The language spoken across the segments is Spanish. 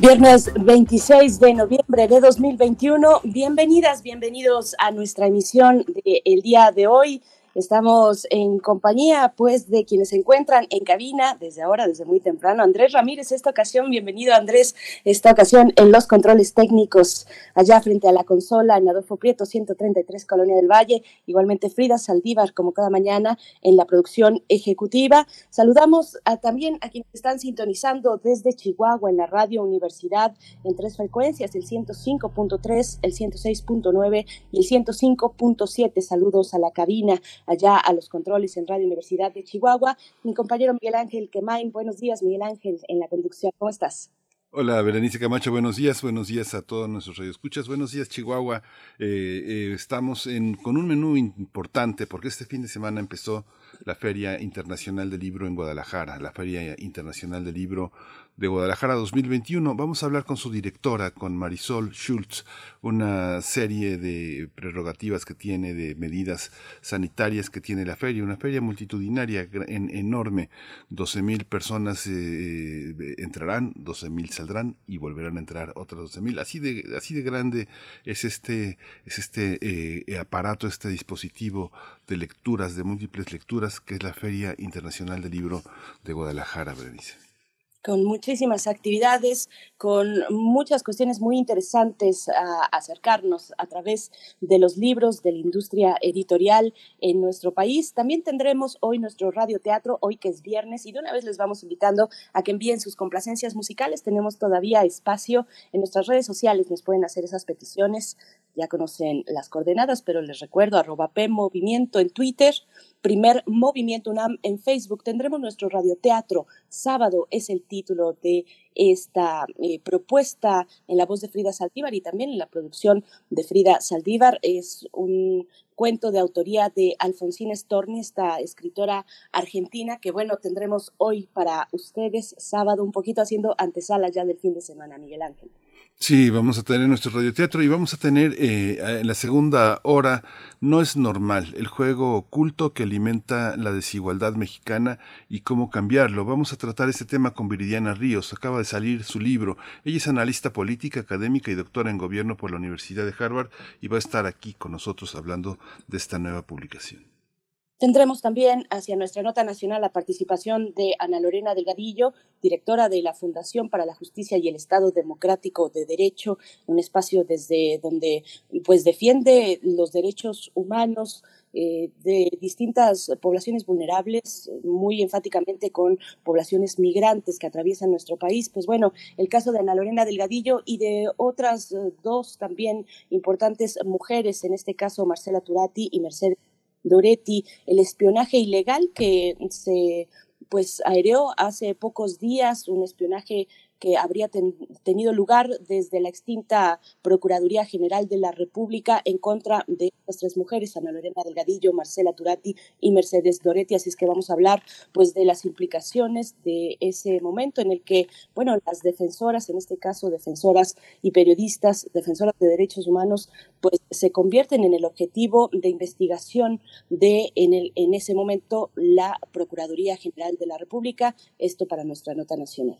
Viernes 26 de noviembre de 2021. Bienvenidas, bienvenidos a nuestra emisión del día de hoy. Estamos en compañía, pues, de quienes se encuentran en cabina desde ahora, desde muy temprano. Andrés Ramírez, esta ocasión, bienvenido Andrés, esta ocasión en los controles técnicos, allá frente a la consola, en Adolfo Prieto, 133, Colonia del Valle. Igualmente Frida Saldívar, como cada mañana, en la producción ejecutiva. Saludamos también a quienes están sintonizando desde Chihuahua, en la radio Universidad, en tres frecuencias, el 105.3, el 106.9 y el 105.7. Saludos a la cabina allá a los controles en Radio Universidad de Chihuahua. Mi compañero Miguel Ángel Quemain, buenos días Miguel Ángel en la conducción, ¿cómo estás? Hola, Berenice Camacho, buenos días, buenos días a todos nuestros radioescuchas, buenos días Chihuahua. Eh, eh, estamos en, con un menú importante porque este fin de semana empezó la Feria Internacional del Libro en Guadalajara, la Feria Internacional del Libro de Guadalajara 2021. Vamos a hablar con su directora, con Marisol Schultz, una serie de prerrogativas que tiene, de medidas sanitarias que tiene la feria, una feria multitudinaria enorme. 12 mil personas eh, eh, entrarán, 12 mil saldrán y volverán a entrar otras 12 mil. Así de, así de grande es este, es este eh, aparato, este dispositivo de lecturas, de múltiples lecturas, que es la Feria Internacional del Libro de Guadalajara, Berenice con muchísimas actividades, con muchas cuestiones muy interesantes a acercarnos a través de los libros de la industria editorial en nuestro país. También tendremos hoy nuestro radioteatro, hoy que es viernes, y de una vez les vamos invitando a que envíen sus complacencias musicales. Tenemos todavía espacio en nuestras redes sociales, nos pueden hacer esas peticiones. Ya conocen las coordenadas, pero les recuerdo arroba P Movimiento en Twitter, primer Movimiento UNAM en Facebook. Tendremos nuestro radioteatro. Sábado es el título de esta eh, propuesta en la voz de Frida Saldívar y también en la producción de Frida Saldívar. Es un cuento de autoría de Alfonsina Storni, esta escritora argentina, que bueno, tendremos hoy para ustedes sábado, un poquito haciendo antesala ya del fin de semana, Miguel Ángel. Sí, vamos a tener nuestro radioteatro y vamos a tener eh, en la segunda hora No es normal, el juego oculto que alimenta la desigualdad mexicana y cómo cambiarlo. Vamos a tratar este tema con Viridiana Ríos, acaba de salir su libro. Ella es analista política, académica y doctora en gobierno por la Universidad de Harvard y va a estar aquí con nosotros hablando de esta nueva publicación. Tendremos también hacia nuestra nota nacional la participación de Ana Lorena Delgadillo, directora de la Fundación para la Justicia y el Estado Democrático de Derecho, un espacio desde donde pues defiende los derechos humanos, eh, de distintas poblaciones vulnerables, muy enfáticamente con poblaciones migrantes que atraviesan nuestro país. Pues bueno, el caso de Ana Lorena Delgadillo y de otras eh, dos también importantes mujeres, en este caso Marcela Turati y Mercedes Doretti, el espionaje ilegal que se pues aereó hace pocos días, un espionaje que habría tenido lugar desde la extinta Procuraduría General de la República en contra de estas tres mujeres, Ana Lorena Delgadillo, Marcela Turati y Mercedes Doretti. Así es que vamos a hablar pues de las implicaciones de ese momento en el que, bueno, las defensoras, en este caso defensoras y periodistas, defensoras de derechos humanos, pues se convierten en el objetivo de investigación de en, el, en ese momento la Procuraduría General de la República. Esto para nuestra nota nacional.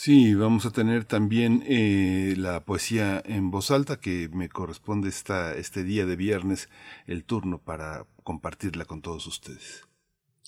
Sí, vamos a tener también eh, la poesía en voz alta que me corresponde esta, este día de viernes el turno para compartirla con todos ustedes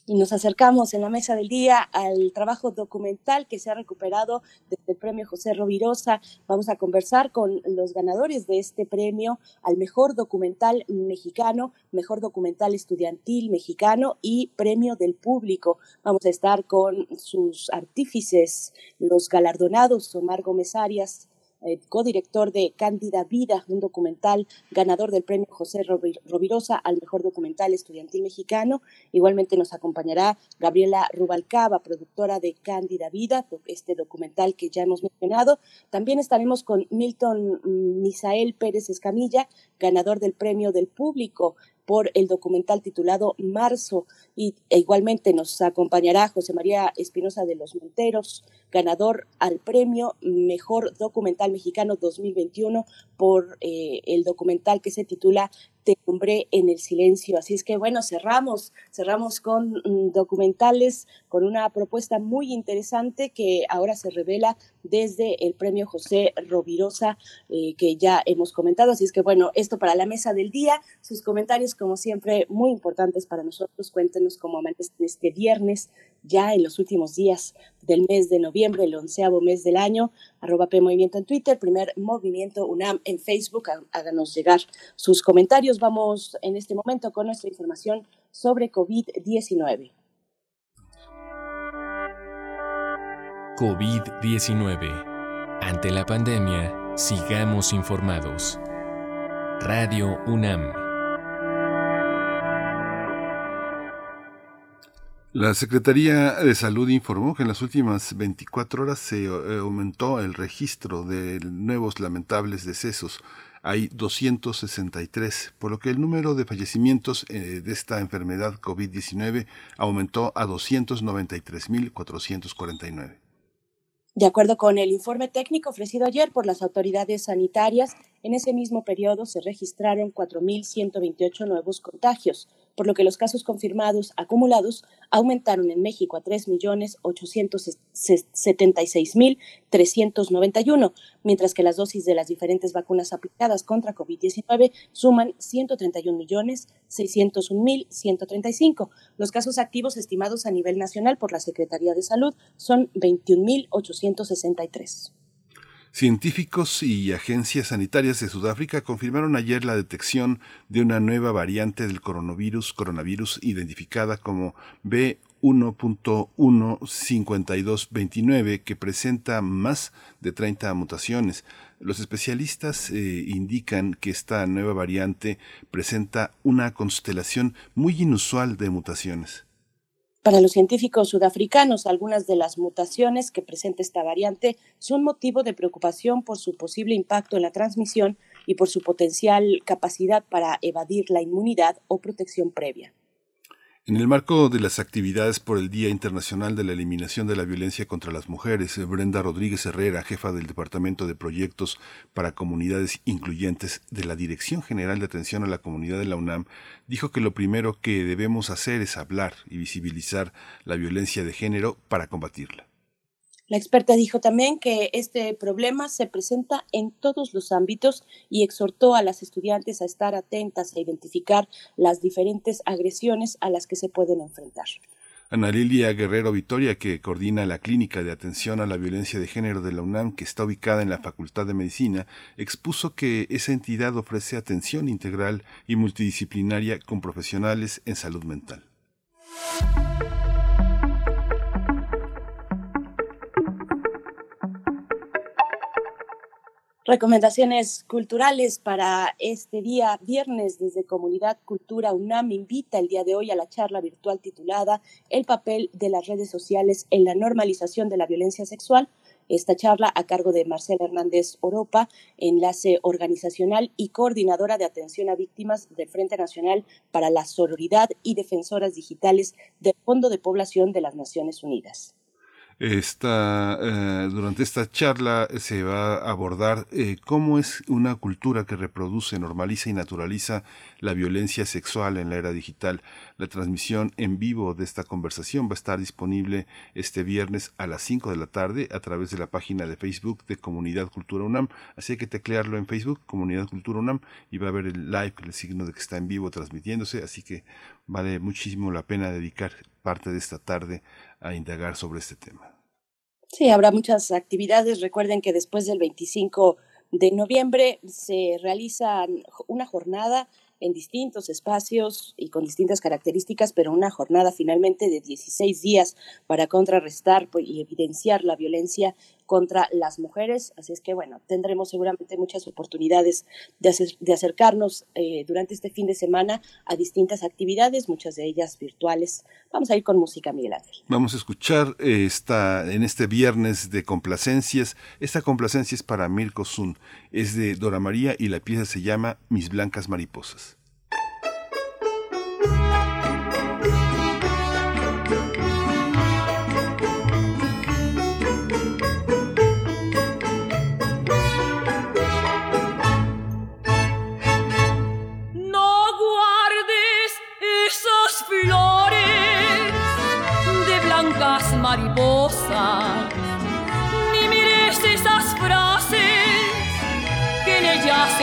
y nos acercamos en la mesa del día al trabajo documental que se ha recuperado desde el premio José Rovirosa. Vamos a conversar con los ganadores de este premio al mejor documental mexicano, mejor documental estudiantil mexicano y premio del público. Vamos a estar con sus artífices, los galardonados, Omar Gómez Arias, eh, codirector de Cándida Vida, un documental ganador del premio José Rovirosa al mejor documental estudiantil mexicano. Igualmente nos acompañará Gabriela Rubalcaba, productora de Cándida Vida, este documental que ya hemos mencionado. También estaremos con Milton mm, Misael Pérez Escamilla, ganador del premio del público por el documental titulado Marzo. Y e igualmente nos acompañará José María Espinosa de los Monteros, ganador al premio Mejor Documental Mexicano 2021 por eh, el documental que se titula Te nombré en el silencio. Así es que bueno, cerramos, cerramos con mm, documentales, con una propuesta muy interesante que ahora se revela desde el premio José Rovirosa eh, que ya hemos comentado. Así es que bueno, esto para la mesa del día, sus comentarios como siempre muy importantes para nosotros. Cuéntenos cómo amantes este viernes, ya en los últimos días del mes de noviembre, el onceavo mes del año, arroba P en Twitter, primer movimiento UNAM en Facebook, háganos llegar sus comentarios. Vamos en este momento con nuestra información sobre COVID-19. COVID-19. Ante la pandemia, sigamos informados. Radio UNAM. La Secretaría de Salud informó que en las últimas 24 horas se eh, aumentó el registro de nuevos lamentables decesos. Hay 263, por lo que el número de fallecimientos eh, de esta enfermedad COVID-19 aumentó a 293.449. De acuerdo con el informe técnico ofrecido ayer por las autoridades sanitarias, en ese mismo periodo se registraron 4.128 nuevos contagios, por lo que los casos confirmados acumulados aumentaron en México a 3.876.391, mientras que las dosis de las diferentes vacunas aplicadas contra COVID-19 suman 131.601.135. Los casos activos estimados a nivel nacional por la Secretaría de Salud son 21.863. Científicos y agencias sanitarias de Sudáfrica confirmaron ayer la detección de una nueva variante del coronavirus, coronavirus identificada como B1.15229 que presenta más de 30 mutaciones. Los especialistas eh, indican que esta nueva variante presenta una constelación muy inusual de mutaciones. Para los científicos sudafricanos, algunas de las mutaciones que presenta esta variante son motivo de preocupación por su posible impacto en la transmisión y por su potencial capacidad para evadir la inmunidad o protección previa. En el marco de las actividades por el Día Internacional de la Eliminación de la Violencia contra las Mujeres, Brenda Rodríguez Herrera, jefa del Departamento de Proyectos para Comunidades Incluyentes de la Dirección General de Atención a la Comunidad de la UNAM, dijo que lo primero que debemos hacer es hablar y visibilizar la violencia de género para combatirla. La experta dijo también que este problema se presenta en todos los ámbitos y exhortó a las estudiantes a estar atentas a identificar las diferentes agresiones a las que se pueden enfrentar. Ana Lilia Guerrero Vitoria, que coordina la Clínica de Atención a la Violencia de Género de la UNAM, que está ubicada en la Facultad de Medicina, expuso que esa entidad ofrece atención integral y multidisciplinaria con profesionales en salud mental. Recomendaciones culturales para este día viernes desde Comunidad Cultura UNAM invita el día de hoy a la charla virtual titulada El papel de las redes sociales en la normalización de la violencia sexual. Esta charla a cargo de Marcela Hernández Oropa, enlace organizacional y coordinadora de atención a víctimas del Frente Nacional para la Sororidad y Defensoras Digitales del Fondo de Población de las Naciones Unidas. Esta, eh, durante esta charla se va a abordar eh, cómo es una cultura que reproduce, normaliza y naturaliza la violencia sexual en la era digital. La transmisión en vivo de esta conversación va a estar disponible este viernes a las 5 de la tarde a través de la página de Facebook de Comunidad Cultura UNAM. Así que teclearlo en Facebook, Comunidad Cultura UNAM, y va a ver el live, el signo de que está en vivo transmitiéndose. Así que vale muchísimo la pena dedicar parte de esta tarde a indagar sobre este tema. Sí, habrá muchas actividades. Recuerden que después del 25 de noviembre se realiza una jornada en distintos espacios y con distintas características, pero una jornada finalmente de 16 días para contrarrestar y evidenciar la violencia contra las mujeres. Así es que, bueno, tendremos seguramente muchas oportunidades de, de acercarnos eh, durante este fin de semana a distintas actividades, muchas de ellas virtuales. Vamos a ir con música, Miguel Ángel. Vamos a escuchar eh, esta, en este viernes de complacencias. Esta complacencia es para Mirko Zun, es de Dora María y la pieza se llama Mis Blancas Mariposas.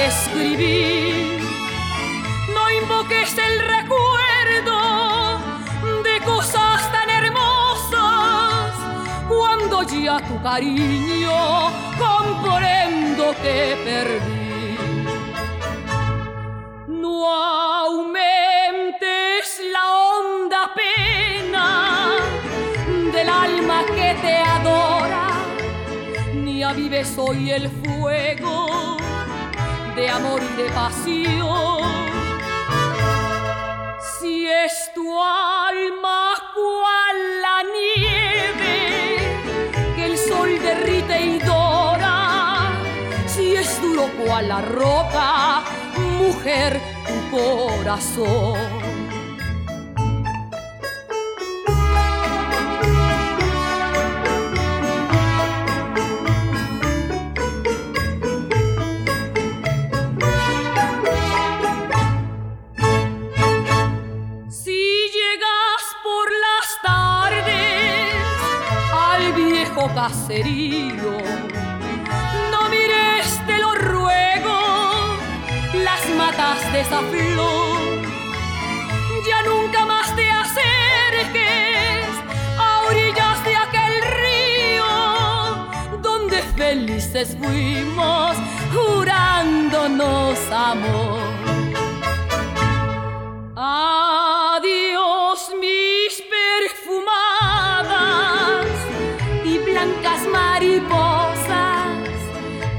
Escribí. No invoques el recuerdo de cosas tan hermosas cuando ya tu cariño comprendo que perdí. No aumentes la honda pena del alma que te adora, ni avives hoy el fuego de amor y de pasión. Si es tu alma cual la nieve que el sol derrite y dora, si es duro cual la roca, mujer, tu corazón. Caserío. No mires, te lo ruego, las matas de esa flor. Ya nunca más te acerques a orillas de aquel río donde felices fuimos jurándonos amor. Adiós, mariposas.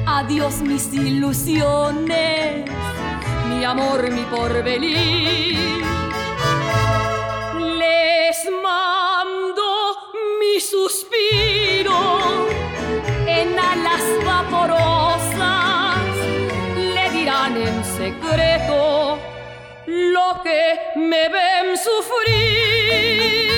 Adiós mis ilusiones, mi amor, mi porvenir. Les mando mi suspiro en alas vaporosas. Le dirán en secreto lo que me ven sufrir.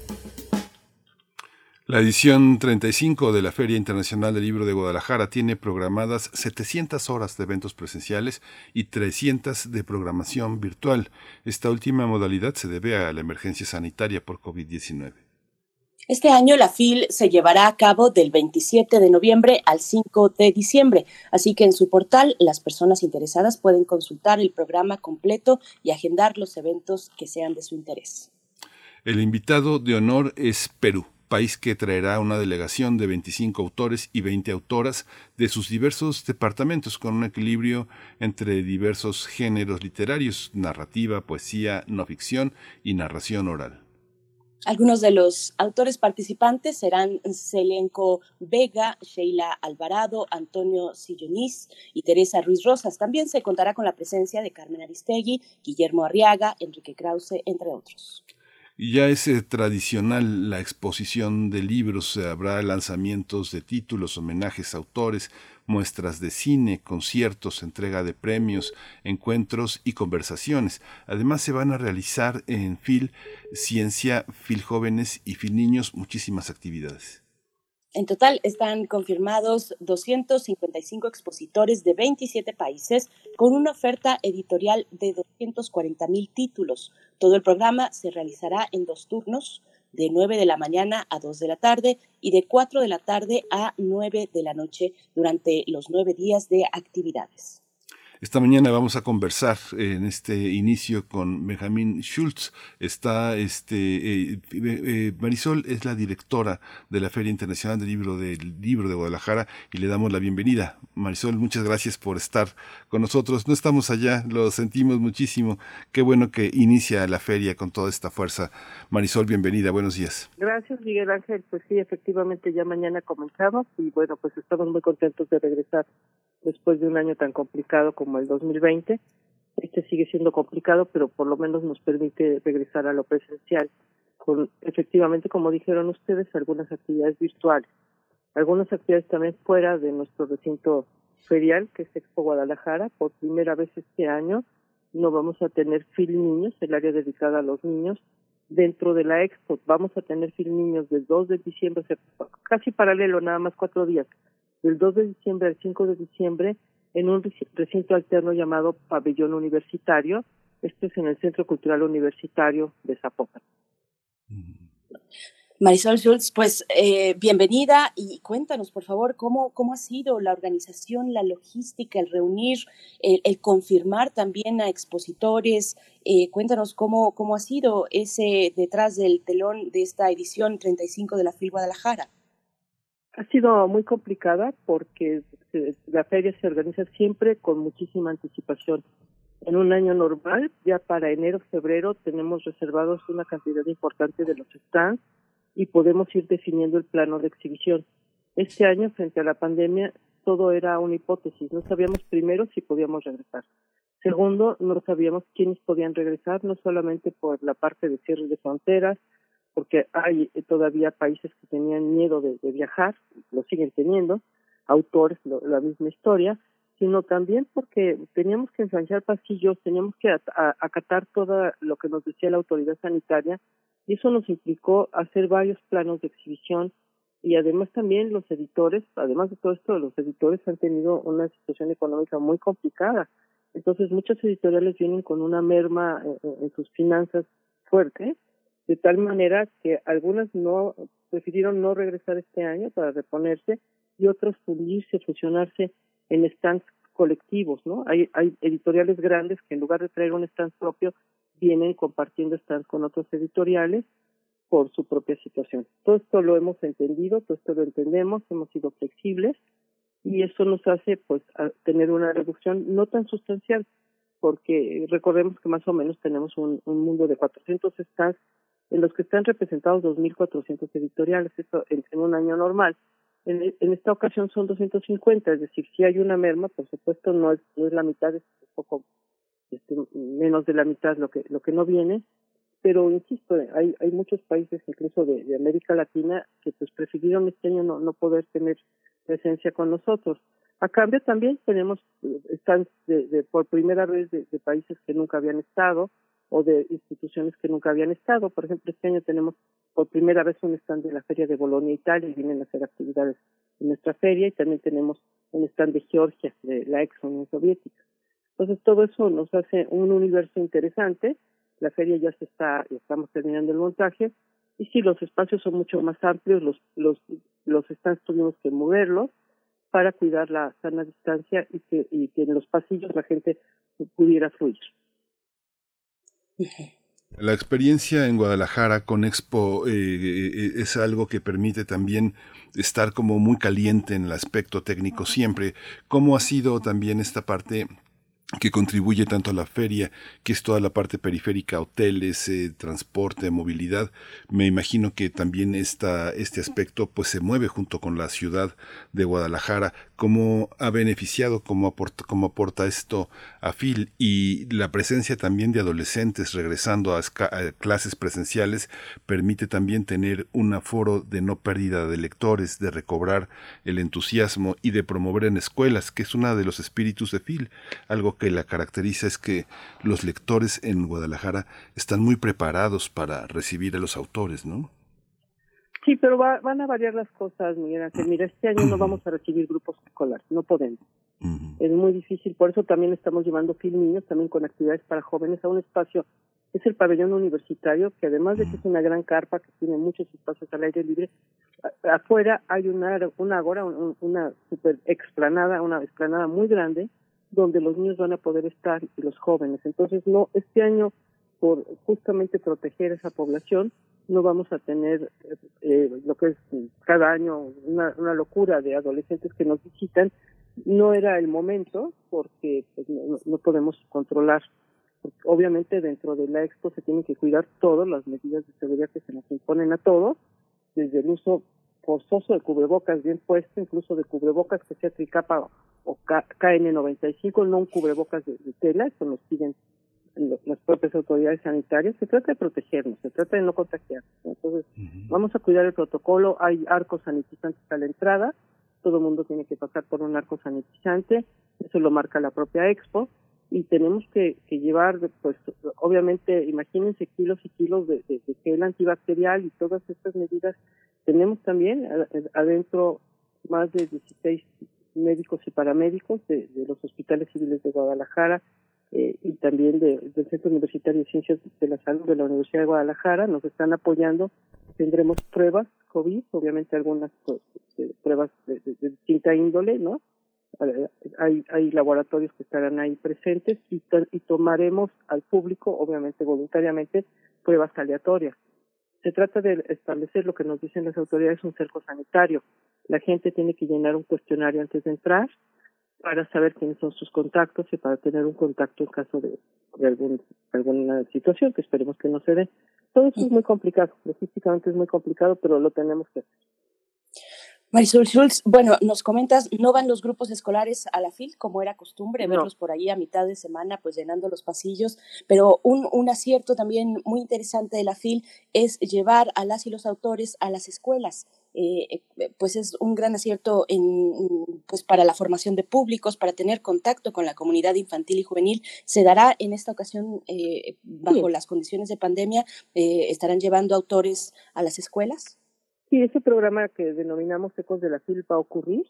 La edición 35 de la Feria Internacional del Libro de Guadalajara tiene programadas 700 horas de eventos presenciales y 300 de programación virtual. Esta última modalidad se debe a la emergencia sanitaria por COVID-19. Este año la FIL se llevará a cabo del 27 de noviembre al 5 de diciembre, así que en su portal las personas interesadas pueden consultar el programa completo y agendar los eventos que sean de su interés. El invitado de honor es Perú país que traerá una delegación de 25 autores y 20 autoras de sus diversos departamentos con un equilibrio entre diversos géneros literarios, narrativa, poesía, no ficción y narración oral. Algunos de los autores participantes serán Selenco Vega, Sheila Alvarado, Antonio Sillonís y Teresa Ruiz Rosas. También se contará con la presencia de Carmen Aristegui, Guillermo Arriaga, Enrique Krause, entre otros. Ya es eh, tradicional la exposición de libros, habrá lanzamientos de títulos, homenajes a autores, muestras de cine, conciertos, entrega de premios, encuentros y conversaciones. Además se van a realizar en FIL Ciencia, FIL Jóvenes y FIL Niños muchísimas actividades. En total están confirmados 255 expositores de 27 países con una oferta editorial de 240 mil títulos. Todo el programa se realizará en dos turnos, de 9 de la mañana a 2 de la tarde y de 4 de la tarde a 9 de la noche durante los nueve días de actividades. Esta mañana vamos a conversar en este inicio con Benjamín Schultz. Está este eh, eh, Marisol es la directora de la Feria Internacional del Libro del Libro de Guadalajara y le damos la bienvenida. Marisol, muchas gracias por estar con nosotros. No estamos allá, lo sentimos muchísimo. Qué bueno que inicia la feria con toda esta fuerza. Marisol, bienvenida. Buenos días. Gracias, Miguel Ángel. Pues sí, efectivamente ya mañana comenzamos y bueno, pues estamos muy contentos de regresar después de un año tan complicado como el 2020. Este sigue siendo complicado, pero por lo menos nos permite regresar a lo presencial con efectivamente, como dijeron ustedes, algunas actividades virtuales, algunas actividades también fuera de nuestro recinto ferial, que es Expo Guadalajara. Por primera vez este año no vamos a tener Film Niños, el área dedicada a los niños, dentro de la Expo. Vamos a tener Film Niños del 2 de diciembre, casi paralelo, nada más cuatro días, del 2 de diciembre al 5 de diciembre en un recinto alterno llamado Pabellón Universitario. Este es en el Centro Cultural Universitario de Zapopan. Marisol Schultz, pues eh, bienvenida y cuéntanos, por favor, cómo, cómo ha sido la organización, la logística, el reunir, el, confirmar también a expositores. Eh, cuéntanos cómo, cómo ha sido ese detrás del telón de esta edición 35 de la FIL Guadalajara. Ha sido muy complicada porque la feria se organiza siempre con muchísima anticipación. En un año normal, ya para enero, febrero, tenemos reservados una cantidad importante de los stands y podemos ir definiendo el plano de exhibición. Este año, frente a la pandemia, todo era una hipótesis. No sabíamos primero si podíamos regresar. Segundo, no sabíamos quiénes podían regresar, no solamente por la parte de cierre de fronteras, porque hay todavía países que tenían miedo de, viajar, lo siguen teniendo, autores, la misma historia, sino también porque teníamos que ensanchar pasillos, teníamos que acatar todo lo que nos decía la autoridad sanitaria y eso nos implicó hacer varios planos de exhibición y además también los editores, además de todo esto, los editores han tenido una situación económica muy complicada. Entonces muchos editoriales vienen con una merma en sus finanzas fuerte de tal manera que algunas no prefirieron no regresar este año para reponerse y otros fundirse, fusionarse en stands colectivos, ¿no? Hay, hay editoriales grandes que en lugar de traer un stand propio vienen compartiendo stands con otros editoriales por su propia situación. Todo esto lo hemos entendido, todo esto lo entendemos, hemos sido flexibles y eso nos hace pues tener una reducción no tan sustancial porque recordemos que más o menos tenemos un mundo de 400 stands en los que están representados 2.400 editoriales, eso en, un año normal. En, en, esta ocasión son 250, es decir, si hay una merma, por supuesto no es, no es la mitad, es un poco este, menos de la mitad lo que lo que no viene, pero insisto, hay hay muchos países incluso de, de América Latina que pues prefirieron este año no, no poder tener presencia con nosotros. A cambio también tenemos están de, de, por primera vez de países que nunca habían estado, o de instituciones que nunca habían estado. Por ejemplo, este año tenemos por primera vez un stand de la Feria de Bolonia, Italia, y vienen a hacer actividades en nuestra feria, y también tenemos un stand de Georgia, de la ex Unión Soviética. Entonces, todo eso nos hace un universo interesante. La feria ya se está, ya estamos terminando el montaje, y sí, los espacios son mucho más amplios, los, los, los stands tuvimos que moverlos para cuidar la sana distancia y que, y que en los pasillos la gente pudiera fluir. La experiencia en Guadalajara con Expo eh, eh, es algo que permite también estar como muy caliente en el aspecto técnico siempre. ¿Cómo ha sido también esta parte que contribuye tanto a la feria, que es toda la parte periférica, hoteles, eh, transporte, movilidad. Me imagino que también esta, este aspecto pues se mueve junto con la ciudad de Guadalajara. ¿Cómo ha beneficiado, cómo aporta, cómo aporta esto a FIL? Y la presencia también de adolescentes regresando a, clases presenciales permite también tener un aforo de no pérdida de lectores, de recobrar el entusiasmo y de promover en escuelas, que es uno de los espíritus de FIL, algo que la caracteriza es que los lectores en Guadalajara están muy preparados para recibir a los autores, ¿no? Sí, pero van a variar las cosas, Miguel Ángel. Mira, este año no vamos a recibir grupos escolares, no podemos. Es muy difícil, por eso también estamos llevando Film Niños, también con actividades para jóvenes, a un espacio es el pabellón universitario, que además de que es una gran carpa que tiene muchos espacios al aire libre, afuera hay una, una agora, una super explanada, una explanada muy grande, donde los niños van a poder estar y los jóvenes. Entonces, no, este año, por justamente proteger esa población, no vamos a tener eh, lo que es cada año una, una locura de adolescentes que nos visitan. No era el momento porque pues, no, no podemos controlar obviamente dentro de la expo se tienen que cuidar todas las medidas de seguridad que se nos imponen a todos, desde el uso forzoso de cubrebocas bien puesto, incluso de cubrebocas que sea tricapa o KN95, no un cubrebocas de, tela, eso nos piden las propias autoridades sanitarias. Se trata de protegernos, se trata de no contagiar. Entonces, vamos a cuidar el protocolo. Hay arcos sanitizantes a la entrada, todo el mundo tiene que pasar por un arco sanitizante, eso lo marca la propia expo y tenemos que, que, llevar, pues obviamente, imagínense kilos y kilos de, de, gel antibacterial y todas estas medidas. Tenemos también adentro más de 16 médicos y paramédicos de, los hospitales civiles de Guadalajara eh, y también del Centro Universitario de Ciencias de la Salud de la Universidad de Guadalajara. Nos están apoyando. Tendremos pruebas COVID, obviamente algunas pues, pruebas de, distinta índole, ¿no? hay, hay laboratorios que estarán ahí presentes y tomaremos al público, obviamente voluntariamente, pruebas aleatorias. Se trata de establecer lo que nos dicen las autoridades, un cerco sanitario. La gente tiene que llenar un cuestionario antes de entrar para saber quiénes son sus contactos y para tener un contacto en caso de, de algún, alguna situación que esperemos que no se dé. Todo eso es muy complicado, logísticamente es muy complicado, pero lo tenemos que hacer. Marisol Schultz, bueno, nos comentas, no van los grupos escolares a la FIL, como era costumbre, verlos por ahí a mitad de semana, pues llenando los pasillos, pero un, un acierto también muy interesante de la FIL es llevar a las y los autores a las escuelas. Eh, eh, pues es un gran acierto en, pues para la formación de públicos, para tener contacto con la comunidad infantil y juvenil. Se dará en esta ocasión, eh, bajo las condiciones de pandemia, estarán llevando autores a las escuelas. Sí, ese programa que denominamos Ecos de la FIL va a ocurrir.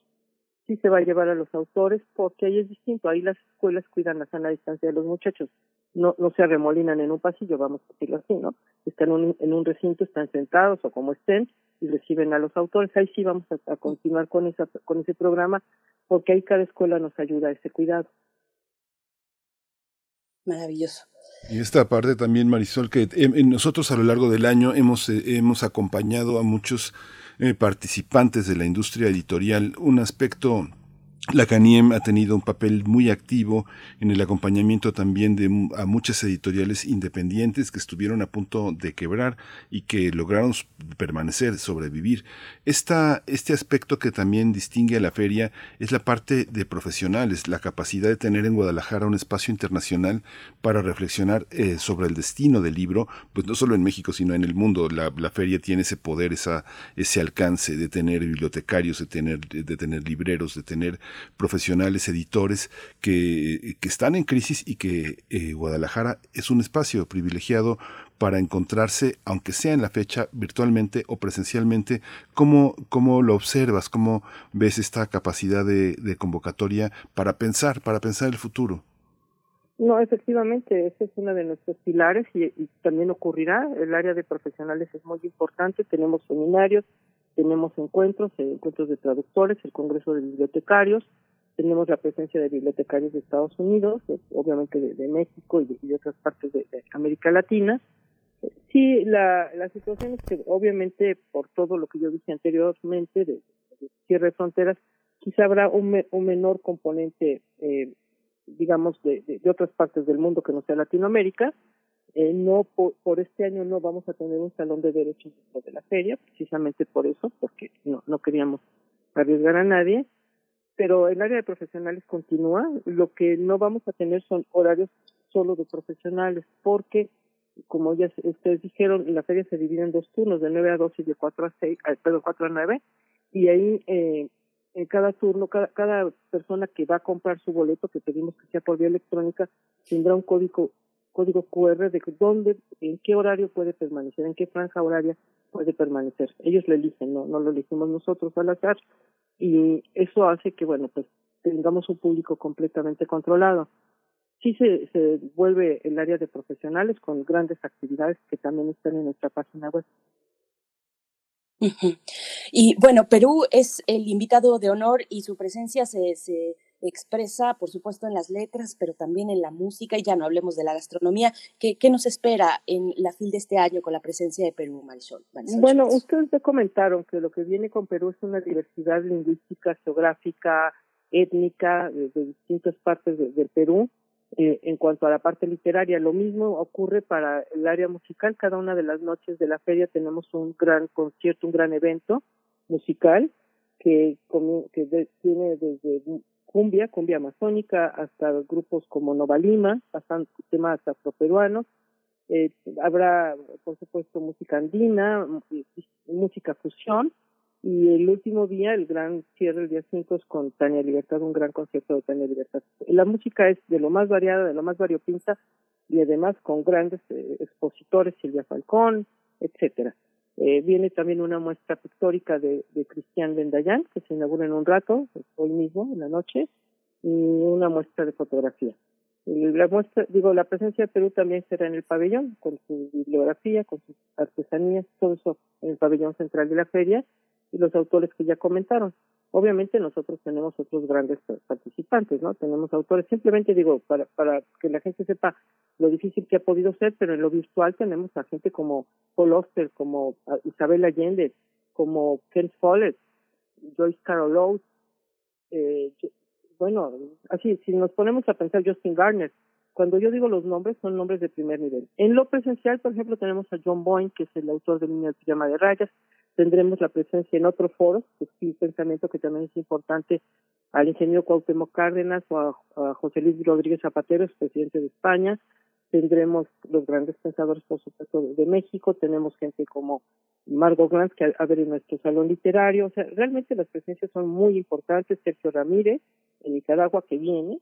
Sí se va a llevar a los autores porque ahí es distinto. Ahí las escuelas cuidan la sana distancia de los muchachos. No, no se arremolinan en un pasillo, vamos a decirlo así, ¿no? Están un, en un recinto, están sentados o como estén y reciben a los autores. Ahí sí vamos a, a continuar con, esa, con ese programa porque ahí cada escuela nos ayuda a ese cuidado. Maravilloso. Y esta parte también, Marisol, que nosotros a lo largo del año hemos, eh, hemos acompañado a muchos eh, participantes de la industria editorial. Un aspecto la CANIEM ha tenido un papel muy activo en el acompañamiento también de a muchas editoriales independientes que estuvieron a punto de quebrar y que lograron permanecer, sobrevivir. Esta, este aspecto que también distingue a la feria es la parte de profesionales, la capacidad de tener en Guadalajara un espacio internacional para reflexionar eh, sobre el destino del libro, pues no solo en México, sino en el mundo. La, la feria tiene ese poder, esa, ese alcance de tener bibliotecarios, de tener, de tener libreros, de tener profesionales, editores que, que están en crisis y que eh, Guadalajara es un espacio privilegiado para encontrarse, aunque sea en la fecha, virtualmente o presencialmente, ¿cómo, cómo lo observas? ¿Cómo ves esta capacidad de, convocatoria para pensar, para pensar el futuro? No, efectivamente, ese es uno de nuestros pilares y, y, también ocurrirá. El área de profesionales es muy importante. Tenemos seminarios, tenemos encuentros, eh, encuentros de traductores, el Congreso de Bibliotecarios, tenemos la presencia de bibliotecarios de Estados Unidos, eh, obviamente de, México y de, otras partes de, América Latina. Sí, la, situación es que obviamente por todo lo que yo dije anteriormente de, cierre de fronteras, quizá habrá un, un menor componente, eh, digamos, de, de, otras partes del mundo que no sea Latinoamérica, eh, no por, este año no vamos a tener un salón de derechos de la feria, precisamente por eso, porque no, no queríamos arriesgar a nadie, pero el área de profesionales continúa. Lo que no vamos a tener son horarios solo de profesionales, porque como ya ustedes dijeron, la feria se divide en dos turnos, de 9 a 12 y de 4 a 6, ah, perdón, 4 a 9, y ahí eh, en cada turno, cada, cada persona que va a comprar su boleto, que pedimos que sea por vía electrónica, tendrá un código código QR de dónde, en qué horario puede permanecer, en qué franja horaria puede permanecer. Ellos lo eligen, no, no lo elegimos nosotros al azar. Y eso hace que, bueno, pues tengamos un público completamente controlado. sí se, se vuelve el área de profesionales con grandes actividades que también están en nuestra página web. Y bueno, Perú es el invitado de honor y su presencia se, se expresa, por supuesto, en las letras, pero también en la música, y ya no hablemos de la gastronomía. ¿Qué, qué nos espera en la FIL de este año con la presencia de Perú, Marisol? bueno, ustedes ya comentaron que lo que viene con Perú es una diversidad lingüística, geográfica, étnica, de, distintas partes del Perú. Eh, en cuanto a la parte literaria, lo mismo ocurre para el área musical. Cada una de las noches de la feria tenemos un gran concierto, un gran evento musical que, que tiene desde cumbia, cumbia amazónica, hasta grupos como Nova Lima, pasando temas afroperuanos. Eh, habrá, por supuesto, música andina, música fusión, y el último día, el gran cierre, el día 5, es con Tania Libertad, un gran concierto de Tania Libertad. La música es de lo más variada, de lo más variopinta, y además con grandes eh, expositores, Silvia Falcón, etcétera. Eh, viene también una muestra pictórica de, de Cristian Bendayán, que se inaugura en un rato, hoy mismo, en la noche, y una muestra de fotografía. la muestra, digo, la presencia de Perú también será en el pabellón, con su bibliografía, con sus artesanías, todo eso en el pabellón central de la feria, y los autores que ya comentaron. Obviamente nosotros tenemos otros grandes participantes, ¿no? Tenemos autores, simplemente digo, para, para que la gente sepa lo difícil que ha podido ser, pero en lo virtual tenemos a gente como Paul Oster, como Isabel Allende, como Ken Follett, Joyce Carol Oates, eh, bueno, así, si nos ponemos a pensar Justin Garner, cuando yo digo los nombres, son nombres de primer nivel. En lo presencial, por ejemplo, tenemos a John Boyne, que es el autor del Niño del Pijama de Rayas, tendremos la presencia en otro foro, el Pensamiento, que también es importante, al ingeniero Cuauhtémoc Cárdenas o a, José Luis Rodríguez Zapatero, presidente de España. Tendremos los grandes pensadores, por supuesto, de, México. Tenemos gente como Margot Glantz, que a, ver en nuestro salón literario. O sea, realmente las presencias son muy importantes. Sergio Ramírez, en Nicaragua, que viene,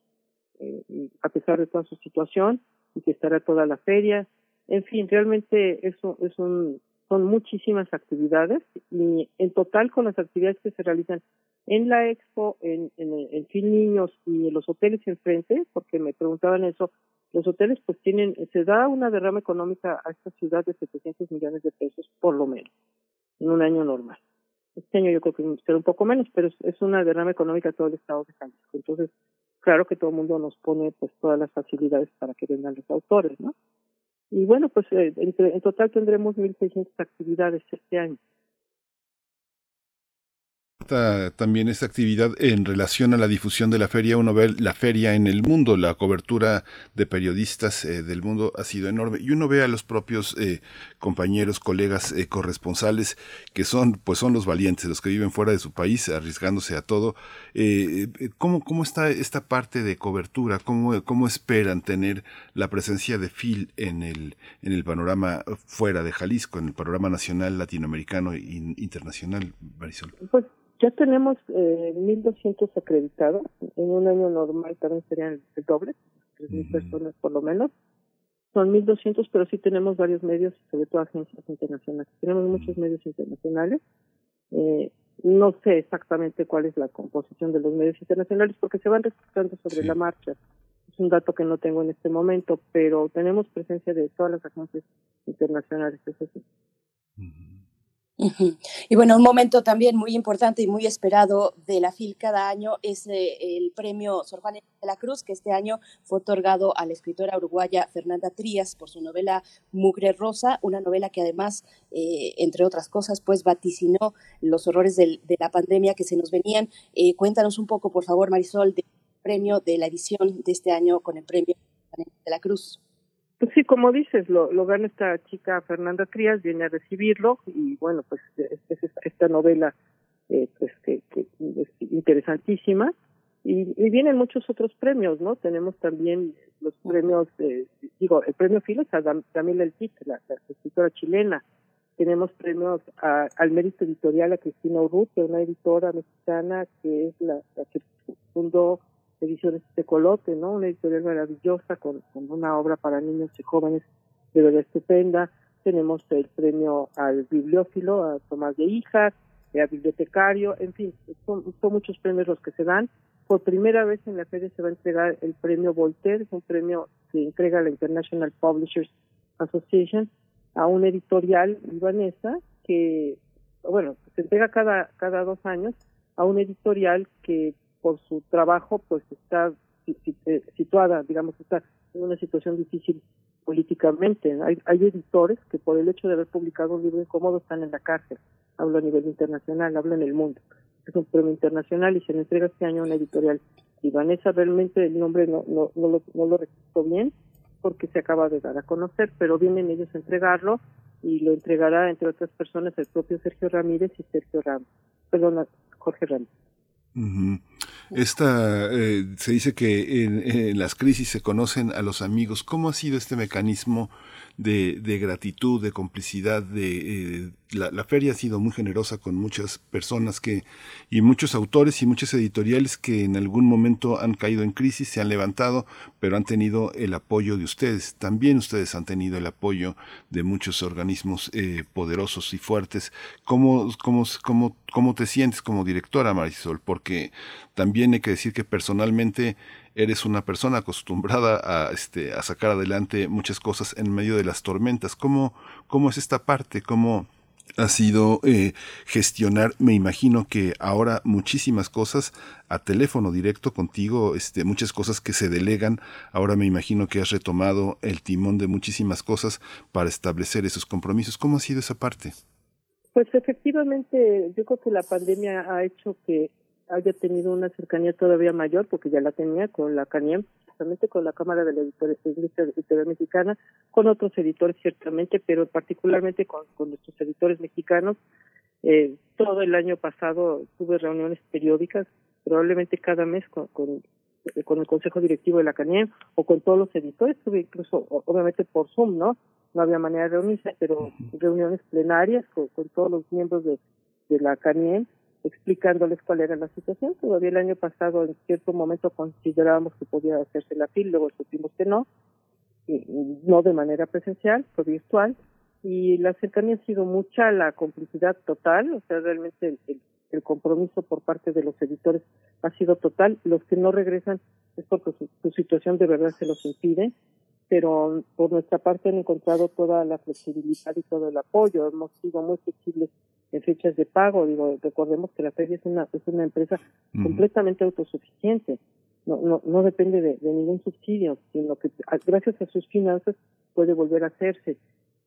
eh, a pesar de toda su situación, y que estará toda la feria. En fin, realmente eso es un son muchísimas actividades y en total con las actividades que se realizan en la expo, en, en, en Fin Niños y en los hoteles enfrente, porque me preguntaban eso, los hoteles pues tienen, se da una derrama económica a esta ciudad de 700 millones de pesos por lo menos, en un año normal. Este año yo creo que será un poco menos, pero es, una derrama económica a todo el estado de Jalisco. Entonces, claro que todo el mundo nos pone pues todas las facilidades para que vengan los autores, ¿no? Y bueno, pues eh, en total tendremos 1.600 actividades este año también esta actividad en relación a la difusión de la feria. Uno ve la feria en el mundo, la cobertura de periodistas eh, del mundo ha sido enorme y uno ve a los propios eh, compañeros, colegas, eh, corresponsales que son, pues son los valientes, los que viven fuera de su país, arriesgándose a todo. ¿cómo, ¿Cómo está esta parte de cobertura? ¿Cómo, cómo esperan tener la presencia de Phil en el, en el panorama fuera de Jalisco, en el panorama nacional, latinoamericano e internacional, Marisol? Pues ya tenemos eh, 1.200 acreditados. En un año normal también serían el doble, 3.000 personas por lo menos. Son 1.200, pero sí tenemos varios medios, sobre todo agencias internacionales. Tenemos muchos medios internacionales. Eh, no sé exactamente cuál es la composición de los medios internacionales porque se van registrando sobre la marcha. Es un dato que no tengo en este momento, pero tenemos presencia de todas las agencias internacionales. Eso sí. Y bueno, un momento también muy importante y muy esperado de la FIL cada año es eh, el premio Sor Juana de la Cruz, que este año fue otorgado a la escritora uruguaya Fernanda Trías por su novela Mugre Rosa, una novela que además, eh, entre otras cosas, pues vaticinó los horrores de la pandemia que se nos venían. Eh, cuéntanos un poco, por favor, Marisol, del premio de la edición de este año con el premio de la Cruz. Pues sí, como dices, lo, lo gana esta chica Fernanda Trías, viene a recibirlo y bueno, pues es, esta novela eh, pues que, que, es interesantísima y, y, vienen muchos otros premios, ¿no? Tenemos también los premios, digo, el premio Files a Damiela El la, la, escritora chilena, tenemos premios al mérito editorial a Cristina Urrutia, una editora mexicana que es la, la que fundó Ediciones de Colote, ¿no? Una editorial maravillosa con, una obra para niños y jóvenes de verdad estupenda. Tenemos el premio al bibliófilo, a Tomás de Hijas, al bibliotecario, en fin, son, muchos premios los que se dan. por primera vez en la feria se va a entregar el premio Voltaire, es un premio que entrega la International Publishers Association a un editorial libanesa que, bueno, se entrega cada, cada dos años a un editorial que por su trabajo pues está eh, situada, digamos, está en una situación difícil políticamente. Hay, hay editores que por el hecho de haber publicado un libro incómodo están en la cárcel. Hablo a nivel internacional, hablo en el mundo. Es un premio internacional y se le entrega este año a una editorial libanesa. Realmente el nombre no, no, no lo, no lo bien porque se acaba de dar a conocer, pero vienen ellos a entregarlo y lo entregará, entre otras personas, el propio Sergio Ramírez y Sergio Ramos. Perdón, Jorge Ramos. Esta, eh, se dice que en, las crisis se conocen a los amigos. ¿Cómo ha sido este mecanismo de, de gratitud, de complicidad, de, eh, la, feria ha sido muy generosa con muchas personas que, y muchos autores y muchas editoriales que en algún momento han caído en crisis, se han levantado, pero han tenido el apoyo de ustedes. También ustedes han tenido el apoyo de muchos organismos eh, poderosos y fuertes. ¿Cómo, cómo, cómo, ¿Cómo te sientes como directora, Marisol? Porque también hay que decir que personalmente eres una persona acostumbrada a, este, a sacar adelante muchas cosas en medio de las tormentas. ¿Cómo, cómo es esta parte? ¿Cómo, ha sido eh, gestionar, me imagino que ahora muchísimas cosas a teléfono directo contigo, este, muchas cosas que se delegan, ahora me imagino que has retomado el timón de muchísimas cosas para establecer esos compromisos. ¿Cómo ha sido esa parte? Pues efectivamente, yo creo que la pandemia ha hecho que haya tenido una cercanía todavía mayor, porque ya la tenía con la CANIEM, justamente con la Cámara de la Industria Mexicana, con otros editores ciertamente, pero particularmente con, nuestros editores mexicanos. Eh, todo el año pasado tuve reuniones periódicas, probablemente cada mes con, con, el Consejo Directivo de la CANIEM o con todos los editores, tuve incluso, obviamente por Zoom, ¿no? No había manera de reunirse, pero reuniones plenarias con, con todos los miembros de, de la CANIEM explicándoles cuál era la situación. Todavía el año pasado en cierto momento considerábamos que podía hacerse la FIL, luego supimos que no, y no de manera presencial, fue virtual, y la cercanía ha sido mucha, la complicidad total, o sea, realmente el, compromiso por parte de los editores ha sido total. Los que no regresan es porque su situación de verdad se los impide, pero por nuestra parte han encontrado toda la flexibilidad y todo el apoyo. Hemos sido muy flexibles en fechas de pago. Digo, recordemos que la feria es una, es una empresa completamente autosuficiente. No, no, no depende de, ningún subsidio, sino que gracias a sus finanzas puede volver a hacerse.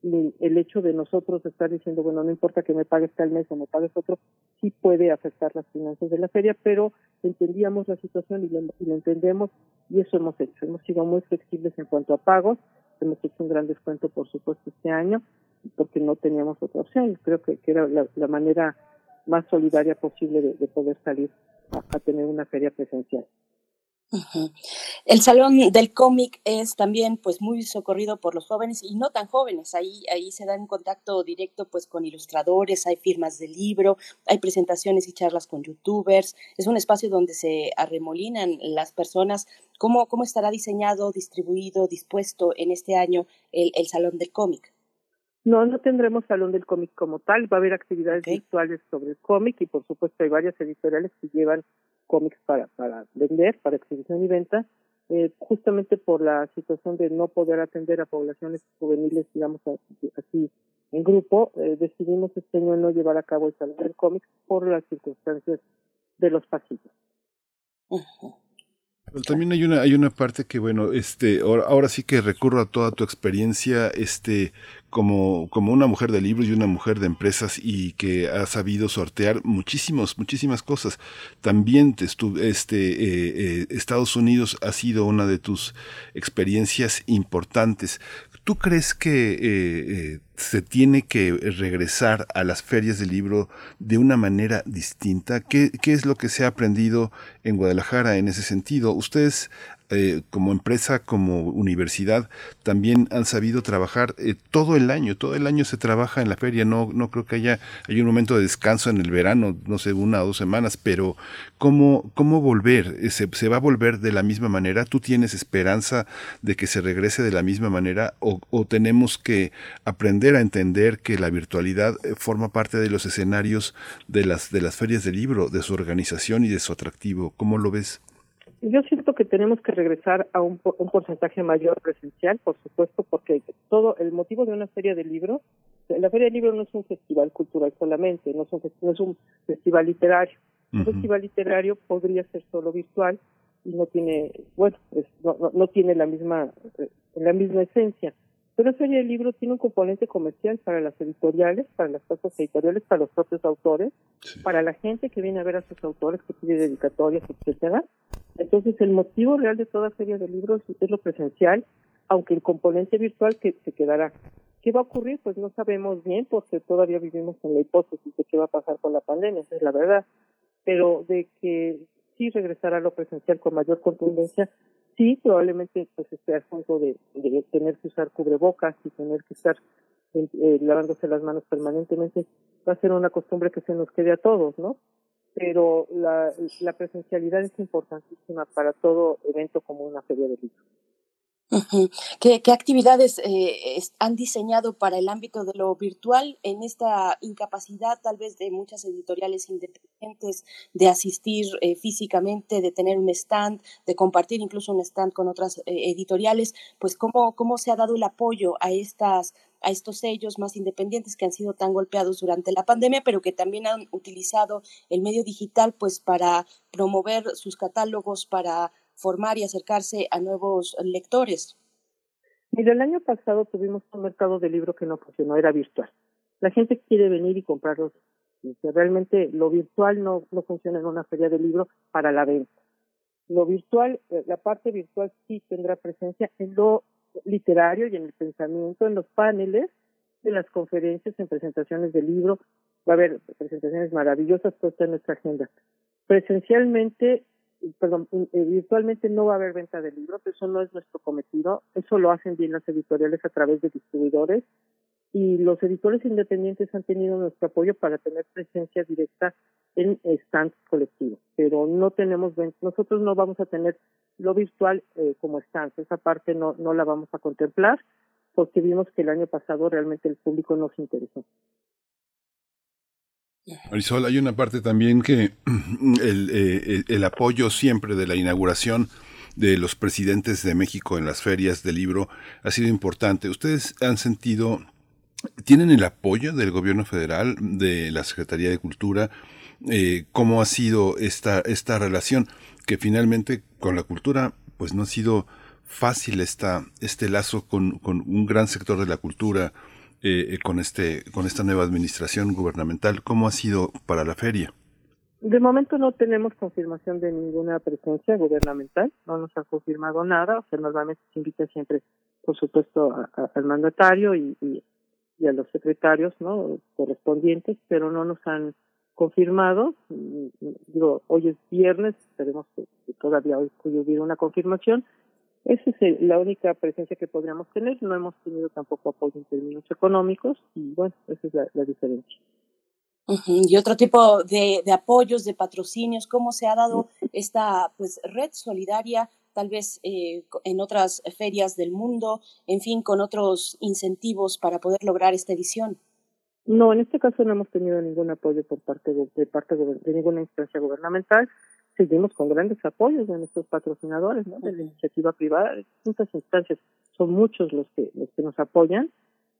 Y el hecho de nosotros estar diciendo, bueno, no importa que me pagues tal mes o me pagues otro, sí puede afectar las finanzas de la feria, pero entendíamos la situación y lo entendemos y eso hemos hecho. Hemos sido muy flexibles en cuanto a pagos, hemos hecho un gran descuento, por supuesto, este año porque no teníamos otra opción. Creo que, era la, manera más solidaria posible de, poder salir a, tener una feria presencial. El salón del cómic es también pues muy socorrido por los jóvenes y no tan jóvenes. Ahí ahí se da un contacto directo pues con ilustradores, hay firmas de libro, hay presentaciones y charlas con youtubers. Es un espacio donde se arremolinan las personas. ¿Cómo, cómo estará diseñado, distribuido, dispuesto en este año el, el salón del cómic? No, no tendremos salón del cómic como tal, va a haber actividades virtuales sobre el cómic y por supuesto hay varias editoriales que llevan cómics para, para vender, para exhibición y venta, eh, justamente por la situación de no poder atender a poblaciones juveniles, digamos así, en grupo, eh, decidimos este año no llevar a cabo el salón del cómic por las circunstancias de los pasillos. También hay una, hay una parte que, bueno, este, ahora, ahora, sí que recurro a toda tu experiencia, este, como, como una mujer de libros y una mujer de empresas y que ha sabido sortear muchísimos, muchísimas cosas. También te este, eh, eh, Estados Unidos ha sido una de tus experiencias importantes. ¿Tú crees que eh, se tiene que regresar a las ferias del libro de una manera distinta? ¿Qué, ¿Qué, es lo que se ha aprendido en Guadalajara en ese sentido? Ustedes eh, como empresa, como universidad, también han sabido trabajar eh, todo el año. Todo el año se trabaja en la feria. No, no creo que haya hay un momento de descanso en el verano, no sé, una o dos semanas, pero ¿cómo, cómo volver? Eh, ¿Se, ¿Se, va a volver de la misma manera? ¿Tú tienes esperanza de que se regrese de la misma manera? ¿O, o tenemos que aprender a entender que la virtualidad forma parte de los escenarios de las, de las ferias del libro, de su organización y de su atractivo? ¿Cómo lo ves? Yo siento que tenemos que regresar a un, un, porcentaje mayor presencial, por supuesto, porque todo el motivo de una feria de libros, la feria de libros no es un festival cultural solamente, no es un, no es un festival literario. Un festival literario podría ser solo virtual y no tiene, bueno, no, no, no, tiene la misma, eh, la misma esencia. Pero feria de libros tiene un componente comercial para las editoriales, para las casas editoriales, para los propios autores, para la gente que viene a ver a sus autores, que pide dedicatorias, etcétera. Entonces, el motivo real de toda feria de libros es lo presencial, aunque el componente virtual que se quedará. ¿Qué va a ocurrir? Pues no sabemos bien, porque todavía vivimos en la hipótesis de qué va a pasar con la pandemia, esa es la verdad. Pero de que sí regresará a lo presencial con mayor contundencia, sí, probablemente pues esté asunto de, de tener que usar cubrebocas y tener que estar eh, lavándose las manos permanentemente, va a ser una costumbre que se nos quede a todos, ¿no? Pero la, la presencialidad es importantísima para todo evento como una feria de libros. ¿Qué, ¿Qué, actividades eh, han diseñado para el ámbito de lo virtual en esta incapacidad tal vez de muchas editoriales independientes de asistir eh, físicamente, de tener un stand, de compartir incluso un stand con otras eh, editoriales? Pues cómo, cómo se ha dado el apoyo a estas a estos sellos más independientes que han sido tan golpeados durante la pandemia, pero que también han utilizado el medio digital pues para promover sus catálogos, para formar y acercarse a nuevos lectores? Mira, el año pasado tuvimos un mercado de libro que no funcionó, era virtual. La gente quiere venir y comprarlos. Realmente lo virtual no, no funciona en una feria de libro para la venta. Lo virtual, eh, la parte virtual sí tendrá presencia en lo literario y en el pensamiento, en los paneles de las conferencias, en presentaciones de libro. Va a haber presentaciones maravillosas, está en nuestra agenda. Presencialmente perdón, eh, virtualmente no va a haber venta de libros, eso no es nuestro cometido, eso lo hacen bien las editoriales a través de distribuidores y los editores independientes han tenido nuestro apoyo para tener presencia directa en stands colectivos, pero no tenemos, nosotros no vamos a tener lo virtual eh, como stands, esa parte no, no la vamos a contemplar porque vimos que el año pasado realmente el público no se interesó. Marisol, hay una parte también que el, eh, el, apoyo siempre de la inauguración de los presidentes de México en las ferias del libro ha sido importante. ¿Ustedes han sentido, tienen el apoyo del gobierno federal, de la Secretaría de Cultura? Eh, ¿Cómo ha sido esta, esta relación que finalmente con la cultura pues no ha sido fácil esta, este lazo con, con un gran sector de la cultura? Eh, con este con esta nueva administración gubernamental cómo ha sido para la feria de momento no tenemos confirmación de ninguna presencia gubernamental no nos ha confirmado nada o sea normalmente se invita siempre por supuesto al mandatario y, y, a los secretarios no correspondientes pero no nos han confirmado. Digo hoy es viernes esperemos que, todavía hoy hubiera una confirmación esa es la única presencia que podríamos tener. No hemos tenido tampoco apoyo en términos económicos y bueno, esa es la, diferencia. Y otro tipo de, de, apoyos, de patrocinios, ¿cómo se ha dado esta pues red solidaria, tal vez eh, en otras ferias del mundo, en fin, con otros incentivos para poder lograr esta edición? No, en este caso no hemos tenido ningún apoyo por parte de, de parte de ninguna instancia gubernamental seguimos con grandes apoyos de nuestros patrocinadores, ¿no? de la iniciativa privada, de distintas instancias. Son muchos los que, los que nos apoyan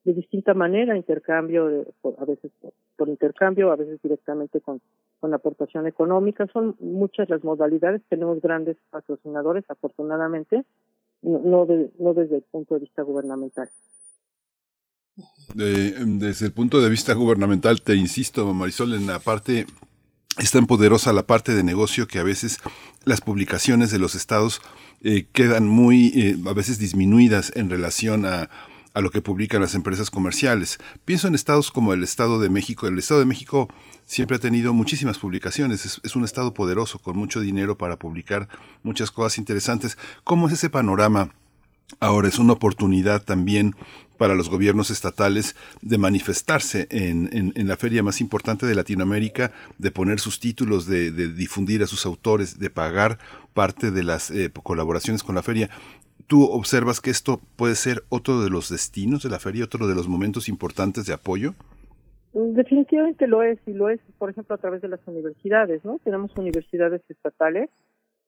de distinta manera, intercambio, a veces por, intercambio, a veces directamente con, con aportación económica. Son muchas las modalidades. Tenemos grandes patrocinadores, afortunadamente, no, no, no desde el punto de vista gubernamental. desde el punto de vista gubernamental, te insisto, Marisol, en la parte es tan poderosa la parte de negocio que a veces las publicaciones de los estados eh, quedan muy, eh, a veces disminuidas en relación a, a lo que publican las empresas comerciales. Pienso en estados como el Estado de México. El Estado de México siempre ha tenido muchísimas publicaciones. Es, es, un estado poderoso, con mucho dinero para publicar muchas cosas interesantes. ¿Cómo es ese panorama Ahora es una oportunidad también para los gobiernos estatales de manifestarse en, en, la feria más importante de Latinoamérica, de poner sus títulos, de, difundir a sus autores, de pagar parte de las eh, colaboraciones con la feria. ¿Tú observas que esto puede ser otro de los destinos de la feria, otro de los momentos importantes de apoyo? Definitivamente lo es, y lo es, por ejemplo, a través de las universidades, ¿no? Tenemos universidades estatales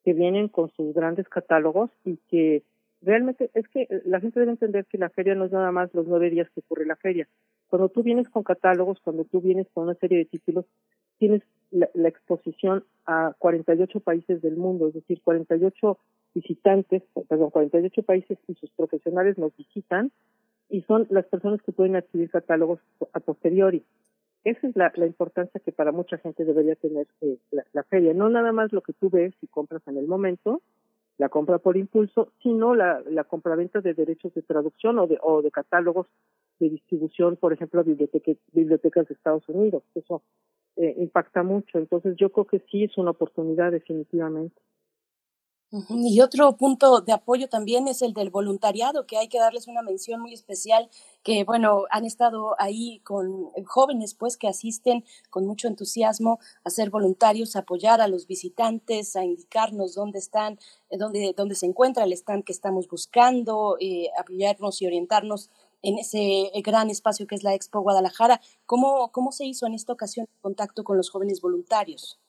que vienen con sus grandes catálogos y que realmente es que la gente debe entender que la feria no es nada más los nueve días que ocurre la feria. Cuando tú vienes con catálogos, cuando tú vienes con una serie de títulos, tienes la, la exposición a 48 países del mundo, es decir, 48 visitantes, perdón, 48 países y sus profesionales nos visitan y son las personas que pueden adquirir catálogos a posteriori. Esa es la, la importancia que para mucha gente debería tener eh, la, la, feria. No nada más lo que tú ves y compras en el momento, la compra por impulso, sino la, la compraventa de derechos de traducción o de, o de catálogos de distribución, por ejemplo, a bibliotecas, bibliotecas de Estados Unidos. Eso eh, impacta mucho. Entonces yo creo que sí es una oportunidad definitivamente. Y otro punto de apoyo también es el del voluntariado, que hay que darles una mención muy especial, que bueno, han estado ahí con jóvenes pues que asisten con mucho entusiasmo a ser voluntarios, a apoyar a los visitantes, a indicarnos dónde están, eh, dónde, dónde se encuentra el stand que estamos buscando, eh, apoyarnos y orientarnos en ese gran espacio que es la Expo Guadalajara. ¿Cómo, cómo se hizo en esta ocasión el contacto con los jóvenes voluntarios?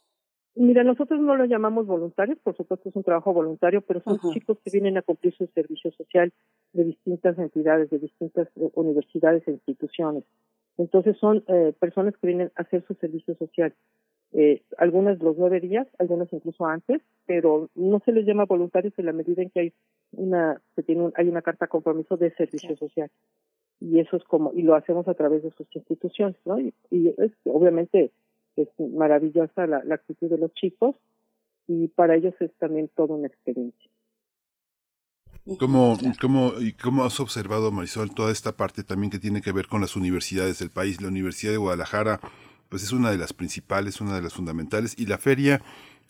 Mira, nosotros no lo llamamos voluntarios, por supuesto es un trabajo voluntario, pero son chicos que vienen a cumplir su servicio social de distintas entidades, de distintas eh, universidades e instituciones. Entonces son eh, personas que vienen a hacer su servicio social. Eh, algunas los nueve días, algunas incluso antes, pero no se les llama voluntarios en la medida en que hay una, se tiene un- hay una carta compromiso de servicio social. Y eso es como, y lo hacemos a través de sus instituciones, ¿no? Y, y es obviamente es maravillosa la, la actitud de los chicos y para ellos es también toda una experiencia. ¿Cómo, cómo, y ¿Cómo has observado, Marisol, toda esta parte también que tiene que ver con las universidades del país? La Universidad de Guadalajara, pues es una de las principales, una de las fundamentales, y la feria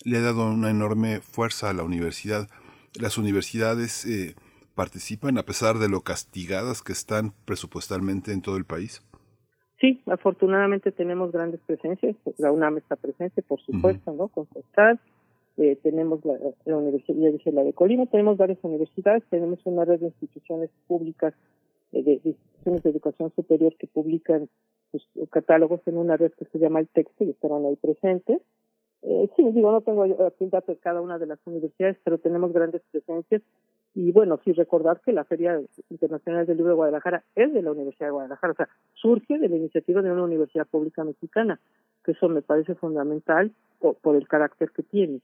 le ha dado una enorme fuerza a la universidad. Las universidades eh, participan a pesar de lo castigadas que están presupuestalmente en todo el país. Sí, afortunadamente tenemos grandes presencias. La UNAM está presente, por supuesto, ¿no? Con su stand. Eh, tenemos la, la universidad, ya dije la de Colima, tenemos varias universidades, tenemos una red de instituciones públicas, eh, de, de instituciones de educación superior que publican sus catálogos en una red que se llama el texto y estarán ahí presentes. Eh, sí, digo, no tengo aquí el dato de cada una de las universidades, pero tenemos grandes presencias. Y bueno, sí recordar que la Feria Internacional del Libro de Guadalajara es de la Universidad de Guadalajara, o sea, surge de la iniciativa de una universidad pública mexicana, que eso me parece fundamental por, por el carácter que tiene.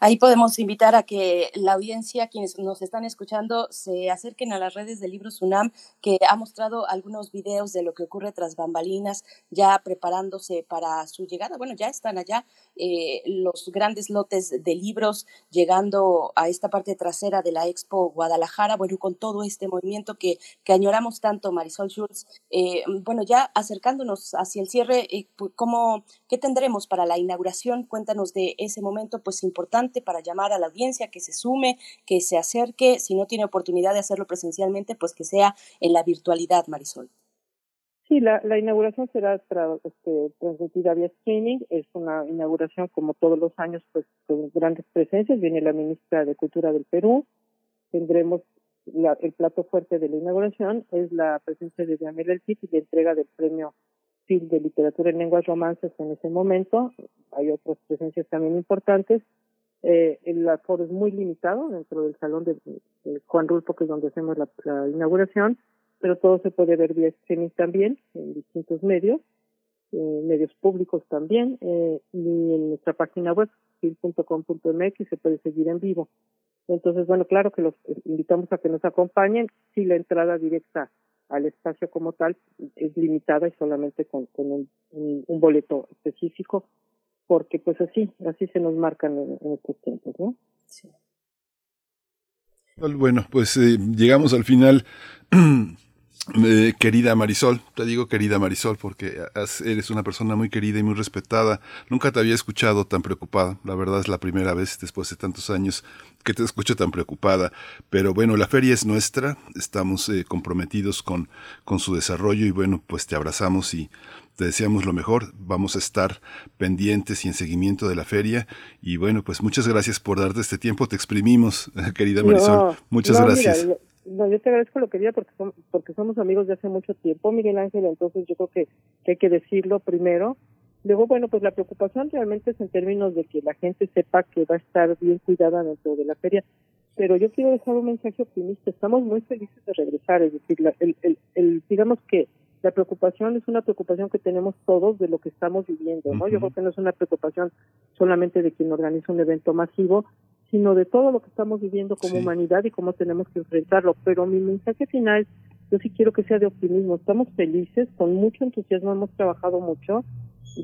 Ahí podemos invitar a que la audiencia, quienes nos están escuchando, se acerquen a las redes de Libros UNAM, que ha mostrado algunos videos de lo que ocurre tras bambalinas, ya preparándose para su llegada. Bueno, ya están allá eh, los grandes lotes de libros llegando a esta parte trasera de la Expo Guadalajara, bueno, con todo este movimiento que, que añoramos tanto, Marisol Schultz. Eh, bueno, ya acercándonos hacia el cierre, eh, ¿cómo, ¿qué tendremos para la inauguración? Cuéntanos de ese momento, pues importante para llamar a la audiencia que se sume, que se acerque, si no tiene oportunidad de hacerlo presencialmente, pues que sea en la virtualidad, Marisol. Sí, la, inauguración será este, transmitida vía streaming. Es una inauguración, como todos los años, pues con grandes presencias. Viene la ministra de Cultura del Perú. Tendremos la- el plato fuerte de la inauguración, es la presencia de Daniel El y la entrega del premio FIL de Literatura en Lenguas Romances en ese momento. Hay otras presencias también importantes. Eh, el aforo es muy limitado dentro del salón de, de Juan Rulfo, que es donde hacemos la, la inauguración pero todo se puede ver vía streaming también en distintos medios, eh, medios públicos también, eh, y en nuestra página web, fil.com.mx, se puede seguir en vivo. Entonces, bueno, claro que los invitamos a que nos acompañen, si la entrada directa al espacio como tal es limitada y solamente con, con un, un, un boleto específico, porque pues así, así se nos marcan en, en estos tiempos, ¿no? Sí. Bueno, pues eh, llegamos al final. Eh, querida Marisol, te digo querida Marisol porque has- eres una persona muy querida y muy respetada. Nunca te había escuchado tan preocupada. La verdad es la primera vez después de tantos años que te escucho tan preocupada. Pero bueno, la feria es nuestra. Estamos eh, comprometidos con, con su desarrollo y bueno, pues te abrazamos y te deseamos lo mejor. Vamos a estar pendientes y en seguimiento de la feria. Y bueno, pues muchas gracias por darte este tiempo. Te exprimimos, querida Marisol. No, muchas no, gracias. mira, no, yo te agradezco lo que diga porque, som- porque somos amigos de hace mucho tiempo, Miguel Ángel, entonces yo creo que, que hay que decirlo primero Luego, bueno, pues la preocupación realmente es en términos de que la gente sepa que va a estar bien cuidada dentro de la feria. Pero yo quiero dejar un mensaje optimista. Estamos muy felices de regresar. Es decir, el, el, el, digamos que la preocupación es una preocupación que tenemos todos de lo que estamos viviendo, ¿no? Yo creo que no es una preocupación solamente de quien organiza un evento masivo, sino de todo lo que estamos viviendo como humanidad y cómo tenemos que enfrentarlo. Pero mi mensaje final, yo sí quiero que sea de optimismo. Estamos felices, con mucho entusiasmo, hemos trabajado mucho.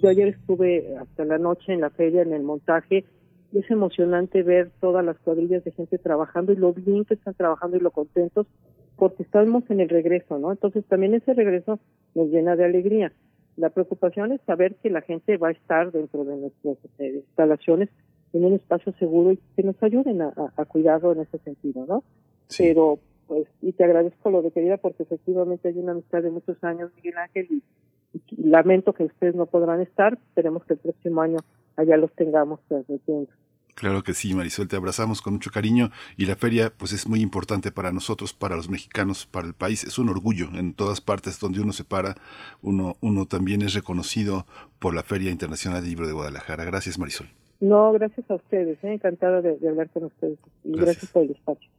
Yo ayer estuve hasta la noche en la feria, en el montaje, y es emocionante ver todas las cuadrillas de gente trabajando y lo bien que están trabajando y lo contentos porque estamos en el regreso, ¿no? Entonces también ese regreso nos llena de alegría. La preocupación es saber que la gente va a estar dentro de nuestras instalaciones en un espacio seguro y que nos ayuden a, a, cuidarlo en ese sentido, ¿no? Pero, pues, y te agradezco lo de querida porque efectivamente hay una amistad de muchos años, Miguel Ángel, y, lamento que ustedes no podrán estar, esperemos que el próximo año allá los tengamos transmitiendo. Claro que sí, Marisol, te abrazamos con mucho cariño y la feria pues es muy importante para nosotros, para los mexicanos, para el país, es un orgullo en todas partes donde uno se para, uno, uno también es reconocido por la Feria Internacional del Libro de Guadalajara. Gracias, Marisol. No, gracias a ustedes, ¿eh? encantada de, hablar con ustedes y gracias, por el espacio.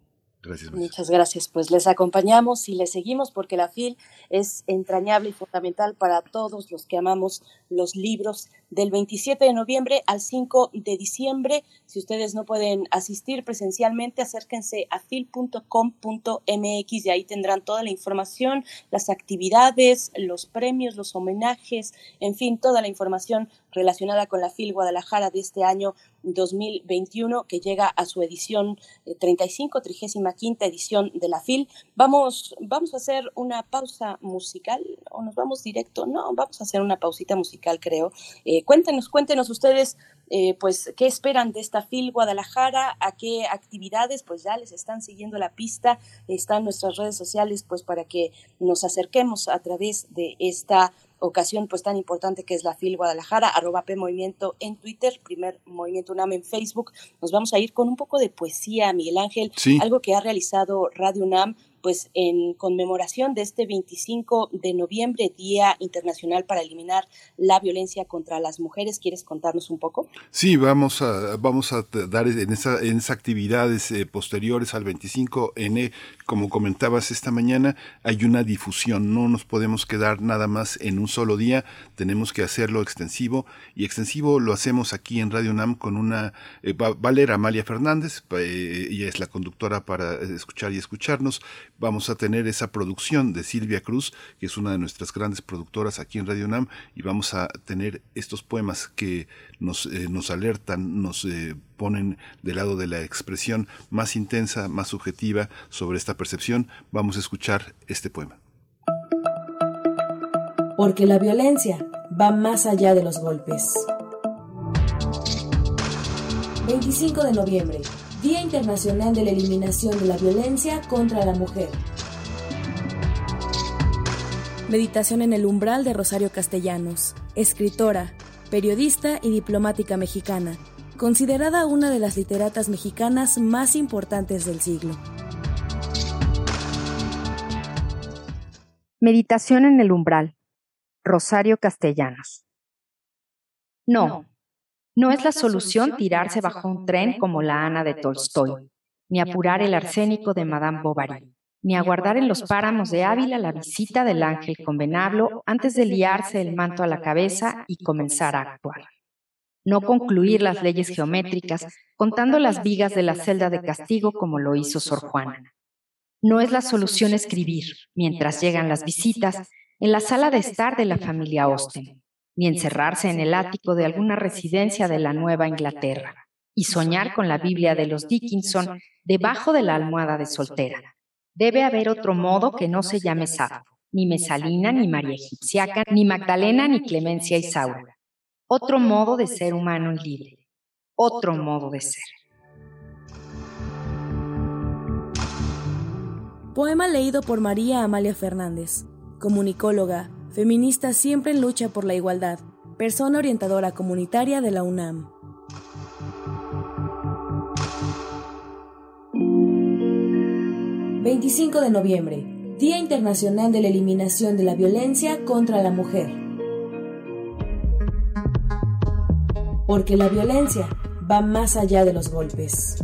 Muchas gracias. Pues les acompañamos y les seguimos porque la FIL es entrañable y fundamental para todos los que amamos los libros del 27 de noviembre al 5 de diciembre. Si ustedes no pueden asistir presencialmente, acérquense a fil.com.mx y ahí tendrán toda la información, las actividades, los premios, los homenajes, en fin, toda la información relacionada con la FIL Guadalajara de este año 2021 que llega a su edición 35, 35 edición de la FIL. Vamos, vamos a hacer una pausa musical o nos vamos directo. No, vamos a hacer una pausita musical, creo. Eh, cuéntenos, cuéntenos ustedes, eh, pues, qué esperan de esta FIL Guadalajara, a qué actividades, pues ya les están siguiendo la pista, están nuestras redes sociales, pues, para que nos acerquemos a través de esta ocasión pues tan importante que es la FIL Guadalajara, arroba P Movimiento en Twitter, primer Movimiento UNAM en Facebook. Nos vamos a ir con un poco de poesía, Miguel Ángel, algo que ha realizado Radio UNAM pues en conmemoración de este 25 de noviembre, Día Internacional para Eliminar la Violencia contra las Mujeres. ¿Quieres contarnos un poco? Sí, vamos a, vamos a dar en, esa, en esas actividades eh, posteriores al 25N, como comentabas esta mañana, hay una difusión, no nos podemos quedar nada más en un solo día, tenemos que hacerlo extensivo y extensivo lo hacemos aquí en Radio NAM con una, eh, va, a leer Amalia Fernández, eh, ella es la conductora para escuchar y escucharnos, vamos a tener esa producción de Silvia Cruz, que es una de nuestras grandes productoras aquí en Radio Nam, y vamos a tener estos poemas que nos, eh, alertan, nos eh, ponen del lado de la expresión más intensa, más subjetiva sobre esta percepción. Vamos a escuchar este poema. Porque la violencia va más allá de los golpes. 25 de noviembre, Día Internacional de la Eliminación de la Violencia contra la Mujer. Meditación en el umbral de Rosario Castellanos, escritora, periodista y diplomática mexicana, considerada una de las literatas mexicanas más importantes del siglo. Meditación en el umbral. Rosario Castellanos. No, no es la solución tirarse bajo un tren como la Ana de Tolstoy, ni apurar el arsénico de Madame Bovary, ni aguardar en los páramos de Ávila la visita del ángel con venablo antes de liarse el manto a la cabeza y comenzar a actuar. No concluir las leyes geométricas contando las vigas de la celda de castigo como lo hizo Sor Juana. No es la solución escribir, mientras llegan las visitas, en la sala de estar de la familia Austen ni encerrarse en el ático de alguna residencia de la Nueva Inglaterra y soñar con la Biblia de los Dickinson debajo de la almohada de soltera. Debe haber otro modo que no se llame Safo, ni Mesalina, ni María Egipciaca, ni Magdalena, ni Clemencia Isaura. Otro modo de ser humano y libre. Otro modo de ser. Poema leído por María Amalia Fernández, comunicóloga, feminista siempre en lucha por la igualdad, persona orientadora comunitaria de la UNAM. ...25 de noviembre... ...Día Internacional de la Eliminación de la Violencia contra la Mujer... Porque la violencia va más allá de los golpes.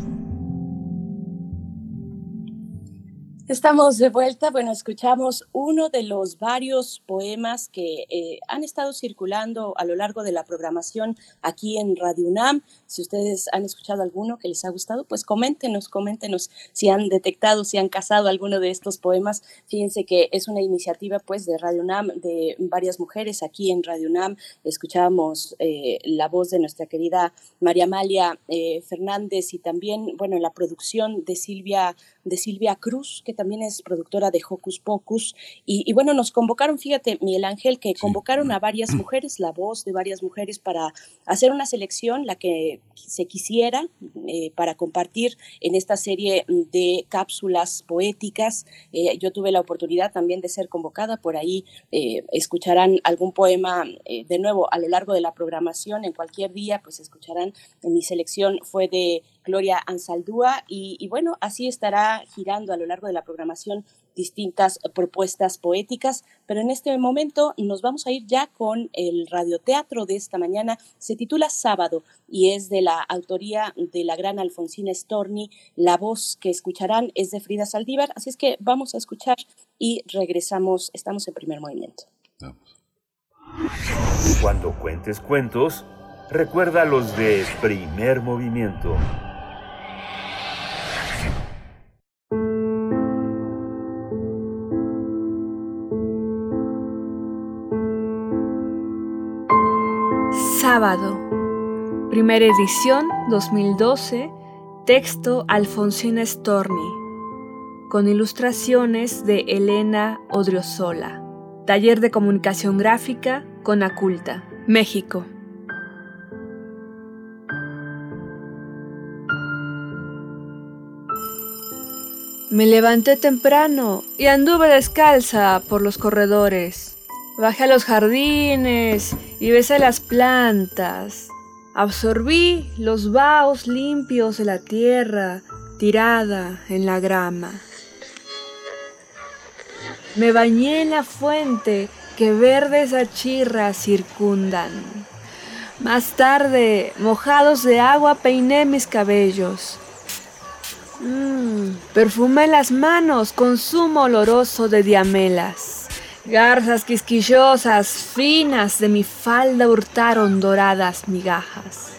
Estamos de vuelta. Bueno, escuchamos uno de los varios poemas que eh, han estado circulando a lo largo de la programación aquí en Radio UNAM. Si ustedes han escuchado alguno que les ha gustado, pues coméntenos, coméntenos si han detectado, si han casado alguno de estos poemas. Fíjense que es una iniciativa pues de Radio UNAM, de varias mujeres aquí en Radio UNAM. Escuchábamos eh, la voz de nuestra querida María Amalia eh, Fernández y también, bueno, la producción de Silvia de Silvia Cruz, que también es productora de Hocus Pocus. Y, bueno, nos convocaron, fíjate, Miguel Ángel, que convocaron a varias mujeres, la voz de varias mujeres para hacer una selección, la que se quisiera, eh, para compartir en esta serie de cápsulas poéticas. Eh, yo tuve la oportunidad también de ser convocada, por ahí eh, escucharán algún poema de nuevo a lo largo de la programación, en cualquier día, pues escucharán, mi selección fue de Gloria Ansaldúa y, bueno, así estará girando a lo largo de la programación distintas propuestas poéticas, pero en este momento nos vamos a ir ya con el radioteatro de esta mañana. Se titula Sábado y es de la autoría de la gran Alfonsina Storni. La voz que escucharán es de Frida Saldívar, así es que vamos a escuchar y regresamos. Estamos en primer movimiento. Cuando cuentes cuentos, recuerda los de primer movimiento. Sábado. Primera edición 2012. Texto Alfonsina Storni. Con ilustraciones de Elena Odriozola. Taller de Comunicación Gráfica con Aculta, México. Me levanté temprano y anduve descalza por los corredores. Bajé a los jardines y besé las plantas. Absorbí los vaos limpios de la tierra tirada en la grama. Me bañé en la fuente que verdes achirras circundan. Más tarde, mojados de agua, peiné mis cabellos. Mm, perfumé las manos con zumo oloroso de diamelas. Garzas quisquillosas, finas de mi falda hurtaron doradas migajas.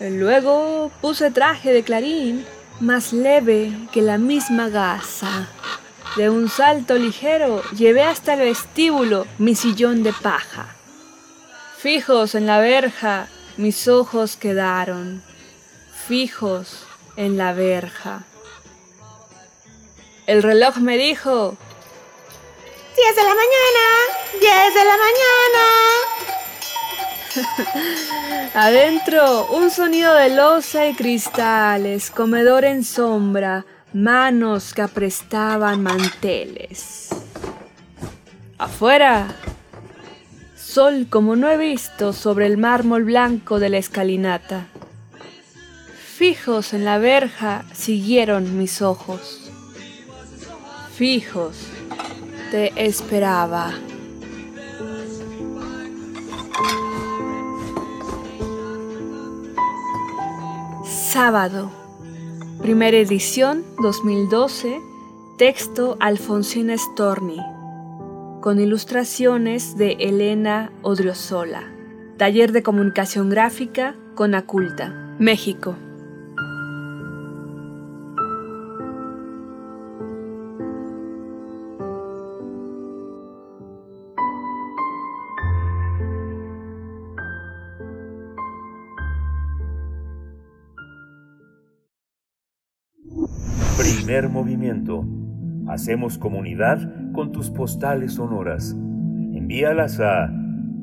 Luego puse traje de clarín, más leve que la misma gasa. De un salto ligero llevé hasta el vestíbulo mi sillón de paja. Fijos en la verja, mis ojos quedaron, fijos en la verja. El reloj me dijo 10 de la mañana, 10 de la mañana. Adentro, un sonido de losa y cristales, comedor en sombra, manos que aprestaban manteles. Afuera, sol como no he visto sobre el mármol blanco de la escalinata. Fijos en la verja siguieron mis ojos. Fijos te esperaba. Sábado. Primera edición 2012. Texto Alfonsina Storni. Con ilustraciones de Elena Odriozola. Taller de Comunicación Gráfica con Aculta, México. Primer movimiento. Hacemos comunidad con tus postales sonoras. Envíalas a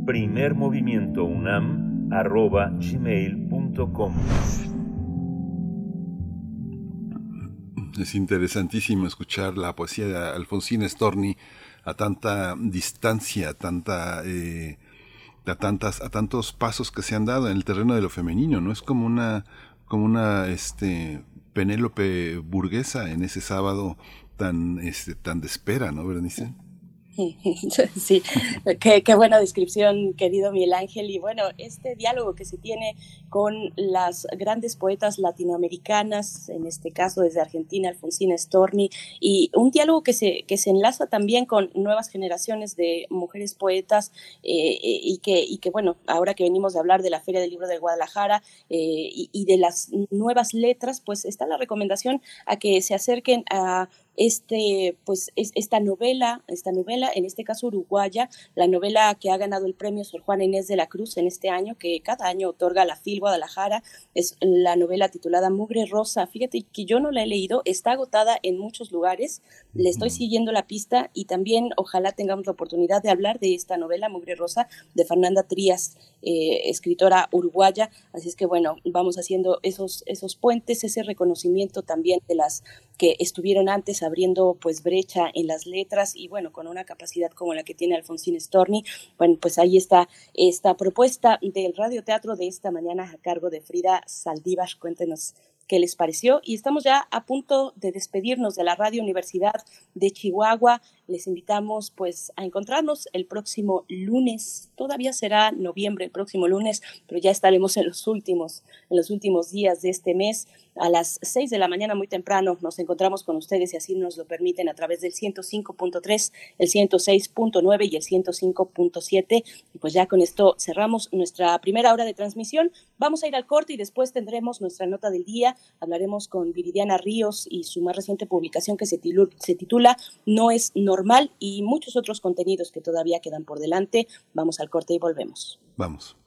primermovimientounam.gmail.com Es interesantísimo escuchar la poesía de Alfonsina Storni a tanta distancia, a tanta eh, a tantas a tantos pasos que se han dado en el terreno de lo femenino, no es como una como una este Penélope burguesa en ese sábado tan este tan de espera, ¿no, Berenice? Sí, qué, buena descripción, querido Miguel Ángel. Y bueno, este diálogo que se tiene con las grandes poetas latinoamericanas, en este caso desde Argentina, Alfonsina Storni, y un diálogo que se, que se enlaza también con nuevas generaciones de mujeres poetas eh, y, que, y que, bueno, ahora que venimos de hablar de la Feria del Libro de Guadalajara eh, y, y de las nuevas letras, pues está la recomendación a que se acerquen a este, pues, es, esta novela, esta novela, en este caso uruguaya, la novela que ha ganado el premio Sor Juana Inés de la Cruz en este año, que cada año otorga la FIL Guadalajara, es la novela titulada Mugre Rosa. Fíjate que yo no la he leído, está agotada en muchos lugares, le estoy siguiendo la pista y también ojalá tengamos la oportunidad de hablar de esta novela Mugre Rosa de Fernanda Trías, eh, escritora uruguaya. Así es que bueno, vamos haciendo esos, esos puentes, ese reconocimiento también de las que estuvieron antes abriendo pues brecha en las letras y bueno, con una capacidad como la que tiene Alfonsín Storni, bueno, pues ahí está esta propuesta del radioteatro de esta mañana a cargo de Frida Saldívar. Cuéntenos qué les pareció. Y estamos ya a punto de despedirnos de la Radio Universidad de Chihuahua. Les invitamos pues a encontrarnos el próximo lunes. Todavía será noviembre el próximo lunes, pero ya estaremos en los últimos, en los últimos días de este mes. A las 6 de la mañana muy temprano nos encontramos con ustedes y así nos lo permiten a través del 105.3, el 106.9 y el 105.7. Y pues ya con esto cerramos nuestra primera hora de transmisión. Vamos a ir al corte y después tendremos nuestra nota del día. Hablaremos con Viridiana Ríos y su más reciente publicación que se, titula No es normal y muchos otros contenidos que todavía quedan por delante. Vamos al corte y volvemos. Vamos.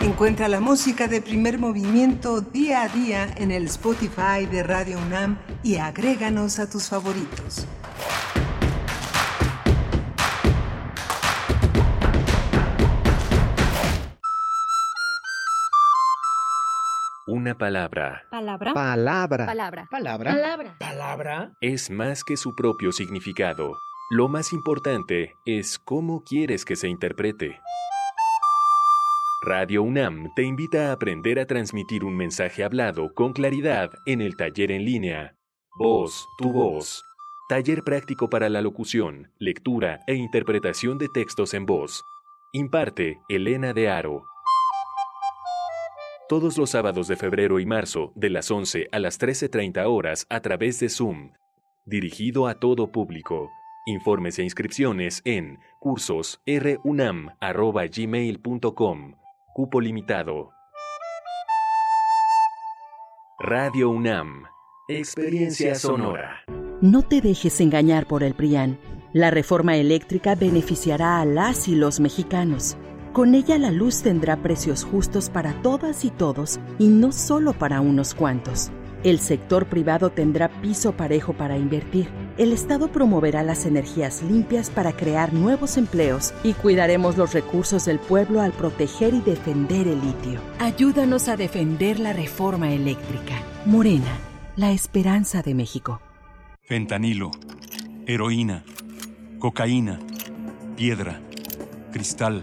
Encuentra la música de primer movimiento día a día en el Spotify de Radio UNAM y agréganos a tus favoritos. Una palabra. Palabra. Palabra. Palabra. Palabra. Palabra. Palabra. Es más que su propio significado. Lo más importante es cómo quieres que se interprete. Radio UNAM te invita a aprender a transmitir un mensaje hablado con claridad en el taller en línea. Voz, tu voz. Taller práctico para la locución, lectura e interpretación de textos en voz. Imparte Elena de Aro todos los sábados de febrero y marzo, de las 11 a las 13.30 horas a través de Zoom. Dirigido a todo público. Informes e inscripciones en cursosrunam.gmail.com. Cupo limitado. Radio UNAM. Experiencia sonora. No te dejes engañar por el PRIAN. La reforma eléctrica beneficiará a las y los mexicanos. Con ella la luz tendrá precios justos para todas y todos y no solo para unos cuantos. El sector privado tendrá piso parejo para invertir. El Estado promoverá las energías limpias para crear nuevos empleos y cuidaremos los recursos del pueblo al proteger y defender el litio. Ayúdanos a defender la reforma eléctrica. Morena, la esperanza de México. Fentanilo, heroína, cocaína, piedra, cristal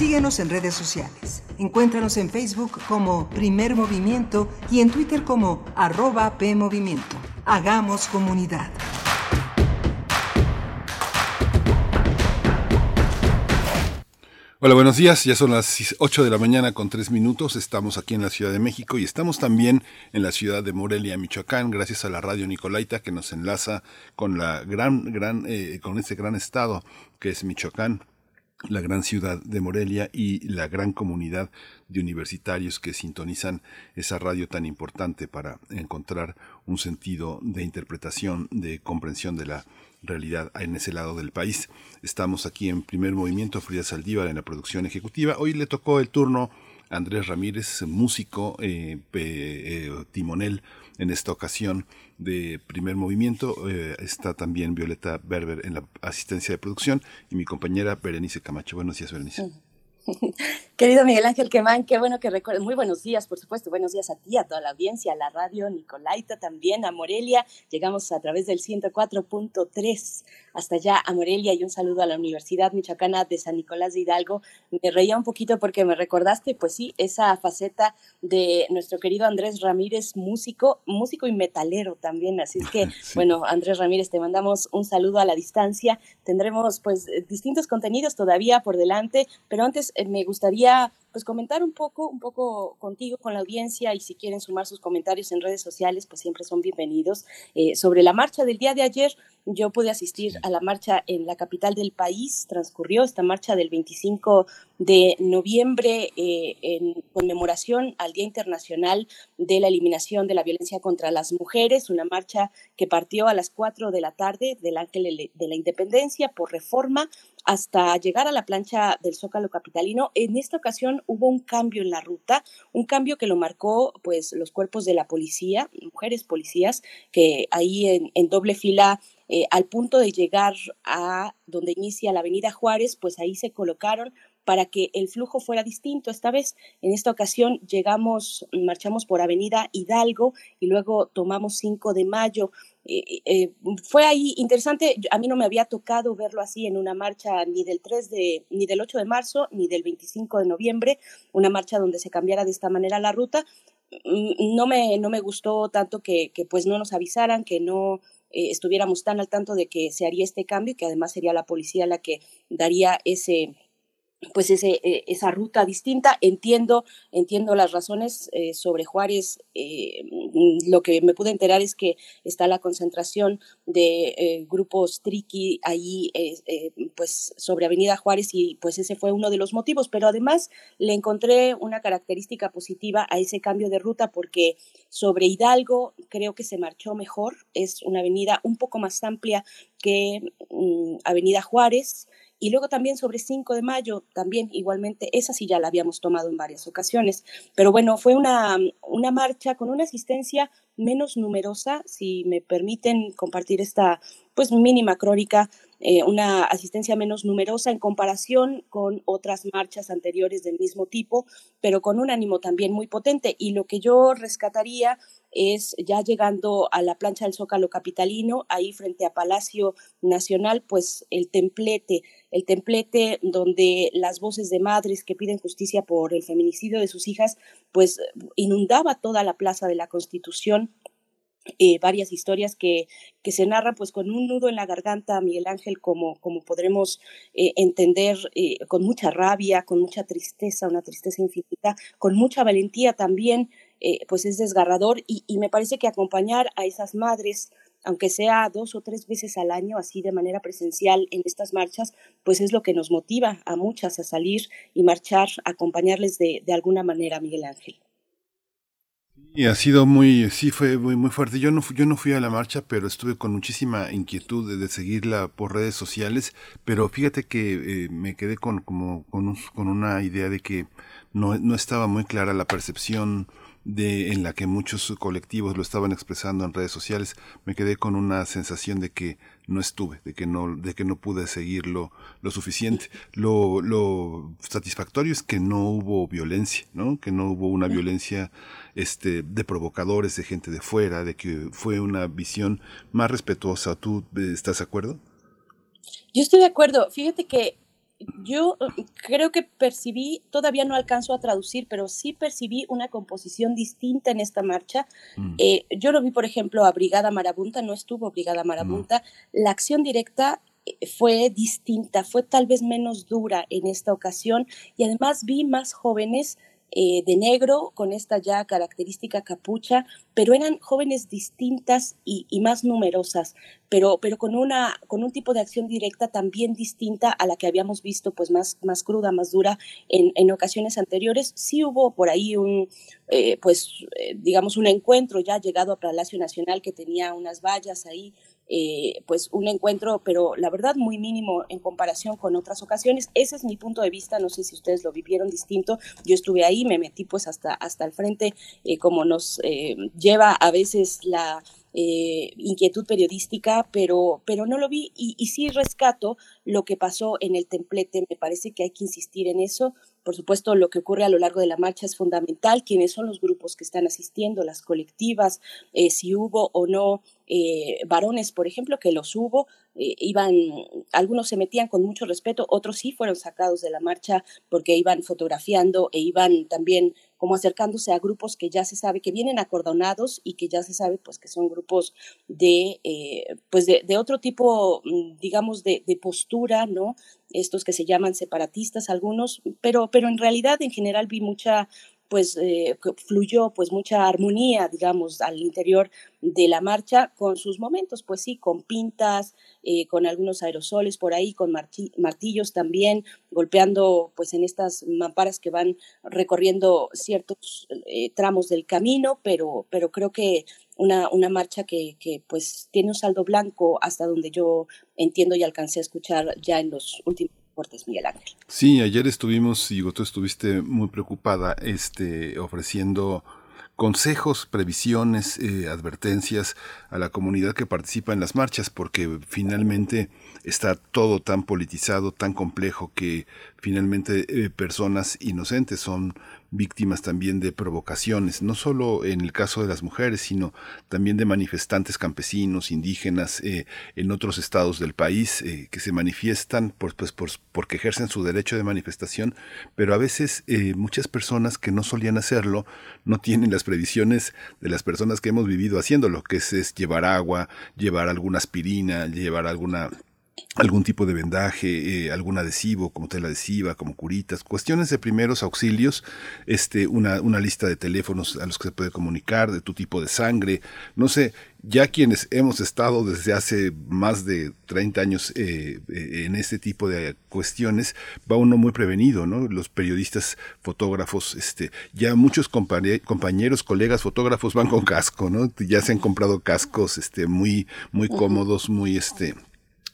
Síguenos en redes sociales. Encuéntranos en Facebook como Primer Movimiento y en Twitter como arroba PMovimiento. Hagamos comunidad. Hola, buenos días. Ya son las 8 de la mañana con 3 minutos. Estamos aquí en la Ciudad de México y estamos también en la ciudad de Morelia, Michoacán, gracias a la radio Nicolaita que nos enlaza con la gran, gran, eh, con este gran estado que es Michoacán la gran ciudad de Morelia y la gran comunidad de universitarios que sintonizan esa radio tan importante para encontrar un sentido de interpretación, de comprensión de la realidad en ese lado del país. Estamos aquí en primer movimiento, Frida Saldívar en la producción ejecutiva. Hoy le tocó el turno a Andrés Ramírez, músico, eh, eh, timonel en esta ocasión de primer movimiento. Eh, está también Violeta Berber en la asistencia de producción y mi compañera Berenice Camacho. Buenos días, Berenice. Querido Miguel Ángel Quemán, qué bueno que recuerdes. Muy buenos días, por supuesto. Buenos días a ti, a toda la audiencia, a la radio Nicolaita también, a Morelia. Llegamos a través del 104.3 hasta allá a Morelia y un saludo a la Universidad Michoacana de San Nicolás de Hidalgo. Me reía un poquito porque me recordaste, pues sí, esa faceta de nuestro querido Andrés Ramírez, músico, músico y metalero también. Así es que, bueno, Andrés Ramírez, te mandamos un saludo a la distancia. Tendremos pues distintos contenidos todavía por delante, pero antes me gustaría pues comentar un poco, un poco contigo, con la audiencia y si quieren sumar sus comentarios en redes sociales, pues siempre son bienvenidos. Eh, sobre la marcha del día de ayer, yo pude asistir a la marcha en la capital del país, transcurrió esta marcha del 25 de noviembre eh, en conmemoración al Día Internacional de la Eliminación de la Violencia contra las Mujeres, una marcha que partió a las 4 de la tarde del Ángel de la Independencia por reforma hasta llegar a la plancha del Zócalo Capitalino. En esta ocasión hubo un cambio en la ruta, un cambio que lo marcó pues los cuerpos de la policía, mujeres policías, que ahí en, doble fila eh, al punto de llegar a donde inicia la Avenida Juárez, pues ahí se colocaron para que el flujo fuera distinto. Esta vez, en esta ocasión, llegamos, marchamos por Avenida Hidalgo y luego tomamos 5 de mayo. Eh, fue ahí interesante, a mí no me había tocado verlo así en una marcha ni del 3 de, ni del 8 de marzo, ni del 25 de noviembre, una marcha donde se cambiara de esta manera la ruta. Mm, no me, no me gustó tanto que, pues no nos avisaran, que no eh, estuviéramos tan al tanto de que se haría este cambio y que además sería la policía la que daría ese, pues ese, eh, esa ruta distinta. Entiendo, entiendo las razones eh, sobre Juárez. Eh, mm, lo que me pude enterar es que está la concentración de grupos triqui ahí, pues sobre Avenida Juárez y pues ese fue uno de los motivos. Pero además le encontré una característica positiva a ese cambio de ruta porque sobre Hidalgo creo que se marchó mejor. Es una avenida un poco más amplia que mm, Avenida Juárez y luego también sobre 5 de mayo, también igualmente, esa sí ya la habíamos tomado en varias ocasiones. Pero bueno, fue una, una marcha con una asistencia menos numerosa, si me permiten compartir esta pues mínima crónica, eh, una asistencia menos numerosa en comparación con otras marchas anteriores del mismo tipo, pero con un ánimo también muy potente. Y lo que yo rescataría es ya llegando a la plancha del Zócalo Capitalino, ahí frente a Palacio Nacional, pues el templete, el templete donde las voces de madres que piden justicia por el feminicidio de sus hijas, pues inundaba toda la Plaza de la Constitución eh, varias historias que, que, se narran pues con un nudo en la garganta, Miguel Ángel, como, como podremos eh, entender, eh, con mucha rabia, con mucha tristeza, una tristeza infinita, con mucha valentía también, pues es desgarrador y, y, me parece que acompañar a esas madres, aunque sea dos o tres veces al año, así de manera presencial en estas marchas, pues es lo que nos motiva a muchas a salir y marchar, acompañarles de, de alguna manera, Miguel Ángel. Y ha sido muy, sí, fue muy, muy fuerte. Yo no, yo no fui a la marcha, pero estuve con muchísima inquietud de, seguirla por redes sociales. Pero fíjate que eh, me quedé con, como, con, con, una idea de que no, no estaba muy clara la percepción de, en la que muchos colectivos lo estaban expresando en redes sociales, me quedé con una sensación de que no estuve, de que no, de que no pude seguirlo lo suficiente. Lo, lo satisfactorio es que no hubo violencia, ¿no? Que no hubo una violencia este, de provocadores, de gente de fuera, de que fue una visión más respetuosa. ¿Tú eh, estás de acuerdo? Yo estoy de acuerdo. Fíjate que yo eh, creo que percibí, todavía no alcanzo a traducir, pero sí percibí una composición distinta en esta marcha. Mm. Eh, yo lo vi, por ejemplo, a Brigada Marabunta, no estuvo Brigada Marabunta. La acción directa fue distinta, fue tal vez menos dura en esta ocasión y además vi más jóvenes eh, de negro con esta ya característica capucha, pero eran jóvenes distintas y, más numerosas, pero, pero con, una, con un tipo de acción directa también distinta a la que habíamos visto, pues más, más cruda, más dura en, en ocasiones anteriores. Sí hubo por ahí un, eh, pues, eh, digamos, un encuentro ya llegado a Palacio Nacional que tenía unas vallas ahí eh, pues un encuentro, pero la verdad muy mínimo en comparación con otras ocasiones. Ese es mi punto de vista, no sé si ustedes lo vivieron distinto. Yo estuve ahí, me metí pues hasta, hasta el frente, eh, como nos eh, lleva a veces la inquietud periodística, pero, pero no lo vi y, y sí rescato lo que pasó en el templete. Me parece que hay que insistir en eso. Por supuesto, lo que ocurre a lo largo de la marcha es fundamental, quiénes son los grupos que están asistiendo, las colectivas, eh, si hubo o no eh, varones, por ejemplo, que los hubo, eh, iban, algunos se metían con mucho respeto, otros sí fueron sacados de la marcha porque iban fotografiando e iban también como acercándose a grupos que ya se sabe que vienen acordonados y que ya se sabe pues que son grupos de pues de, otro tipo mm, digamos de, de postura no estos que se llaman separatistas algunos, pero, pero en realidad en general vi mucha pues eh, fluyó pues mucha armonía, digamos, al interior de la marcha con sus momentos, pues sí, con pintas, eh, con algunos aerosoles por ahí, con martillos también, golpeando pues en estas mamparas que van recorriendo ciertos eh, tramos del camino, pero, pero creo que una, una marcha que, que pues tiene un saldo blanco hasta donde yo entiendo y alcancé a escuchar ya en los últimos Sí, ayer estuvimos, y tú estuviste muy preocupada, este, ofreciendo consejos, previsiones, eh, advertencias a la comunidad que participa en las marchas, porque finalmente está todo tan politizado, tan complejo, que finalmente eh, personas inocentes son víctimas también de provocaciones, no solo en el caso de las mujeres, sino también de manifestantes campesinos, indígenas, eh, en otros estados del país, eh, que se manifiestan por, pues, por, porque ejercen su derecho de manifestación, pero a veces eh, muchas personas que no solían hacerlo no tienen las previsiones de las personas que hemos vivido haciéndolo, que es, es llevar agua, llevar alguna aspirina, llevar alguna algún tipo de vendaje, eh, algún adhesivo como tela adhesiva, como curitas, cuestiones de primeros auxilios, este, una, una lista de teléfonos a los que se puede comunicar, de tu tipo de sangre, no sé, ya quienes hemos estado desde hace más de 30 años eh, eh, en este tipo de cuestiones, va uno muy prevenido, ¿no? Los periodistas, fotógrafos, este, ya muchos compañeros, colegas fotógrafos van con casco, ¿no? Ya se han comprado cascos, este, muy, muy cómodos, muy, este,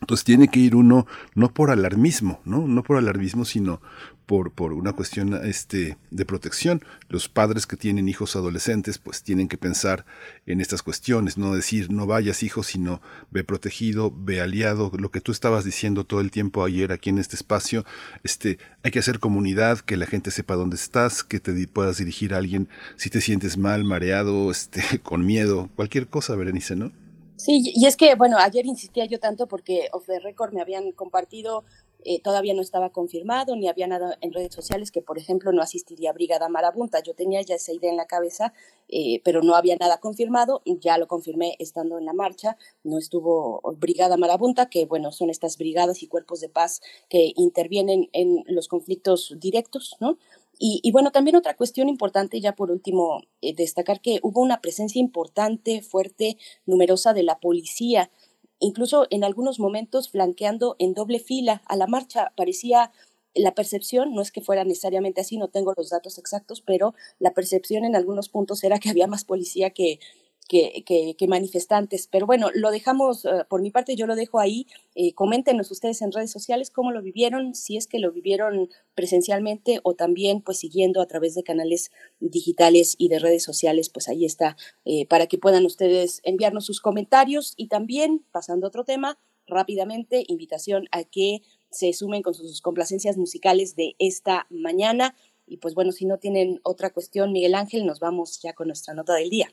entonces tiene que ir uno no por alarmismo, ¿no? No por alarmismo, sino por, por una cuestión este, de protección. Los padres que tienen hijos adolescentes, pues tienen que pensar en estas cuestiones, no decir no vayas hijo, sino ve protegido, ve aliado, lo que tú estabas diciendo todo el tiempo ayer aquí en este espacio, este, hay que hacer comunidad, que la gente sepa dónde estás, que te puedas dirigir a alguien si te sientes mal, mareado, este, con miedo, cualquier cosa, Berenice, ¿no? Sí, y es que, bueno, ayer insistía yo tanto porque Off the Record me habían compartido, eh, todavía no estaba confirmado, ni había nada en redes sociales que, por ejemplo, no asistiría Brigada Marabunta. Yo tenía ya esa idea en la cabeza, eh, pero no había nada confirmado. Ya lo confirmé estando en la marcha. No estuvo Brigada Marabunta, que, bueno, son estas brigadas y cuerpos de paz que intervienen en los conflictos directos, ¿no? Y, bueno, también otra cuestión importante, ya por último, eh, destacar que hubo una presencia importante, fuerte, numerosa de la policía, incluso en algunos momentos flanqueando en doble fila a la marcha. Parecía la percepción, no es que fuera necesariamente así, no tengo los datos exactos, pero la percepción en algunos puntos era que había más policía que, que, manifestantes. Pero bueno, lo dejamos, eh, por mi parte yo lo dejo ahí. Eh, coméntenos ustedes en redes sociales cómo lo vivieron, si es que lo vivieron presencialmente o también pues siguiendo a través de canales digitales y de redes sociales, pues ahí está, eh, para que puedan ustedes enviarnos sus comentarios y también, pasando a otro tema, rápidamente, invitación a que se sumen con sus complacencias musicales de esta mañana. Y pues bueno, si no tienen otra cuestión, Miguel Ángel, nos vamos ya con nuestra nota del día.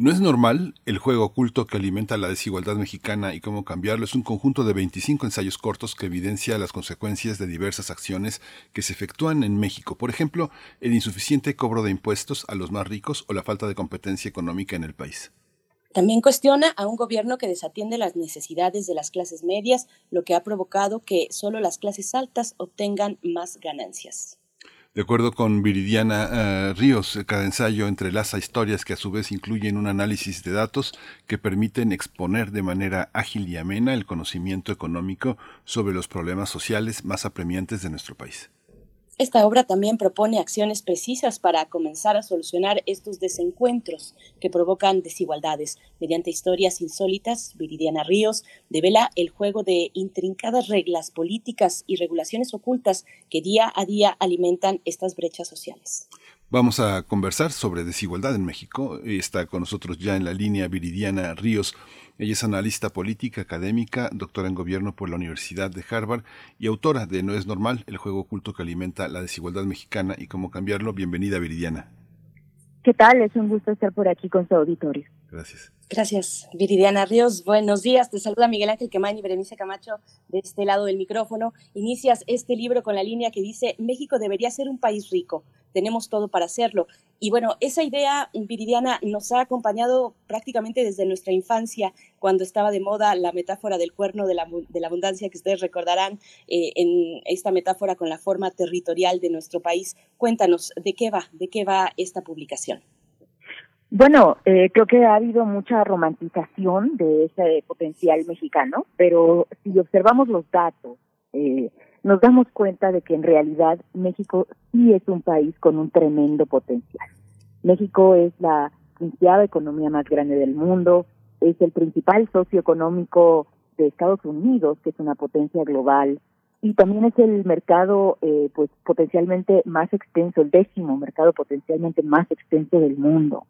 No es normal el juego oculto que alimenta la desigualdad mexicana y cómo cambiarlo. Es un conjunto de 25 ensayos cortos que evidencia las consecuencias de diversas acciones que se efectúan en México. Por ejemplo, el insuficiente cobro de impuestos a los más ricos o la falta de competencia económica en el país. También cuestiona a un gobierno que desatiende las necesidades de las clases medias, lo que ha provocado que solo las clases altas obtengan más ganancias. De acuerdo con Viridiana eh, Ríos, cada ensayo entrelaza historias que a su vez incluyen un análisis de datos que permiten exponer de manera ágil y amena el conocimiento económico sobre los problemas sociales más apremiantes de nuestro país. Esta obra también propone acciones precisas para comenzar a solucionar estos desencuentros que provocan desigualdades. Mediante historias insólitas, Viridiana Ríos devela el juego de intrincadas reglas políticas y regulaciones ocultas que día a día alimentan estas brechas sociales. Vamos a conversar sobre desigualdad en México. Está con nosotros ya en la línea Viridiana Ríos. Ella es analista política, académica, doctora en gobierno por la Universidad de Harvard y autora de No es normal, el juego oculto que alimenta la desigualdad mexicana y cómo cambiarlo. Bienvenida, Viridiana. ¿Qué tal? Es un gusto estar por aquí con su auditorio. Gracias. Gracias, Viridiana Ríos. Buenos días. Te saluda Miguel Ángel Quemain y Berenice Camacho de este lado del micrófono. Inicias este libro con la línea que dice México debería ser un país rico. Tenemos todo para hacerlo. Y bueno, esa idea, Viridiana, nos ha acompañado prácticamente desde nuestra infancia, cuando estaba de moda la metáfora del cuerno de la, de la abundancia, que ustedes recordarán eh, en esta metáfora con la forma territorial de nuestro país. Cuéntanos, ¿de qué va? ¿De qué va esta publicación? Bueno, eh, creo que ha habido mucha romantización de ese potencial mexicano, pero si observamos los datos, eh, nos damos cuenta de que en realidad México sí es un país con un tremendo potencial. México es la quinceava economía más grande del mundo, es el principal socio económico de Estados Unidos, que es una potencia global, y también es el mercado eh, pues potencialmente más extenso, el décimo mercado potencialmente más extenso del mundo.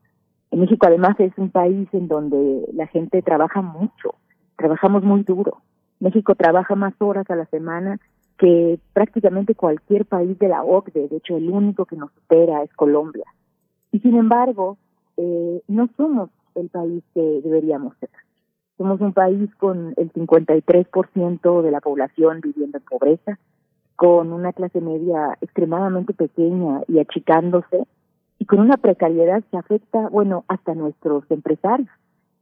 En México además es un país en donde la gente trabaja mucho, trabajamos muy duro. México trabaja más horas a la semana que prácticamente cualquier país de la OCDE, de hecho el único que nos supera es Colombia. Y sin embargo, eh, no somos el país que deberíamos ser. Somos un país con el 53% de la población viviendo en pobreza, con una clase media extremadamente pequeña y achicándose, y con una precariedad que afecta, bueno, hasta nuestros empresarios.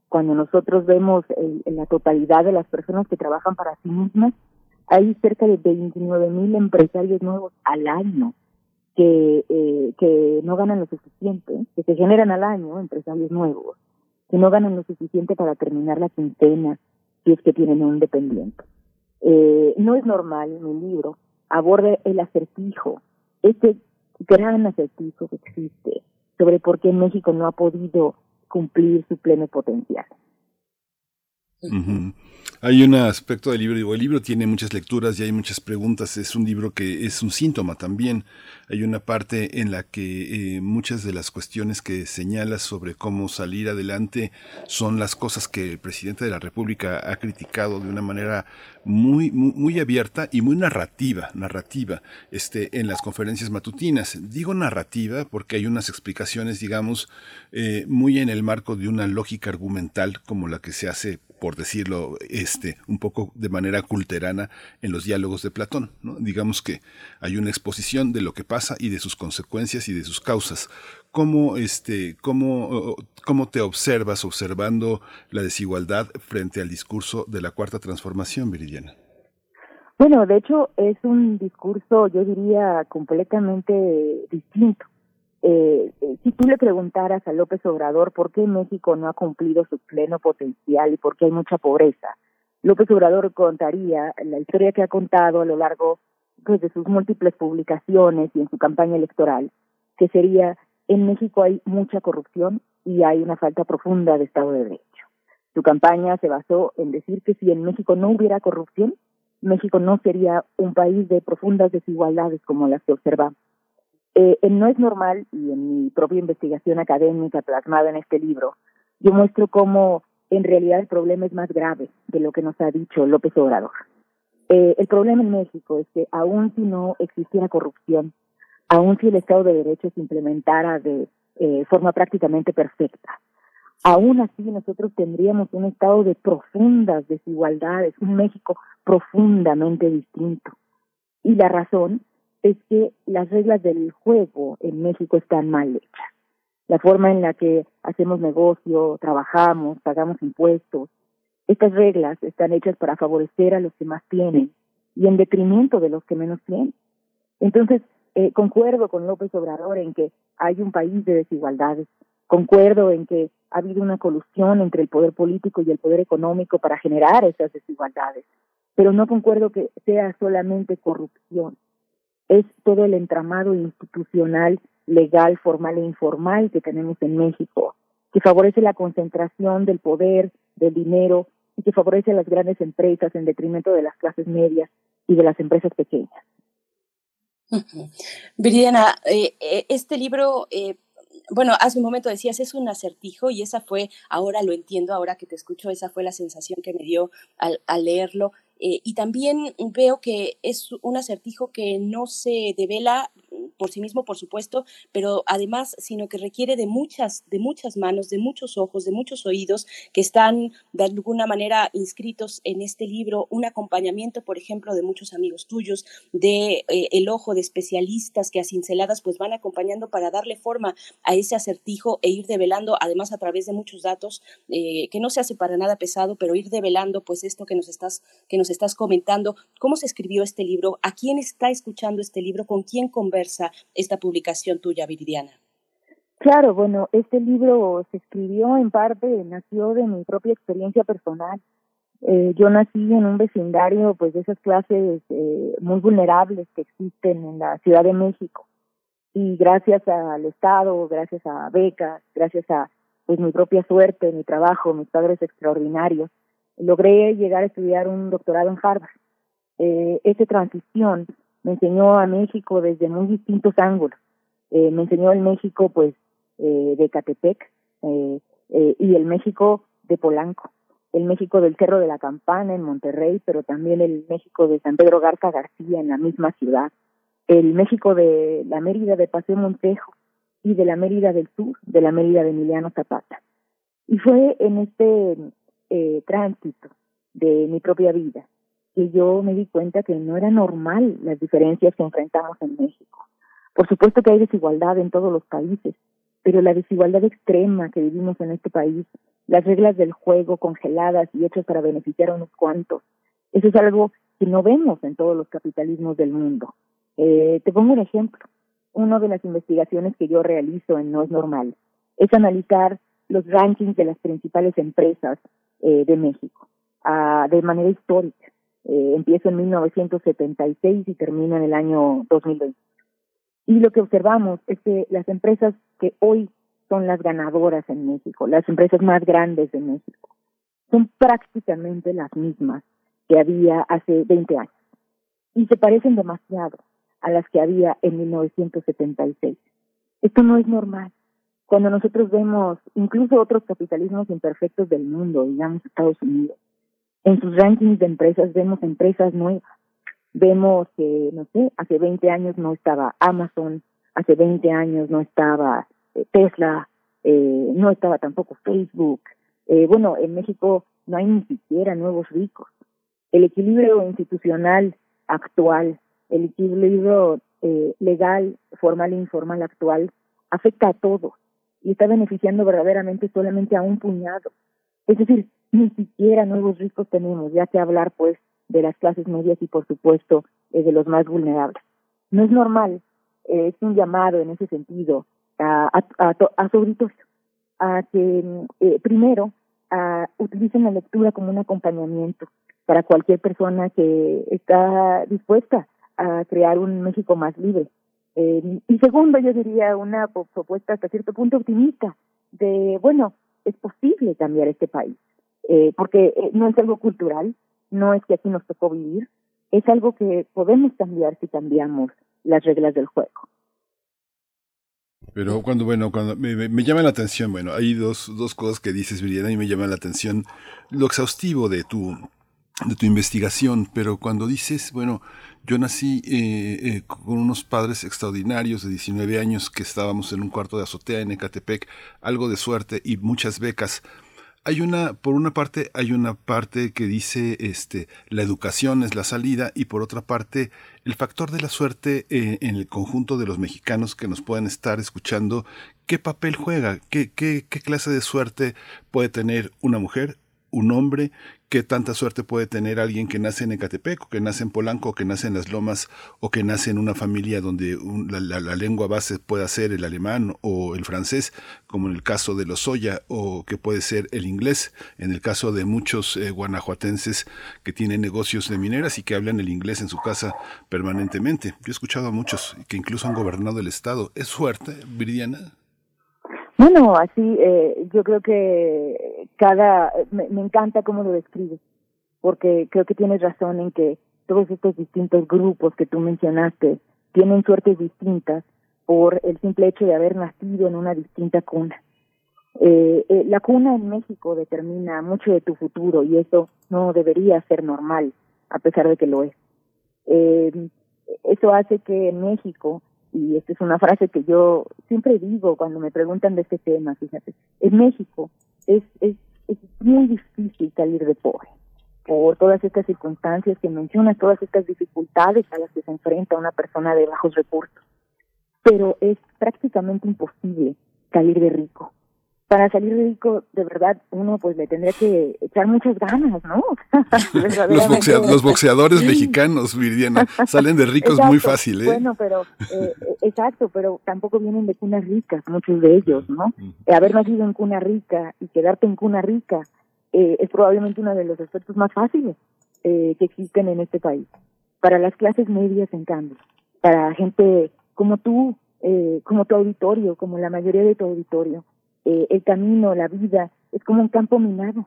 Cuando nosotros vemos la totalidad de las personas que trabajan para sí mismas, hay cerca de 29 mil empresarios nuevos al año que, eh, que no ganan lo suficiente, que se generan al año empresarios nuevos, que no ganan lo suficiente para terminar la quincena si es que tienen un dependiente. Eh, no es normal, mi libro aborda el acertijo, este gran acertijo que existe sobre por qué México no ha podido cumplir su pleno potencial. Hay un aspecto del libro, digo, el libro tiene muchas lecturas y hay muchas preguntas, es un libro que es un síntoma también. Hay una parte en la que eh, muchas de las cuestiones que señala sobre cómo salir adelante son las cosas que el presidente de la República ha criticado de una manera muy, muy, abierta y muy narrativa, narrativa, este, en las conferencias matutinas. Digo narrativa porque hay unas explicaciones, digamos, eh, muy en el marco de una lógica argumental como la que se hace por decirlo este, un poco de manera culterana en los diálogos de Platón. ¿no? Digamos que hay una exposición de lo que pasa y de sus consecuencias y de sus causas. ¿Cómo, este, cómo, cómo te observas observando la desigualdad frente al discurso de la cuarta transformación, Viridiana? Bueno, de hecho es un discurso, yo diría, completamente distinto eh, eh, si tú le preguntaras a López Obrador por qué México no ha cumplido su pleno potencial y por qué hay mucha pobreza, López Obrador contaría la historia que ha contado a lo largo pues, de sus múltiples publicaciones y en su campaña electoral, que sería en México hay mucha corrupción y hay una falta profunda de Estado de Derecho. Su campaña se basó en decir que si en México no hubiera corrupción, México no sería un país de profundas desigualdades como las que observamos. Eh, No es normal, y en mi propia investigación académica plasmada en este libro, yo muestro cómo en realidad el problema es más grave de lo que nos ha dicho López Obrador. Eh, el problema en México es que aun si no existiera corrupción, aun si el Estado de Derecho se implementara de eh, forma prácticamente perfecta, aún así nosotros tendríamos un estado de profundas desigualdades, un México profundamente distinto. Y la razón es que las reglas del juego en México están mal hechas. La forma en la que hacemos negocio, trabajamos, pagamos impuestos, estas reglas están hechas para favorecer a los que más tienen y en detrimento de los que menos tienen. Entonces, eh, concuerdo con López Obrador en que hay un país de desigualdades, concuerdo en que ha habido una colusión entre el poder político y el poder económico para generar esas desigualdades, pero no concuerdo que sea solamente corrupción, es todo el entramado institucional, legal, formal e informal que tenemos en México, que favorece la concentración del poder, del dinero y que favorece a las grandes empresas en detrimento de las clases medias y de las empresas pequeñas. Viridiana, eh, eh, este libro, eh, bueno, hace un momento decías, es un acertijo y esa fue, ahora lo entiendo, ahora que te escucho, esa fue la sensación que me dio al, al leerlo. Eh, y también veo que es un acertijo que no se devela por sí mismo, por supuesto, pero además, sino que requiere de muchas, de muchas manos, de muchos ojos, de muchos oídos que están de alguna manera inscritos en este libro, un acompañamiento, por ejemplo, de muchos amigos tuyos, de eh, el ojo de especialistas que a cinceladas pues van acompañando para darle forma a ese acertijo e ir develando, además a través de muchos datos, eh, que no se hace para nada pesado, pero ir develando pues esto que nos estás, que nos estás comentando, cómo se escribió este libro, a quién está escuchando este libro, con quién conversa esta publicación tuya, Viridiana? Claro, bueno, este libro se escribió en parte, nació de mi propia experiencia personal. Eh, yo nací en un vecindario, pues, de esas clases eh, muy vulnerables que existen en la Ciudad de México. Y gracias al Estado, gracias a becas, gracias a pues mi propia suerte, mi trabajo, mis padres extraordinarios, logré llegar a estudiar un doctorado en Harvard. Eh, esa transición me enseñó a México desde muy distintos ángulos. Eh, me enseñó el México, pues, eh, de Catepec eh, y el México de Polanco, el México del Cerro de la Campana en Monterrey, pero también el México de San Pedro Garza García en la misma ciudad, el México de la Mérida de Paseo Montejo y de la Mérida del Sur, de la Mérida de Emiliano Zapata. Y fue en este tránsito de mi propia vida que yo me di cuenta que no era normal las diferencias que enfrentamos en México. Por supuesto que hay desigualdad en todos los países, pero la desigualdad extrema que vivimos en este país, las reglas del juego congeladas y hechas para beneficiar a unos cuantos, eso es algo que no vemos en todos los capitalismos del mundo. Eh, te pongo un ejemplo. Una de las investigaciones que yo realizo en No es Normal es analizar los rankings de las principales empresas eh, de México uh, de manera histórica. Eh, empiezo en 1976 y termina en el año 2020. Y lo que observamos es que las empresas que hoy son las ganadoras en México, las empresas más grandes de México, son prácticamente las mismas que había hace 20 años y se parecen demasiado a las que había en 1976. Esto no es normal. Cuando nosotros vemos incluso otros capitalismos imperfectos del mundo, digamos Estados Unidos, en sus rankings de empresas vemos empresas nuevas. Vemos que, no sé, hace 20 años no estaba Amazon, hace 20 años no estaba eh, Tesla, eh, no estaba tampoco Facebook. Eh, bueno, en México no hay ni siquiera nuevos ricos. El equilibrio institucional actual, el equilibrio eh, legal, formal e informal actual, afecta a todos y está beneficiando verdaderamente solamente a un puñado. Es decir, ni siquiera nuevos ricos tenemos, ya que hablar pues de las clases medias y por supuesto eh, de los más vulnerables. No es normal, eh, es un llamado en ese sentido a, a, a, a su a que eh, primero a, utilicen la lectura como un acompañamiento para cualquier persona que está dispuesta a crear un México más libre. Eh, y segundo, yo diría una propuesta hasta cierto punto optimista de, bueno, es posible cambiar este país eh, porque eh, no es algo cultural, no es que aquí nos tocó vivir, es algo que podemos cambiar si cambiamos las reglas del juego. Pero cuando, bueno, cuando me, llama la atención, bueno, hay dos, dos cosas que dices, Viridiana, y me llama la atención lo exhaustivo de tu, de tu investigación, pero cuando dices, bueno, Yo nací eh, eh, con unos padres extraordinarios de 19 años que estábamos en un cuarto de azotea en Ecatepec, algo de suerte y muchas becas hay una, por una parte, hay una parte que dice, este, la educación es la salida y por otra parte, el factor de la suerte eh, en el conjunto de los mexicanos que nos puedan estar escuchando, ¿qué papel juega? ¿Qué, qué, qué clase de suerte puede tener una mujer, un hombre, qué tanta suerte puede tener alguien que nace en Ecatepec, o que nace en Polanco, o que nace en Las Lomas, o que nace en una familia donde la, lengua base pueda ser el alemán o el francés, como en el caso de los Oya, o que puede ser el inglés, en el caso de muchos eh, guanajuatenses que tienen negocios de mineras y que hablan el inglés en su casa permanentemente. Yo he escuchado a muchos que incluso han gobernado el Estado. ¿Es suerte, Viridiana? Bueno, así eh, yo creo que cada, me, me encanta cómo lo describes, porque creo que tienes razón en que todos estos distintos grupos que tú mencionaste tienen suertes distintas por el simple hecho de haber nacido en una distinta cuna. Eh, eh, la cuna en México determina mucho de tu futuro y eso no debería ser normal, a pesar de que lo es. Eh, eso hace que en México y esta es una frase que yo siempre digo cuando me preguntan de este tema, fíjate, en México es, es, es muy difícil salir de pobre por todas estas circunstancias que mencionas, todas estas dificultades a las que se enfrenta una persona de bajos recursos. Pero es prácticamente imposible salir de rico para salir rico, de verdad, uno pues le tendría que echar muchas ganas, ¿no? los, boxeadores mexicanos, Viridiana, salen de ricos muy fácil, ¿eh? Bueno, pero, eh, eh, exacto, pero tampoco vienen de cunas ricas, muchos de ellos, ¿no? haber nacido en cuna rica y quedarte en cuna rica eh, es probablemente uno de los aspectos más fáciles que existen en este país. Para las clases medias, en cambio, para gente como tú, como tu auditorio, como la mayoría de tu auditorio, eh, el camino, la vida, es como un campo minado,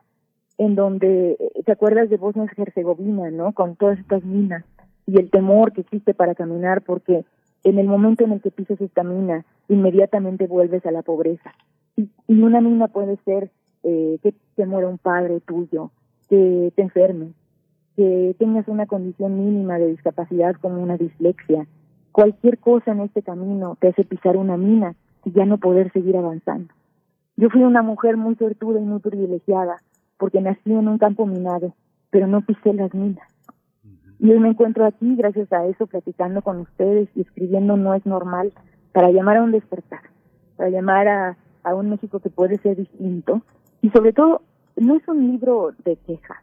en donde, eh, ¿te acuerdas de Bosnia y Herzegovina, no? Con todas estas minas y el temor que existe para caminar, porque en el momento en el que pisas esta mina, inmediatamente vuelves a la pobreza. Y, y una mina puede ser eh, que te muera un padre tuyo, que te enfermes, que tengas una condición mínima de discapacidad como una dislexia. Cualquier cosa en este camino te hace pisar una mina y ya no poder seguir avanzando. Yo fui una mujer muy sortuda y muy privilegiada porque nací en un campo minado, pero no pisé las minas. Y hoy me encuentro aquí, gracias a eso, platicando con ustedes y escribiendo No es normal, para llamar a un despertar, para llamar a, a un México que puede ser distinto. Y sobre todo, no es un libro de quejas,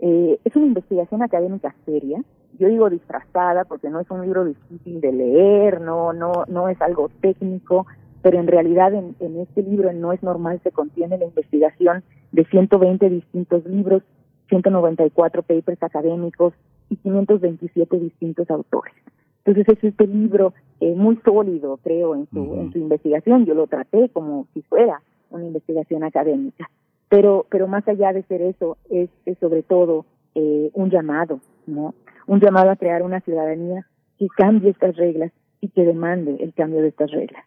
eh, es una investigación académica seria. Yo digo disfrazada porque no es un libro difícil de leer, no, no, no es algo técnico, pero en realidad en, este libro No es normal se contiene la investigación de 120 distintos libros, 194 papers académicos y 527 distintos autores. Entonces es este libro eh, muy sólido, creo, en su, en su investigación. Yo lo traté como si fuera una investigación académica. Pero, pero más allá de ser eso, es, es sobre todo eh, un llamado, ¿no? Un llamado a crear una ciudadanía que cambie estas reglas y que demande el cambio de estas reglas.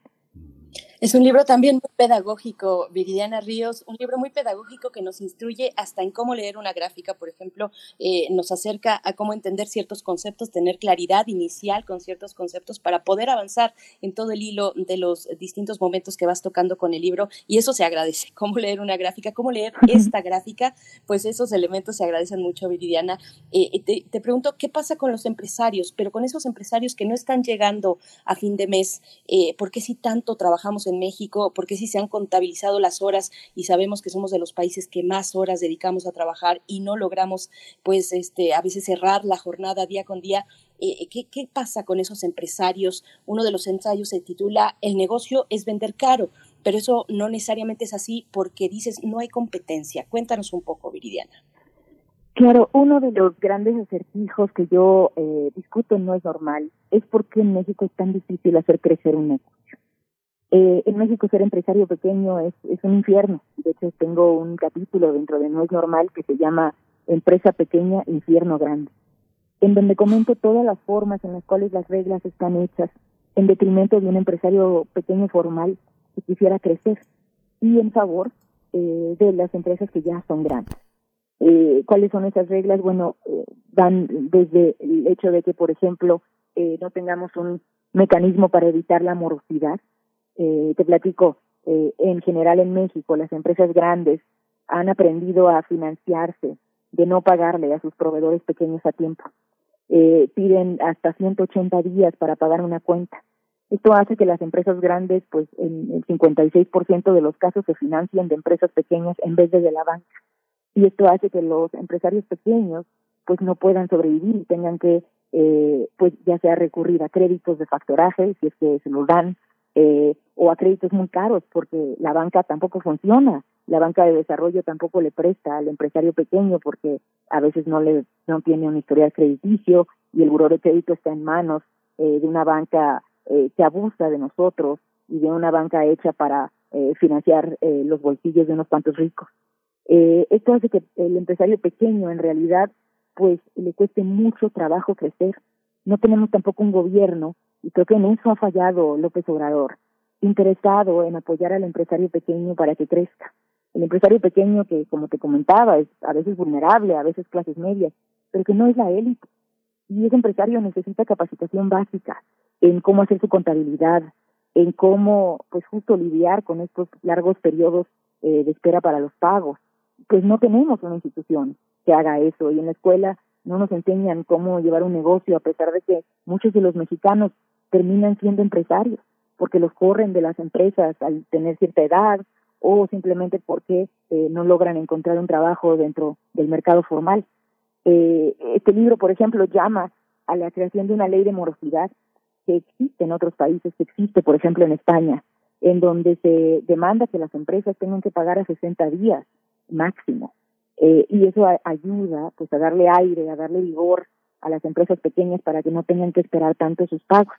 Es un libro también muy pedagógico, Viridiana Ríos, un libro muy pedagógico que nos instruye hasta en cómo leer una gráfica, por ejemplo, eh, nos acerca a cómo entender ciertos conceptos, tener claridad inicial con ciertos conceptos para poder avanzar en todo el hilo de los distintos momentos que vas tocando con el libro y eso se agradece, cómo leer una gráfica, cómo leer esta gráfica, pues esos elementos se agradecen mucho, Viridiana. Eh, te, te pregunto, ¿qué pasa con los empresarios, pero con esos empresarios que no están llegando a fin de mes? Eh, ¿Por qué si tanto trabajamos en México, porque si se han contabilizado las horas y sabemos que somos de los países que más horas dedicamos a trabajar y no logramos, pues, este, a veces cerrar la jornada día con día. Eh, ¿qué, ¿Qué pasa con esos empresarios? Uno de los ensayos se titula El negocio es vender caro, pero eso no necesariamente es así porque dices no hay competencia. Cuéntanos un poco, Viridiana. Claro, uno de los grandes acertijos que yo eh, discuto no es normal es por qué en México es tan difícil hacer crecer un negocio. Eh, en México ser empresario pequeño es, es un infierno. De hecho, tengo un capítulo dentro de No es normal que se llama Empresa pequeña, infierno grande, en donde comento todas las formas en las cuales las reglas están hechas en detrimento de un empresario pequeño formal que quisiera crecer y en favor eh, de las empresas que ya son grandes. Eh, ¿Cuáles son esas reglas? Bueno, eh, van desde el hecho de que, por ejemplo, eh, no tengamos un mecanismo para evitar la morosidad. Eh, te platico, eh, en general en México, las empresas grandes han aprendido a financiarse, de no pagarle a sus proveedores pequeños a tiempo. Eh, piden hasta 180 días para pagar una cuenta. Esto hace que las empresas grandes, pues en el 56% de los casos se financien de empresas pequeñas en vez de de la banca. Y esto hace que los empresarios pequeños, pues no puedan sobrevivir y tengan que, eh, pues ya sea recurrir a créditos de factoraje, si es que se los dan, eh, o a créditos muy caros, porque la banca tampoco funciona. La banca de desarrollo tampoco le presta al empresario pequeño porque a veces no le no tiene un historial crediticio y el buró de crédito está en manos eh, de una banca eh, que abusa de nosotros y de una banca hecha para eh, financiar eh, los bolsillos de unos cuantos ricos. Eh, esto hace que el empresario pequeño en realidad pues le cueste mucho trabajo crecer. No tenemos tampoco un gobierno y creo que en eso ha fallado López Obrador, interesado en apoyar al empresario pequeño para que crezca. El empresario pequeño que, como te comentaba, es a veces vulnerable, a veces clases medias, pero que no es la élite. Y ese empresario necesita capacitación básica en cómo hacer su contabilidad, en cómo, pues justo lidiar con estos largos periodos eh, de espera para los pagos. Pues no tenemos una institución que haga eso y en la escuela no nos enseñan cómo llevar un negocio a pesar de que muchos de los mexicanos terminan siendo empresarios porque los corren de las empresas al tener cierta edad o simplemente porque eh, no logran encontrar un trabajo dentro del mercado formal. Eh, este libro, por ejemplo, llama a la creación de una ley de morosidad que existe en otros países, que existe, por ejemplo, en España, en donde se demanda que las empresas tengan que pagar a 60 días máximo. Eh, y eso a, ayuda pues a darle aire, a darle vigor a las empresas pequeñas para que no tengan que esperar tanto sus pagos.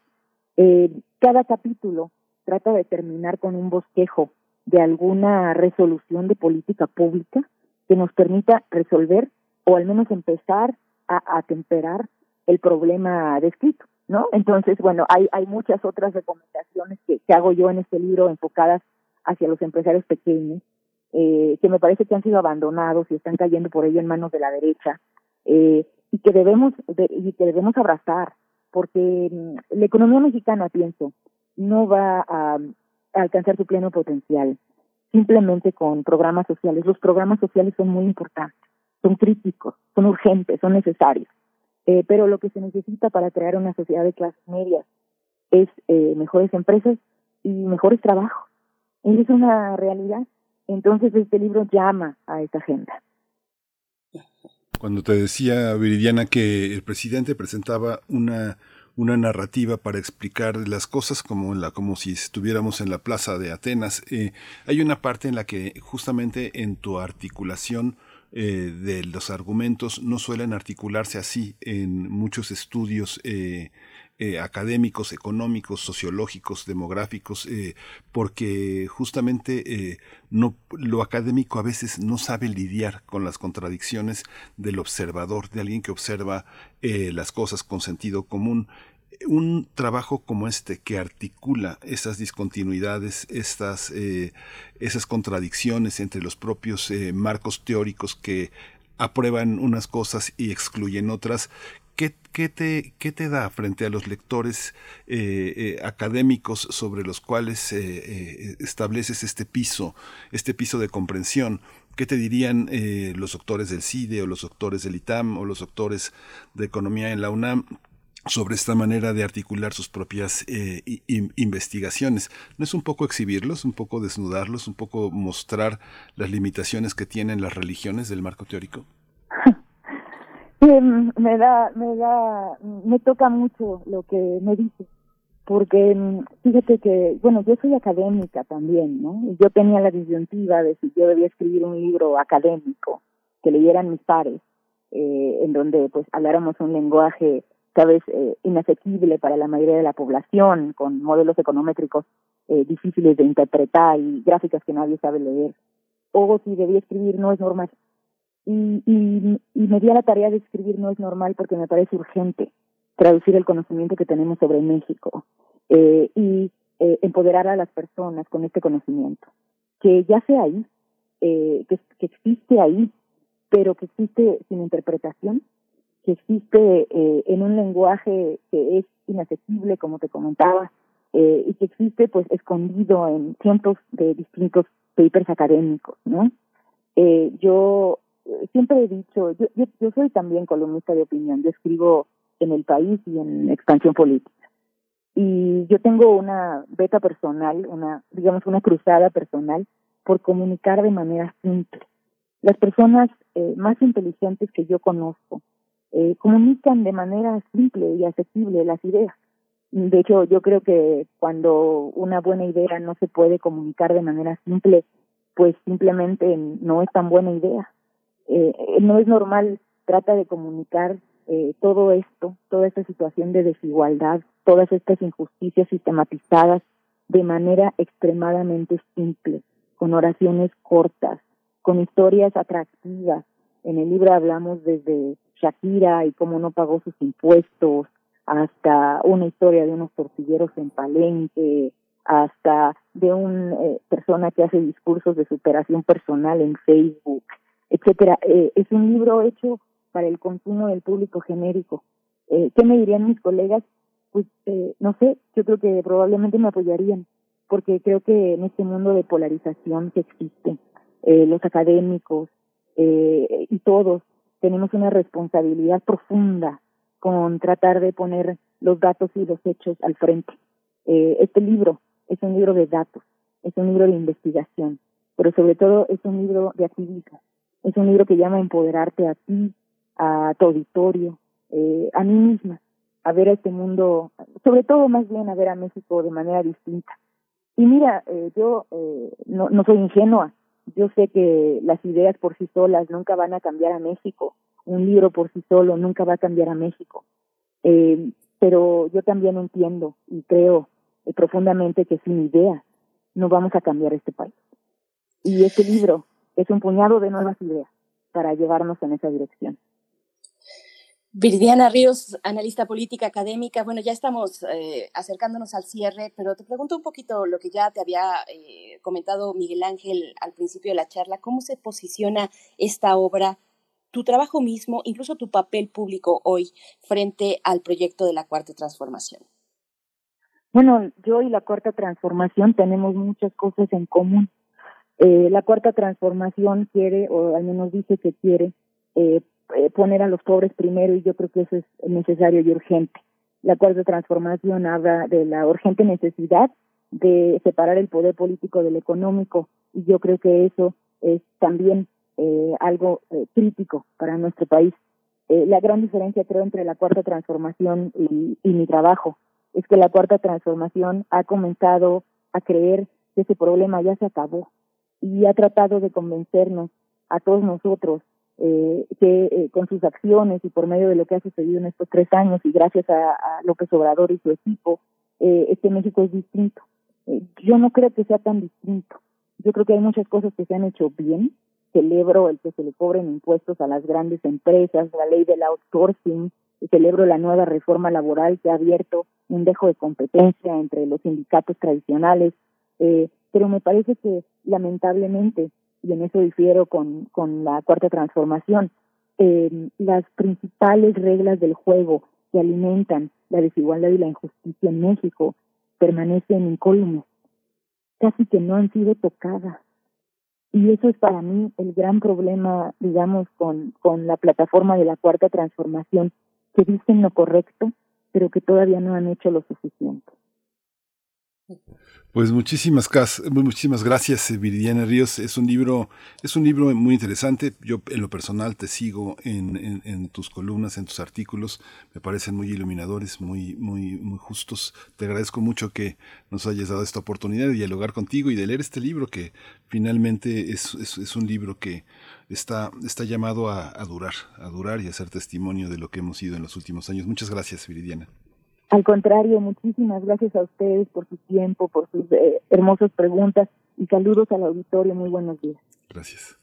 Eh, cada capítulo trata de terminar con un bosquejo de alguna resolución de política pública que nos permita resolver o al menos empezar a atemperar el problema descrito, ¿no? Entonces, bueno, hay, hay muchas otras recomendaciones que, que hago yo en este libro enfocadas hacia los empresarios pequeños, eh, que me parece que han sido abandonados y están cayendo por ello en manos de la derecha, eh, y que debemos de, y que debemos abrazar, porque mm, la economía mexicana, pienso, no va a, alcanzar su pleno potencial simplemente con programas sociales. Los programas sociales son muy importantes, son críticos, son urgentes, son necesarios. Eh, pero lo que se necesita para crear una sociedad de clases medias es eh, mejores empresas y mejores trabajos. Es una realidad. Entonces este libro llama a esa agenda. Cuando te decía, Viridiana, que el presidente presentaba una una narrativa para explicar las cosas como, la, como si estuviéramos en la plaza de Atenas. Eh, hay una parte en la que justamente en tu articulación eh, de los argumentos no suelen articularse así en muchos estudios eh, eh, académicos, económicos, sociológicos, demográficos, eh, porque justamente eh, no, lo académico a veces no sabe lidiar con las contradicciones del observador, de alguien que observa las cosas con sentido común. Un trabajo como este que articula esas discontinuidades, estas, esas contradicciones entre los propios marcos teóricos que aprueban unas cosas y excluyen otras, ¿Qué, te, ¿Qué te da frente a los lectores eh, eh, académicos sobre los cuales eh, estableces este piso, este piso de comprensión? ¿Qué te dirían los doctores del CIDE o los doctores del ITAM o los doctores de economía en la UNAM sobre esta manera de articular sus propias investigaciones. ¿No es un poco exhibirlos, un poco desnudarlos, un poco mostrar las limitaciones que tienen las religiones del marco teórico? me da, me da, me toca mucho lo que me dice, porque mm, fíjate que, bueno, yo soy académica también, ¿no? Yo tenía la disyuntiva de si yo debía escribir un libro académico que leyeran mis pares, eh, en donde pues habláramos un lenguaje tal vez eh, inasequible para la mayoría de la población, con modelos econométricos eh, difíciles de interpretar y gráficas que nadie sabe leer, o si debía escribir no es normal y, y, me di a la tarea de escribir No es normal porque me parece urgente traducir el conocimiento que tenemos sobre México eh, y eh, empoderar a las personas con este conocimiento. Que ya sea ahí, eh, que, que existe ahí, pero que existe sin interpretación, que existe eh, en un lenguaje que es inaccesible, como te comentaba, eh, y que existe pues escondido en cientos de distintos papers académicos, ¿no? Yo siempre he dicho, yo, yo, soy también columnista de opinión, yo escribo en El País y en Expansión Política. Y yo tengo una beta personal, una, digamos, una cruzada personal por comunicar de manera simple. Las personas eh, más inteligentes que yo conozco eh, comunican de manera simple y accesible las ideas. De hecho, yo creo que cuando una buena idea no se puede comunicar de manera simple, pues simplemente no es tan buena idea. Eh, no es normal, trata de comunicar eh, todo esto, toda esta situación de desigualdad, todas estas injusticias sistematizadas de manera extremadamente simple, con oraciones cortas, con historias atractivas. En el libro hablamos desde Shakira y cómo no pagó sus impuestos, hasta una historia de unos tortilleros en Palenque, hasta de una eh, persona que hace discursos de superación personal en Facebook, etcétera. Eh, es un libro hecho para el consumo del público genérico. Eh, ¿Qué me dirían mis colegas? Pues eh, no sé, yo creo que probablemente me apoyarían, porque creo que en este mundo de polarización que existe, eh, los académicos eh, y todos tenemos una responsabilidad profunda con tratar de poner los datos y los hechos al frente. Eh, este libro es un libro de datos, es un libro de investigación, pero sobre todo es un libro de activismo, es un libro que llama empoderarte a ti, a tu auditorio, eh, a mí misma, a ver a este mundo, sobre todo más bien a ver a México de manera distinta. Y mira, eh, yo eh, no, no soy ingenua, yo sé que las ideas por sí solas nunca van a cambiar a México, un libro por sí solo nunca va a cambiar a México, eh, pero yo también entiendo y creo eh, profundamente que sin ideas no vamos a cambiar este país. Y este libro es un puñado de nuevas ideas para llevarnos en esa dirección. Viridiana Ríos, analista política académica. Bueno, ya estamos eh, acercándonos al cierre, pero te pregunto un poquito lo que ya te había eh, comentado Miguel Ángel al principio de la charla. ¿Cómo se posiciona esta obra, tu trabajo mismo, incluso tu papel público hoy frente al proyecto de la Cuarta Transformación? Bueno, yo y la Cuarta Transformación tenemos muchas cosas en común. Eh, la Cuarta Transformación quiere, o al menos dice que quiere, eh, eh, poner a los pobres primero y yo creo que eso es necesario y urgente. La cuarta transformación habla de la urgente necesidad de separar el poder político del económico y yo creo que eso es también eh, algo eh, crítico para nuestro país. Eh, la gran diferencia creo entre la cuarta transformación y, y mi trabajo es que la cuarta transformación ha comenzado a creer que ese problema ya se acabó y ha tratado de convencernos a todos nosotros eh, que eh, con sus acciones y por medio de lo que ha sucedido en estos tres años y gracias a, a López Obrador y su equipo, eh, este México es distinto. Eh, yo no creo que sea tan distinto. Yo creo que hay muchas cosas que se han hecho bien. Celebro el que se le cobren impuestos a las grandes empresas, la ley del outsourcing, celebro la nueva reforma laboral que ha abierto un dejo de competencia entre los sindicatos tradicionales, eh, pero me parece que lamentablemente y en eso difiero con, con la cuarta transformación, eh, las principales reglas del juego que alimentan la desigualdad y la injusticia en México permanecen incólumes, casi que no han sido tocadas. Y eso es para mí el gran problema, digamos, con, con la plataforma de la cuarta transformación, que dicen lo correcto, pero que todavía no han hecho lo suficiente. Pues muchísimas, muchísimas gracias, Viridiana Ríos. Es un libro, es un libro muy interesante. Yo en lo personal te sigo en, tus columnas, en tus artículos. Me parecen muy iluminadores, muy, muy, muy justos. Te agradezco mucho que nos hayas dado esta oportunidad de dialogar contigo y de leer este libro que finalmente es un libro que está, está llamado a, a durar, a durar y a ser testimonio de lo que hemos sido en los últimos años. Muchas gracias, Viridiana. Al contrario, muchísimas gracias a ustedes por su tiempo, por sus eh, hermosas preguntas y saludos al auditorio. Muy buenos días. Gracias.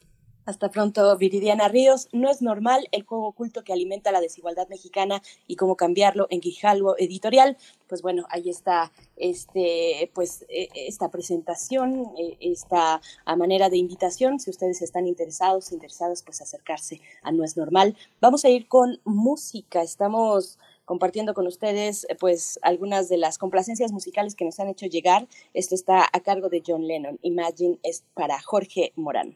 Hasta pronto, Viridiana Ríos. No es normal el juego oculto que alimenta la desigualdad mexicana y cómo cambiarlo en Grijalvo Editorial. Pues bueno, ahí está este, pues, e, esta presentación, e, esta manera de invitación. Si ustedes están interesados, interesadas, pues acercarse a No es normal. Vamos a ir con música. Estamos compartiendo con ustedes pues algunas de las complacencias musicales que nos han hecho llegar. Esto está a cargo de John Lennon. Imagine es para Jorge Morán.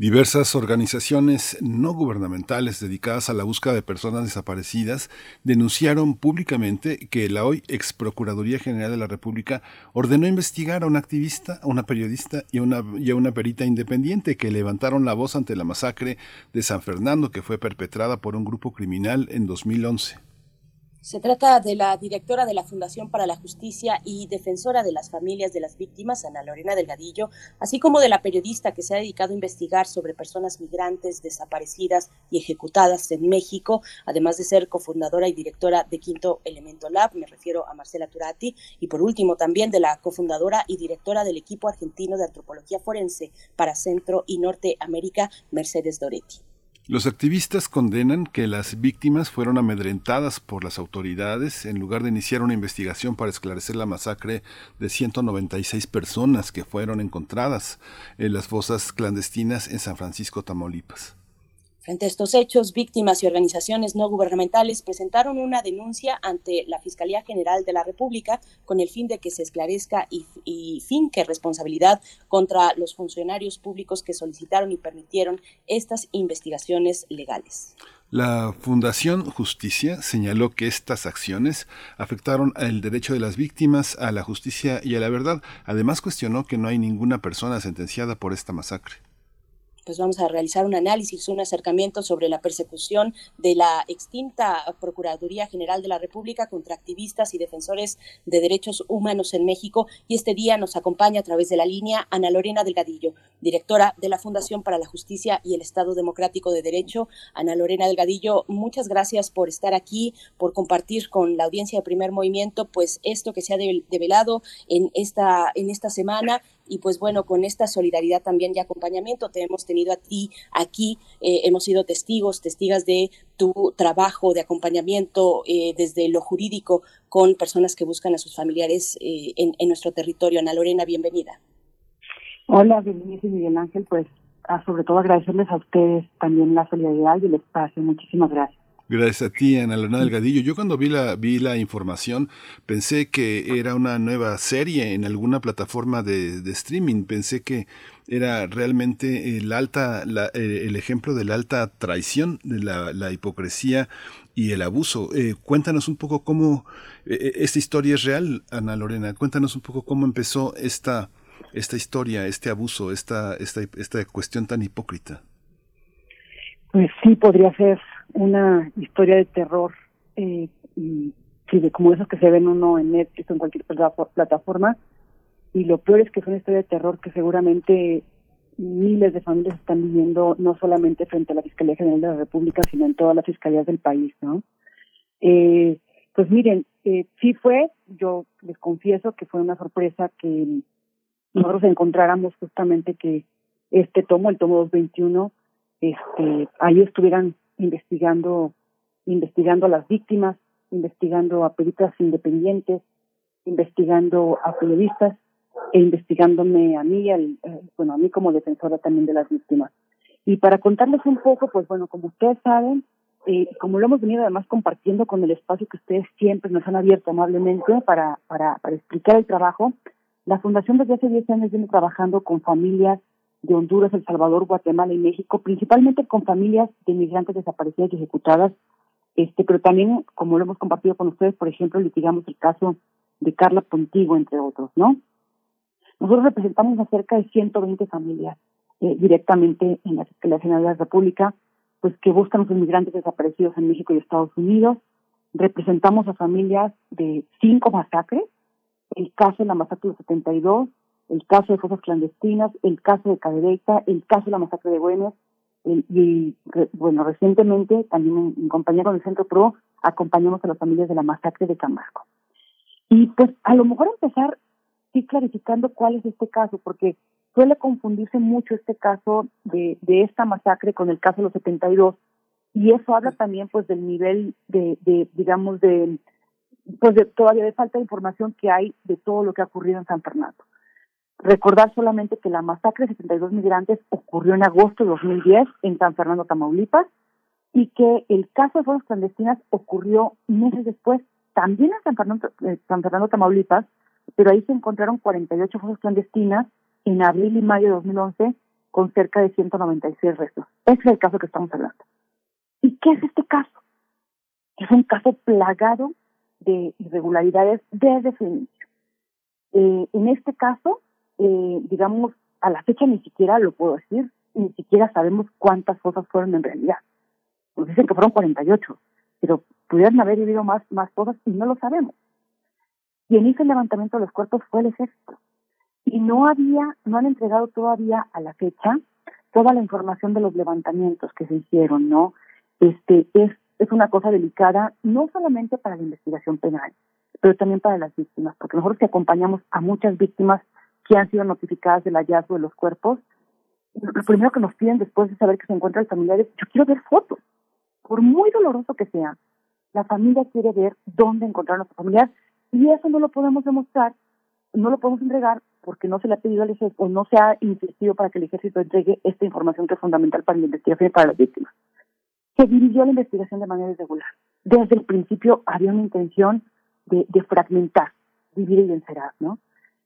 Diversas organizaciones no gubernamentales dedicadas a la búsqueda de personas desaparecidas denunciaron públicamente que la hoy ex Procuraduría General de la República ordenó investigar a un activista, a una periodista y y a una perita independiente que levantaron la voz ante la masacre de San Fernando que fue perpetrada por un grupo criminal en 2011. Se trata de la directora de la Fundación para la Justicia y defensora de las familias de las víctimas, Ana Lorena Delgadillo, así como de la periodista que se ha dedicado a investigar sobre personas migrantes desaparecidas y ejecutadas en México, además de ser cofundadora y directora de Quinto Elemento Lab, me refiero a Marcela Turati, y por último también de la cofundadora y directora del equipo argentino de antropología forense para Centro y Norteamérica, Mercedes Doretti. Los activistas condenan que las víctimas fueron amedrentadas por las autoridades en lugar de iniciar una investigación para esclarecer la masacre de 196 personas que fueron encontradas en las fosas clandestinas en San Francisco, Tamaulipas. Frente a estos hechos, víctimas y organizaciones no gubernamentales presentaron una denuncia ante la Fiscalía General de la República con el fin de que se esclarezca y, y finque responsabilidad contra los funcionarios públicos que solicitaron y permitieron estas investigaciones legales. La Fundación Justicia señaló que estas acciones afectaron el derecho de las víctimas a la justicia y a la verdad. Además cuestionó que no hay ninguna persona sentenciada por esta masacre pues vamos a realizar un análisis, un acercamiento sobre la persecución de la extinta Procuraduría General de la República contra activistas y defensores de derechos humanos en México. Y este día nos acompaña a través de la línea Ana Lorena Delgadillo, directora de la Fundación para la Justicia y el Estado Democrático de Derecho. Ana Lorena Delgadillo, muchas gracias por estar aquí, por compartir con la audiencia de Primer Movimiento, pues esto que se ha develado en esta, en esta semana y pues bueno, con esta solidaridad también y acompañamiento te hemos tenido a ti aquí, eh, hemos sido testigos, testigas de tu trabajo de acompañamiento eh, desde lo jurídico con personas que buscan a sus familiares eh, en, nuestro territorio. Ana Lorena, bienvenida. Hola, bienvenido Miguel Ángel, pues a, sobre todo agradecerles a ustedes también la solidaridad y el espacio. Muchísimas gracias. Gracias a ti, Ana Lorena Delgadillo. Yo cuando vi la, vi la información pensé que era una nueva serie en alguna plataforma de, de streaming. Pensé que era realmente el, alta, la, eh, el ejemplo de la alta traición, de la, la hipocresía y el abuso. Eh, cuéntanos un poco cómo eh, esta historia es real, Ana Lorena. Cuéntanos un poco cómo empezó esta, esta historia, este abuso, esta, esta, esta cuestión tan hipócrita. Pues sí, podría ser una historia de terror, eh, y, como esos que se ven uno en Netflix o en cualquier plataforma. Y lo peor es que es una historia de terror que seguramente miles de familias están viviendo, no solamente frente a la Fiscalía General de la República, sino en todas las fiscalías del país, ¿no? Eh, pues miren, eh, sí fue, yo les confieso que fue una sorpresa que nosotros encontráramos justamente que este tomo, el tomo 221, este, ahí estuvieran investigando, investigando a las víctimas, investigando a peritas independientes, investigando a periodistas e investigándome a mí, eh, bueno, a mí como defensora también de las víctimas. Y para contarles un poco, pues bueno, como ustedes saben, eh, como lo hemos venido además compartiendo con el espacio que ustedes siempre nos han abierto amablemente para, para, para explicar el trabajo, la Fundación desde hace 10 años viene trabajando con familias de Honduras, El Salvador, Guatemala y México, principalmente con familias de inmigrantes desaparecidas y ejecutadas, este, pero también, como lo hemos compartido con ustedes, por ejemplo, litigamos el caso de Carla Pontigo, entre otros, ¿no? Nosotros representamos a cerca de 120 familias eh, directamente en la Fiscalía General de la República, pues que buscan a los inmigrantes desaparecidos en México y Estados Unidos. Representamos a familias de cinco masacres, el caso de la masacre del 72, el caso de fosas clandestinas, el caso de Cadereyta, el caso de la masacre de Buenos, y bueno, recientemente también en, compañía con el Centro PRO acompañamos a las familias de la masacre de Camargo. Y pues a lo mejor empezar sí clarificando cuál es este caso, porque suele confundirse mucho este caso de, de esta masacre con el caso de los 72, y eso habla también pues del nivel de, de digamos, de pues de, todavía de falta de información que hay de todo lo que ha ocurrido en San Fernando. Recordar solamente que la masacre de 72 migrantes ocurrió en agosto de 2010 en San Fernando, Tamaulipas, y que el caso de fosas clandestinas ocurrió meses después, también en San Fernando, eh, San Fernando, Tamaulipas, pero ahí se encontraron 48 fosas clandestinas en abril y mayo de 2011 con cerca de 196 restos. Ese es el caso que estamos hablando. ¿Y qué es este caso? Es un caso plagado de irregularidades desde su inicio. Eh, en este caso, eh, digamos, a la fecha ni siquiera lo puedo decir, ni siquiera sabemos cuántas cosas fueron en realidad. Nos dicen que fueron 48, pero pudieran haber vivido más, más cosas y no lo sabemos. Quien hizo el levantamiento de los cuerpos fue el ejército. Y no había, no han entregado todavía a la fecha toda la información de los levantamientos que se hicieron, ¿no? Este, es, es una cosa delicada, no solamente para la investigación penal, pero también para las víctimas, porque nosotros que acompañamos a muchas víctimas que han sido notificadas del hallazgo de los cuerpos, lo primero que nos piden después de saber que se encuentra el familiar es, yo quiero ver fotos, por muy doloroso que sea, la familia quiere ver dónde encontraron a su familiar y eso no lo podemos demostrar, no lo podemos entregar porque no se le ha pedido al ejército o no se ha insistido para que el ejército entregue esta información que es fundamental para la investigación y para las víctimas. se dirigió la investigación de manera irregular. Desde el principio había una intención de, de fragmentar, dividir y vencerás, ¿no?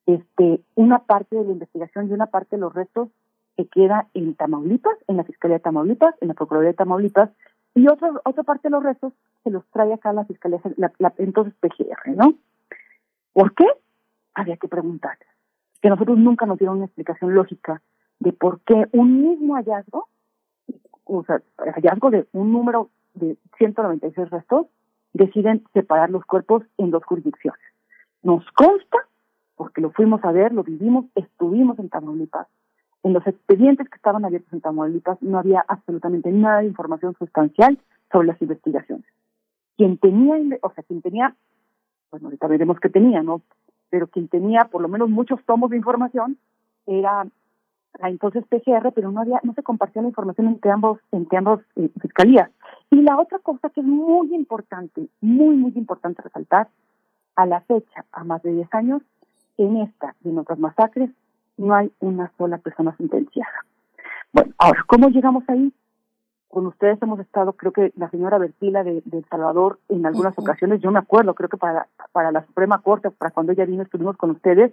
Este, una parte de la investigación y una parte de los restos se queda en Tamaulipas, en la Fiscalía de Tamaulipas, en la Procuraduría de Tamaulipas, y otra, otra parte de los restos se los trae acá la Fiscalía, la, entonces PGR, ¿no? ¿Por qué? Había que preguntar. Que nosotros nunca nos dieron una explicación lógica de por qué un mismo hallazgo, o sea, hallazgo de un número de 196 restos, deciden separar los cuerpos en dos jurisdicciones. Nos consta, porque lo fuimos a ver, lo vivimos, estuvimos en Tamaulipas, en los expedientes que estaban abiertos en Tamaulipas no había absolutamente nada de información sustancial sobre las investigaciones. Quien tenía, o sea, quien tenía, bueno, ahorita veremos qué tenía, ¿no? Pero quien tenía por lo menos muchos tomos de información era la entonces PGR, pero no había, no se compartía la información entre ambos, entre ambos eh, fiscalías. Y la otra cosa que es muy importante, muy, muy importante resaltar, a la fecha, a más de 10 años, en esta y en otras masacres, no hay una sola persona sentenciada. Bueno, ahora, ¿cómo llegamos ahí? Con ustedes hemos estado, creo que la señora Bertila de, El Salvador, en algunas ocasiones, yo me acuerdo, creo que para, para la Suprema Corte, para cuando ella vino, estuvimos con ustedes,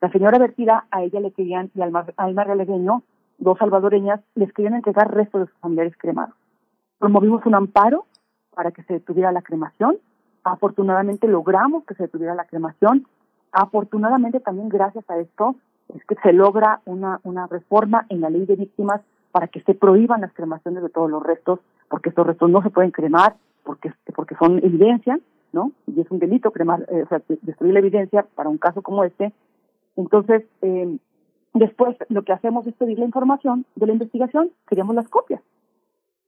la señora Bertila, a ella le querían, y al Alma Relegueño, dos salvadoreñas, les querían entregar restos de sus familiares cremados. Promovimos un amparo para que se detuviera la cremación. Afortunadamente logramos que se detuviera la cremación. Afortunadamente también gracias a esto es que se logra una, reforma en la ley de víctimas para que se prohíban las cremaciones de todos los restos, porque estos restos no se pueden cremar, porque, porque son evidencia, ¿no? Y es un delito cremar, eh, o sea, destruir la evidencia para un caso como este. Entonces, eh, después lo que hacemos es pedir la información de la investigación, queríamos las copias.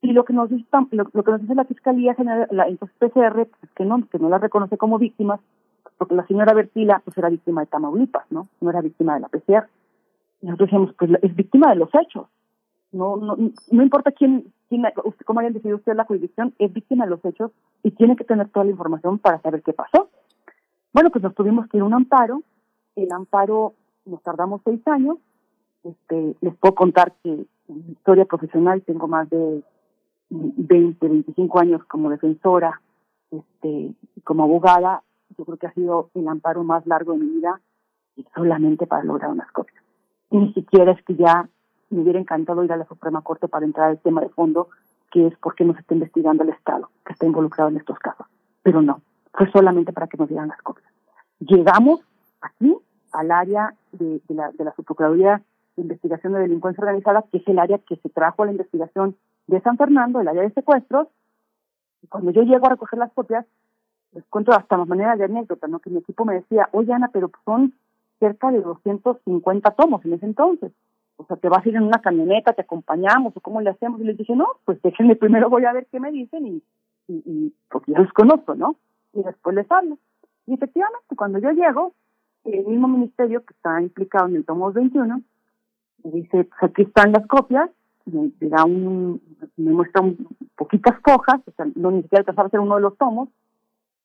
Y lo que nos dice, lo, que nos dice la Fiscalía General, la entonces PCR, pues, que no, que no la reconoce como víctimas, porque la señora Bertila pues era víctima de Tamaulipas, ¿no? No era víctima de la PCR. Y nosotros decíamos, pues es víctima de los hechos. No, no, no importa quién, quién, cómo hayan decidido usted la jurisdicción, es víctima de los hechos y tiene que tener toda la información para saber qué pasó. Bueno, pues nos tuvimos que ir a un amparo. El amparo nos tardamos seis años. Este, les puedo contar que en mi historia profesional tengo más de 20, 25 años como defensora, este, como abogada, yo creo que ha sido el amparo más largo de mi vida y solamente para lograr unas copias. Ni siquiera es que ya me hubiera encantado ir a la Suprema Corte para entrar al tema de fondo, que es por qué no se está investigando el Estado que está involucrado en estos casos. Pero no, fue solamente para que nos dieran las copias. Llegamos aquí al área de, la, de la Subprocuraduría de Investigación de Delincuencia Organizada, que es el área que se trajo a la investigación de San Fernando, el área de secuestros. Y cuando yo llego a recoger las copias, les cuento hasta la manera de anécdota, ¿no? Que mi equipo me decía, oye Ana, pero son cerca de 250 tomos en ese entonces. O sea, te vas a ir en una camioneta, te acompañamos, o cómo le hacemos. Y les dije, no, pues déjenme primero, voy a ver qué me dicen y, porque ya los conozco, ¿no? Y después les hablo. Y efectivamente, cuando yo llego, el mismo ministerio que está implicado en el tomo 21, me dice, pues aquí están las copias, me, da un, me muestra un, poquitas hojas, o sea, no ni siquiera alcanzaba a ser uno de los tomos,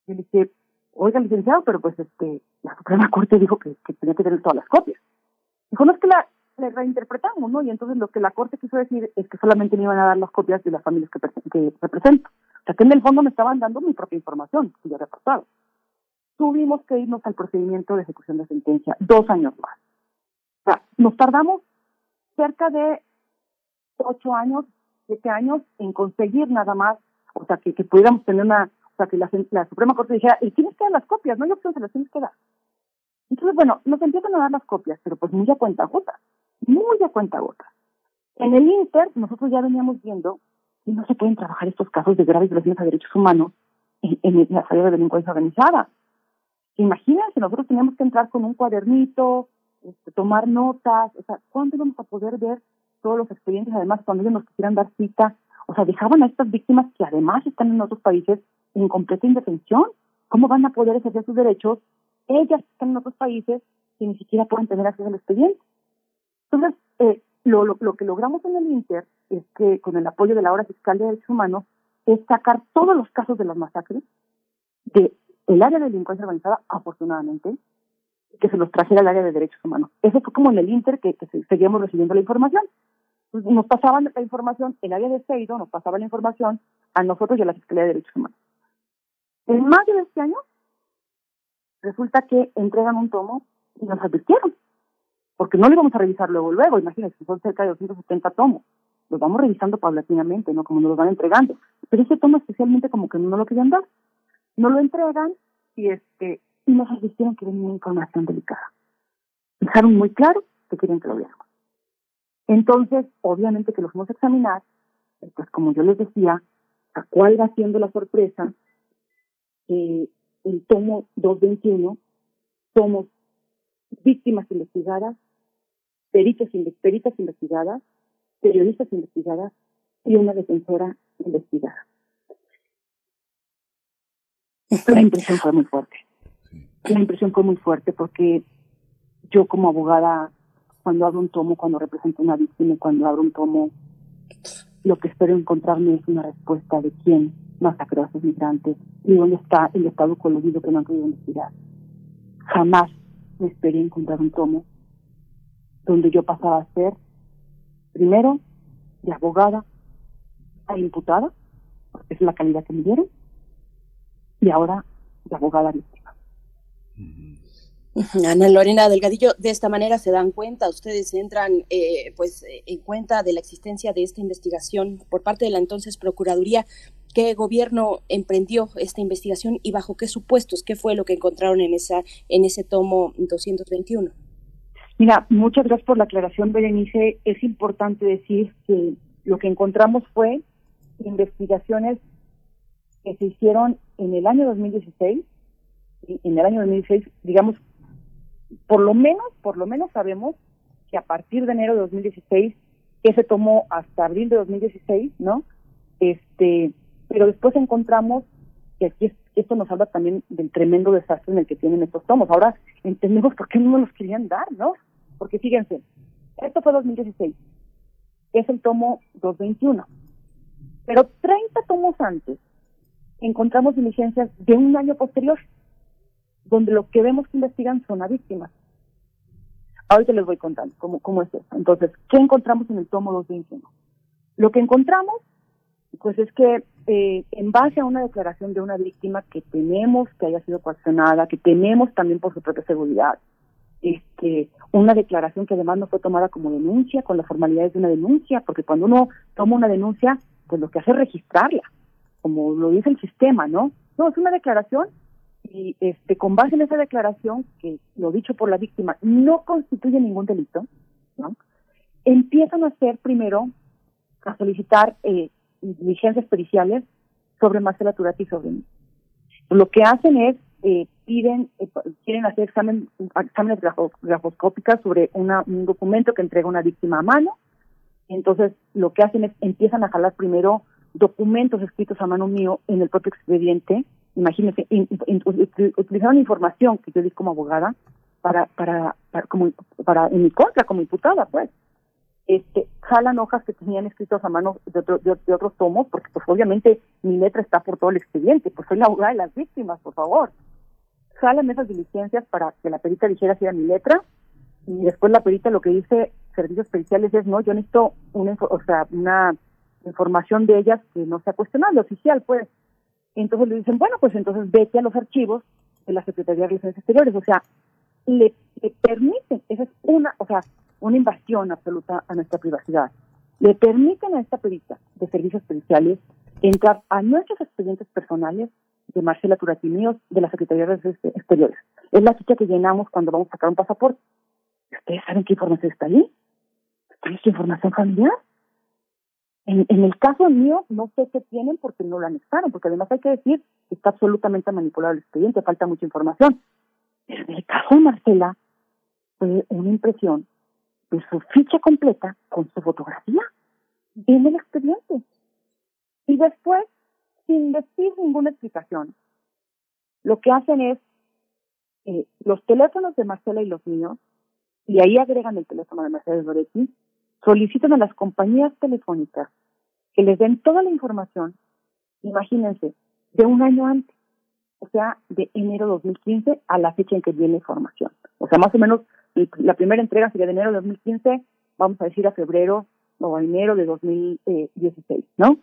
y le dije, oiga, licenciado, pero pues este, la Suprema Corte dijo que, tenía que tener todas las copias. Dijo, no es que la, reinterpretamos, ¿no? Y entonces lo que la Corte quiso decir es que solamente me iban a dar las copias de las familias que, que represento. O sea, que en el fondo me estaban dando mi propia información, que ya había pasado. Tuvimos que irnos al procedimiento de ejecución de sentencia, dos años más. O sea, nos tardamos cerca de ocho años, siete años en conseguir nada más, o sea, que pudiéramos tener una sea, que la, Suprema Corte dijera, y tienes que dar las copias, no hay opción, se las tienes que dar. Entonces, bueno, nos empiezan a dar las copias, pero pues muy a cuenta gota, muy a cuenta gota. En el Inter, nosotros ya veníamos viendo que no se pueden trabajar estos casos de graves violaciones a derechos humanos en, en la área de delincuencia organizada. Imagínense, nosotros teníamos que entrar con un cuadernito, este, tomar notas, o sea, ¿cuándo íbamos a poder ver todos los expedientes? Además, cuando ellos nos quisieran dar cita, o sea, dejaban a estas víctimas que además están en otros países en completa indefensión. ¿Cómo van a poder ejercer sus derechos? Ellas están en otros países que ni siquiera pueden tener acceso al expediente. Entonces, eh, lo, lo, lo, que logramos en el Inter es que, con el apoyo de la Hora Fiscal de Derechos Humanos, es sacar todos los casos de las masacres del el área de delincuencia organizada, afortunadamente, que se los trajera al área de derechos humanos. Eso fue como en el Inter que, que seguíamos recibiendo la información. nos pasaban la información, el área de Seido nos pasaba la información a nosotros y a la Fiscalía de Derechos Humanos. En mayo de este año, resulta que entregan un tomo y nos advirtieron, porque no lo íbamos a revisar luego, luego, imagínense, son cerca de 270 tomos, los vamos revisando paulatinamente, ¿no? Como nos los van entregando. Pero ese tomo especialmente como que no lo querían dar. No lo entregan y este y nos advirtieron que venía información delicada. Dejaron muy claro que querían que lo viéramos. Entonces, obviamente que lo fuimos a examinar, pues como yo les decía, ¿a cuál va siendo la sorpresa? Eh, el tomo 221 somos víctimas investigadas, peritos, peritas investigadas, periodistas investigadas y una defensora investigada. La impresión fue muy fuerte. La impresión fue muy fuerte porque yo como abogada, cuando abro un tomo, cuando represento una víctima, cuando abro un tomo, lo que espero encontrarme es una respuesta de quién masacró a esos migrantes y dónde está el Estado coludido que no han querido investigar. Jamás me esperé encontrar un tomo donde yo pasaba a ser, primero, de abogada a imputada, porque es la calidad que me dieron, y ahora de abogada víctima. Ana Lorena Delgadillo, de esta manera se dan cuenta, ustedes entran eh, pues en cuenta de la existencia de esta investigación por parte de la entonces Procuraduría. ¿Qué gobierno emprendió esta investigación y bajo qué supuestos? ¿Qué fue lo que encontraron en esa en ese tomo 221? Mira, muchas gracias por la aclaración, Berenice. Es importante decir que lo que encontramos fue investigaciones que se hicieron en el año 2016, en el año 2016, digamos, por lo menos, por lo menos sabemos que a partir de enero de 2016, que se tomó hasta abril de 2016, ¿no? Este, pero después encontramos que aquí esto nos habla también del tremendo desastre en el que tienen estos tomos. Ahora entendemos por qué no nos los querían dar, ¿no? Porque fíjense, esto fue 2016, es el tomo 221. Pero 30 tomos antes encontramos diligencias de un año posterior, donde lo que vemos que investigan son a víctimas. Ahorita les voy contando cómo, cómo es eso. Entonces, ¿qué encontramos en el tomo 221? Lo que encontramos, pues es que eh, en base a una declaración de una víctima que tenemos que haya sido coaccionada, que tenemos también por su propia seguridad, este, una declaración que además no fue tomada como denuncia, con las formalidades de una denuncia, porque cuando uno toma una denuncia, pues lo que hace es registrarla, como lo dice el sistema, ¿no? No, es una declaración y este con base en esa declaración, que lo dicho por la víctima no constituye ningún delito, ¿no? Empiezan a hacer primero, a solicitar eh, diligencias periciales sobre Marcela Turati y sobre. Lo que hacen es, eh, piden, eh, quieren hacer examen, exámenes grafoscópicas sobre una, un documento que entrega una víctima a mano. Entonces, lo que hacen es, empiezan a jalar primero documentos escritos a mano mío en el propio expediente. Imagínense, utilizaron información que yo di como abogada para, para, para, como, para en mi contra, como imputada, pues. Este, jalan hojas que tenían escritos a mano de, de, otros tomos, porque pues obviamente mi letra está por todo el expediente, pues soy la de las víctimas, por favor. Jalan esas diligencias para que la perita dijera si era mi letra, y después la perita lo que dice servicios periciales es, no, yo necesito una, o sea, una información de ellas que no se ha cuestionado, oficial, pues. Entonces le dicen, bueno, pues entonces vete a los archivos de la Secretaría de Relaciones Exteriores, o sea, le permiten, esa es una, o sea, una invasión absoluta a nuestra privacidad. Le permiten a esta perita de servicios periciales entrar a nuestros expedientes personales de Marcela Turatimíos de la Secretaría de Relaciones Exteriores. Es la ficha que llenamos cuando vamos a sacar un pasaporte. ¿Ustedes saben qué información está ahí? ¿Está esta información familiar? En, en, el caso mío, no sé qué tienen porque no lo anexaron, porque además hay que decir que está absolutamente manipulado el expediente, falta mucha información. Pero en el caso de Marcela, fue una impresión de su ficha completa con su fotografía en el expediente. Y después, sin decir ninguna explicación, lo que hacen es eh, los teléfonos de Marcela y los míos, y ahí agregan el teléfono de Mercedes Loretti, solicitan a las compañías telefónicas que les den toda la información, imagínense, de un año antes, o sea, de enero de 2015 a la fecha en que viene información. O sea, más o menos la primera entrega sería de enero de 2015, vamos a decir a febrero o a enero de 2016, ¿no?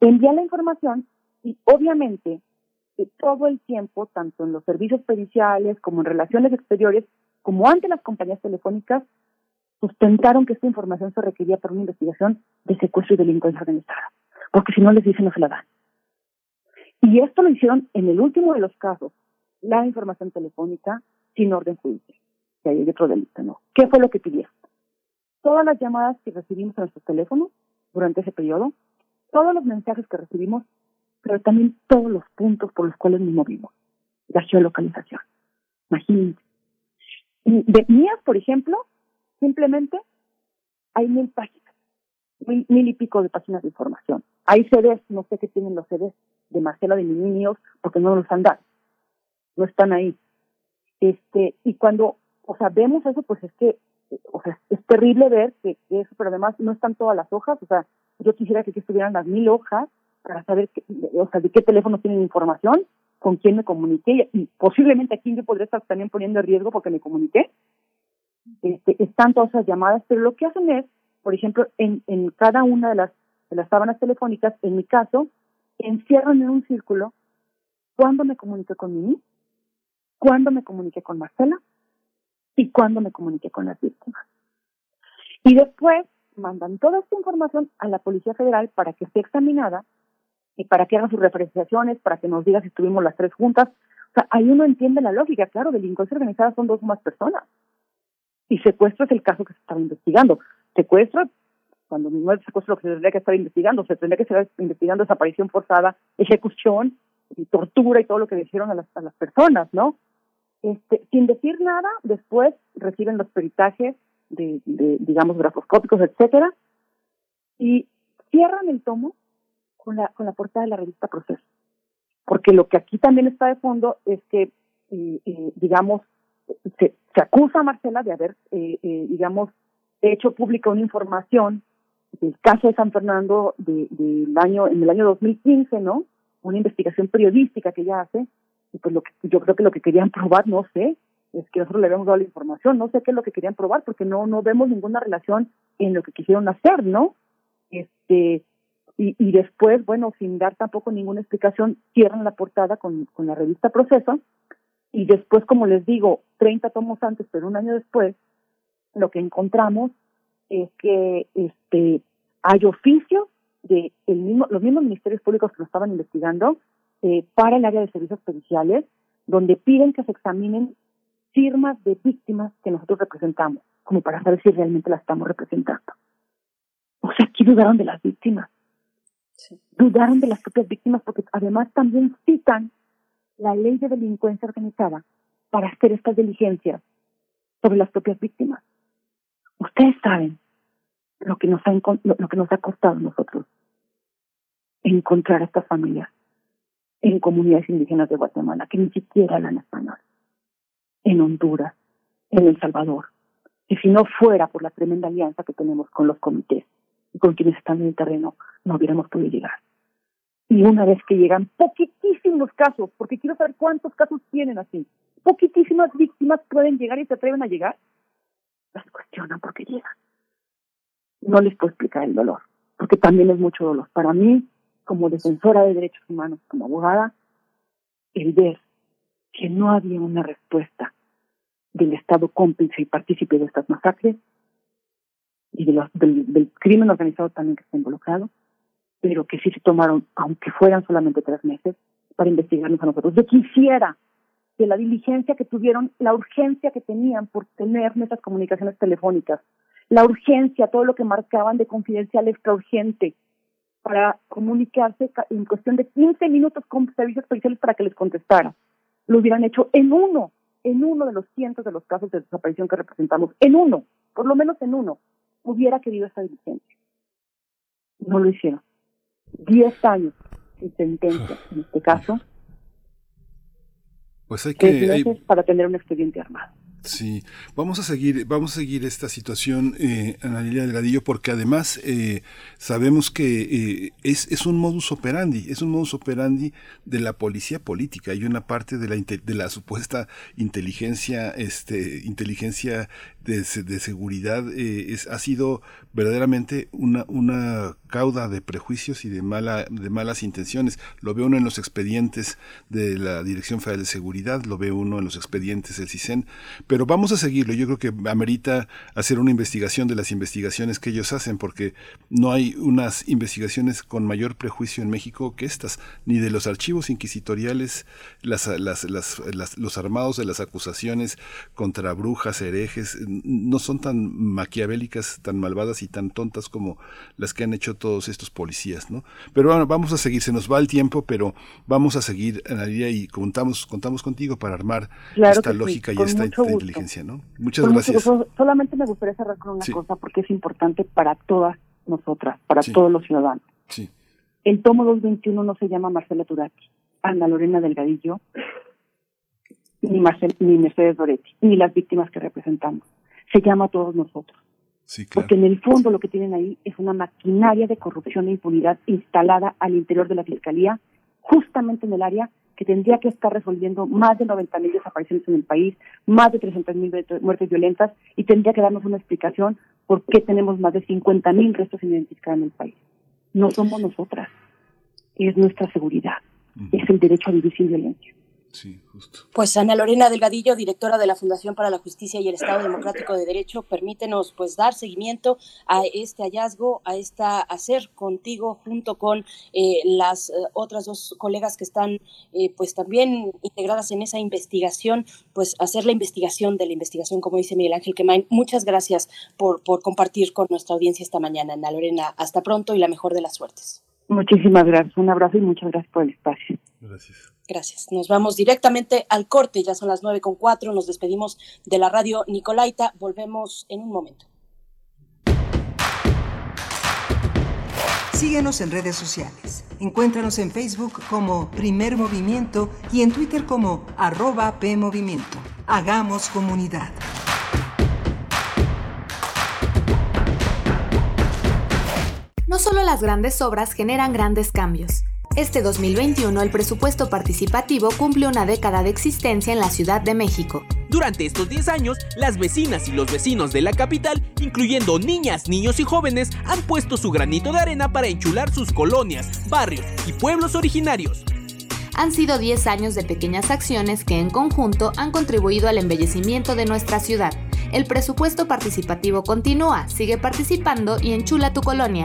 Envía la información y obviamente todo el tiempo, tanto en los servicios periciales como en relaciones exteriores, como ante las compañías telefónicas, sustentaron que esta información se requería para una investigación de secuestro y delincuencia organizada, porque si no les dicen no se la dan. Y esto lo hicieron en el último de los casos, la información telefónica sin orden judicial, que hay otro delito, ¿no? ¿Qué fue lo que pidieron? Todas las llamadas que recibimos a nuestros teléfonos durante ese periodo, todos los mensajes que recibimos, pero también todos los puntos por los cuales nos movimos, la geolocalización. Imagínense. De mías, por ejemplo, simplemente hay mil páginas, mil, mil, y pico de páginas de información. Hay CDs, no sé qué tienen los CDs de Marcela de mis niños, porque no los han dado. No están ahí. Este, y cuando, o sea, vemos eso, pues es que, o sea, es terrible ver que, eso, pero además no están todas las hojas, o sea, yo quisiera que aquí estuvieran las mil hojas para saber, o sea, de qué teléfono tienen información, con quién me comuniqué y posiblemente a quién yo podría estar también poniendo en riesgo porque me comuniqué. Este, están todas esas llamadas, pero lo que hacen es, por ejemplo, en, en cada una de las, de las sábanas telefónicas, en mi caso, encierran en un círculo cuándo me comuniqué con Mimi, cuándo me comuniqué con Marcela y cuándo me comuniqué con las víctimas. Y después mandan toda esta información a la Policía Federal para que esté examinada y para que haga sus referenciaciones, para que nos diga si estuvimos las tres juntas. O sea, ahí uno entiende la lógica. Claro, delincuencia organizada son dos o más personas. Y secuestro es el caso que se estaba investigando. Secuestro, cuando no es secuestro lo que se tendría que estar investigando, se tendría que estar investigando desaparición forzada, ejecución, y tortura y todo lo que le hicieron a las, a las personas, ¿no? Este, sin decir nada, después reciben los peritajes de, de digamos, grafoscópicos, etcétera, y cierran el tomo con la, con la portada de la revista Proceso. Porque lo que aquí también está de fondo es que, eh, eh, digamos, se, se, acusa a Marcela de haber, eh, digamos, hecho pública una información del caso de San Fernando del de, año, en el año 2015, ¿no? Una investigación periodística que ella hace, y pues lo que, yo creo que lo que querían probar, no sé, es que nosotros le habíamos dado la información, no sé qué es lo que querían probar, porque no, no vemos ninguna relación en lo que quisieron hacer, ¿no? Este, y, y después, bueno, sin dar tampoco ninguna explicación, cierran la portada con, con la revista Proceso, y después, como les digo, 30 tomos antes, pero un año después, lo que encontramos es que este hay oficios de el mismo, los mismos ministerios públicos que lo estaban investigando eh, para el área de servicios periciales, donde piden que se examinen firmas de víctimas que nosotros representamos, como para saber si realmente las estamos representando. O sea, aquí dudaron de las víctimas. Dudaron de las propias víctimas porque además también citan la ley de delincuencia organizada para hacer estas diligencias sobre las propias víctimas. Ustedes saben lo que nos ha, lo que nos ha costado a nosotros encontrar a estas familias en comunidades indígenas de Guatemala que ni siquiera hablan español, en Honduras, en El Salvador, y si no fuera por la tremenda alianza que tenemos con los comités y con quienes están en el terreno, no hubiéramos podido llegar. Y una vez que llegan poquitísimos casos, porque quiero saber cuántos casos tienen así, poquitísimas víctimas pueden llegar y se atreven a llegar, las cuestionan porque llegan. No les puedo explicar el dolor, porque también es mucho dolor. Para mí, como defensora de derechos humanos, como abogada, el ver que no había una respuesta del Estado cómplice y partícipe de estas masacres y de los, del, crimen organizado también que está involucrado, pero que sí se tomaron, aunque fueran solamente tres meses, para investigarnos a nosotros. Yo quisiera que la diligencia que tuvieron, la urgencia que tenían por tener nuestras comunicaciones telefónicas, la urgencia, todo lo que marcaban de confidencial extra urgente, para comunicarse en cuestión de 15 minutos con servicios policiales para que les contestara. Lo hubieran hecho en uno, en uno de los cientos de los casos de desaparición que representamos, en uno, por lo menos en uno, hubiera querido esa diligencia. No lo hicieron. Diez años sin sentencia, en este caso, pues hay que... para tener un expediente armado. Sí, vamos a seguir, vamos a seguir esta situación, eh, Ana Lilia Delgadillo, porque además eh, sabemos que eh, es, es un modus operandi, es un modus operandi de la policía política. Hay una parte de la, de la supuesta inteligencia, este, inteligencia de, de seguridad, eh, es, ha sido verdaderamente una, una cauda de prejuicios y de, mala, de malas intenciones. Lo ve uno en los expedientes de la Dirección Federal de Seguridad, lo ve uno en los expedientes del CISEN, pero vamos a seguirlo. Yo creo que amerita hacer una investigación de las investigaciones que ellos hacen, porque no hay unas investigaciones con mayor prejuicio en México que estas, ni de los archivos inquisitoriales, las, las, las, los armados de las acusaciones contra brujas, herejes, no son tan maquiavélicas, tan malvadas y tan tontas como las que han hecho todos estos policías, ¿no? Pero bueno, vamos a seguir, se nos va el tiempo, pero vamos a seguir, Analia, y contamos, contamos contigo para armar esta lógica sí, y esta inteligencia, ¿no? Muchas gracias. Solamente me gustaría cerrar con una Sí. cosa, porque es importante para todas nosotras, para Sí. todos los ciudadanos. Sí. El tomo 221 no se llama Marcela Turati, Ana Lorena Delgadillo, ni, Marcel, ni Mercedes Doretti, ni las víctimas que representamos. Se llama a todos nosotros. Sí, Porque en el fondo lo que tienen ahí es una maquinaria de corrupción e impunidad instalada al interior de la Fiscalía, justamente en el área que tendría que estar resolviendo más de 90 mil desapariciones en el país, más de 300 mil muertes violentas, y tendría que darnos una explicación por qué tenemos más de 50 mil restos sin identificar en el país. No somos nosotras, es nuestra seguridad, es el derecho a vivir sin violencia. Sí, justo. Pues Ana Lorena Delgadillo, directora de la Fundación para la Justicia y el Estado Democrático de Derecho, permítenos pues dar seguimiento a este hallazgo, a esta hacer contigo junto con eh, las eh, otras dos colegas que están eh, pues también integradas en esa investigación, pues hacer la investigación de la investigación, como dice Miguel Ángel Quemain. Muchas gracias por, por compartir con nuestra audiencia esta mañana, Ana Lorena. Hasta pronto y la mejor de las suertes. Muchísimas gracias, un abrazo y muchas gracias por el espacio. Gracias. Gracias. Nos vamos directamente al corte. Ya son las nueve con cuatro. Nos despedimos de la radio Nicolaita. Volvemos en un momento. Síguenos en redes sociales. Encuéntranos en Facebook como Primer Movimiento y en Twitter como arroba PMovimiento. Hagamos comunidad. No solo las grandes obras generan grandes cambios. Este 2021 el presupuesto participativo cumple una década de existencia en la Ciudad de México. Durante estos 10 años, las vecinas y los vecinos de la capital, incluyendo niñas, niños y jóvenes, han puesto su granito de arena para enchular sus colonias, barrios y pueblos originarios. Han sido 10 años de pequeñas acciones que en conjunto han contribuido al embellecimiento de nuestra ciudad. El presupuesto participativo continúa, sigue participando y enchula tu colonia.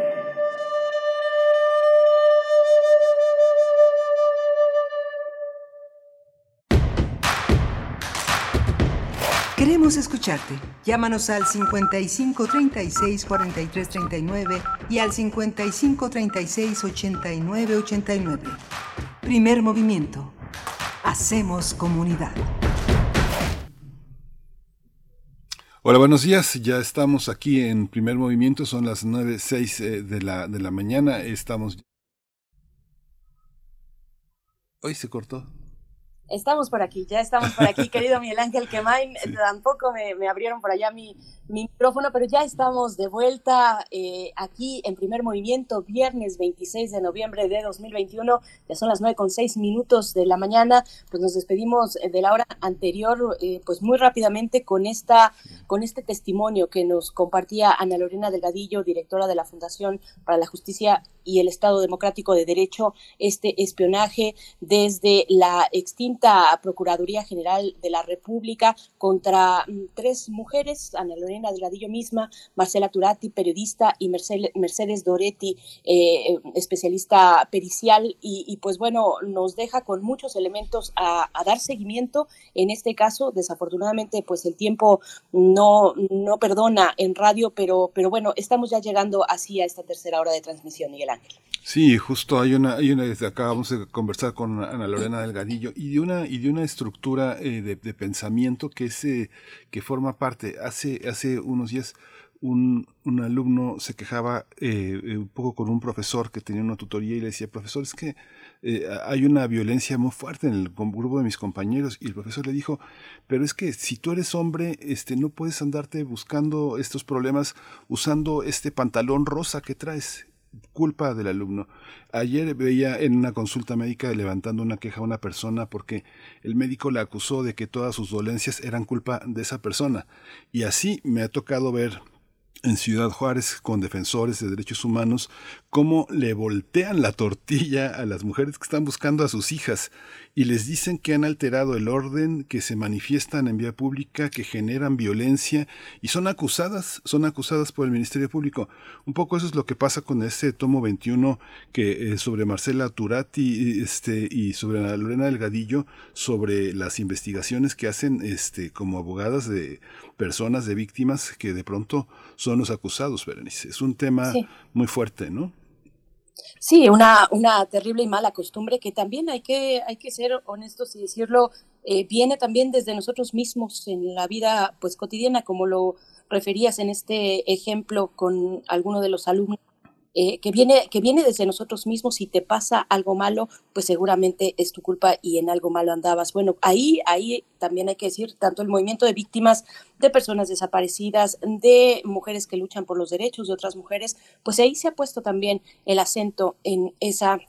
Queremos escucharte. Llámanos al 55 36 43 39 y al 55 36 89 89. Primer movimiento. Hacemos comunidad. Hola, buenos días. Ya estamos aquí en primer movimiento. Son las nueve seis eh, de, la, de la mañana. Estamos. Hoy se cortó. Estamos por aquí, ya estamos por aquí, querido Miguel Ángel Quemain. Tampoco me, me, abrieron por allá mi, mi, micrófono, pero ya estamos de vuelta eh, aquí en primer movimiento, viernes 26 de noviembre de 2021. Ya son las 9 con 6 minutos de la mañana. Pues nos despedimos de la hora anterior, eh, pues muy rápidamente con, esta, con este testimonio que nos compartía Ana Lorena Delgadillo, directora de la Fundación para la Justicia y el Estado Democrático de Derecho, este espionaje desde la extinta Procuraduría General de la República contra mm, tres mujeres, Ana Lorena Delgadillo misma, Marcela Turati, periodista, y Mercedes Doretti, eh, especialista pericial, y, pues bueno, nos deja con muchos elementos a, dar seguimiento. En este caso, desafortunadamente, pues el tiempo no, no perdona en radio, pero, pero bueno, estamos ya llegando así a esta tercera hora de transmisión, Miguel Ángel. Sí, justo hay una, hay una, acabamos de conversar con Ana Lorena Delgadillo y de una, y de una estructura eh, de, pensamiento que es, eh, que forma parte. Hace, hace unos días un, un alumno se quejaba eh, un poco con un profesor que tenía una tutoría y le decía, profesor, es que hay una violencia muy fuerte en el grupo de mis compañeros y el profesor le dijo, pero es que si tú eres hombre, este, no puedes andarte buscando estos problemas usando este pantalón rosa que traes culpa del alumno. Ayer veía en una consulta médica levantando una queja a una persona porque el médico le acusó de que todas sus dolencias eran culpa de esa persona. Y así me ha tocado ver en Ciudad Juárez con defensores de derechos humanos cómo le voltean la tortilla a las mujeres que están buscando a sus hijas y les dicen que han alterado el orden, que se manifiestan en vía pública, que generan violencia y son acusadas, son acusadas por el Ministerio Público. Un poco eso es lo que pasa con ese tomo 21 que eh, sobre Marcela Turati este y sobre Lorena Delgadillo sobre las investigaciones que hacen este como abogadas de personas de víctimas que de pronto son los acusados, Berenice. Es un tema muy fuerte, ¿no? Sí, una, una terrible y mala costumbre que también hay que, hay que ser honestos y decirlo, eh, viene también desde nosotros mismos en la vida pues cotidiana, como lo referías en este ejemplo con alguno de los alumnos eh, que, viene, que viene desde nosotros mismos. Si te pasa algo malo, pues seguramente es tu culpa y en algo malo andabas. Bueno, ahí, ahí también hay que decir, tanto el movimiento de víctimas de personas desaparecidas, de mujeres que luchan por los derechos de otras mujeres, pues ahí se ha puesto también el acento en esa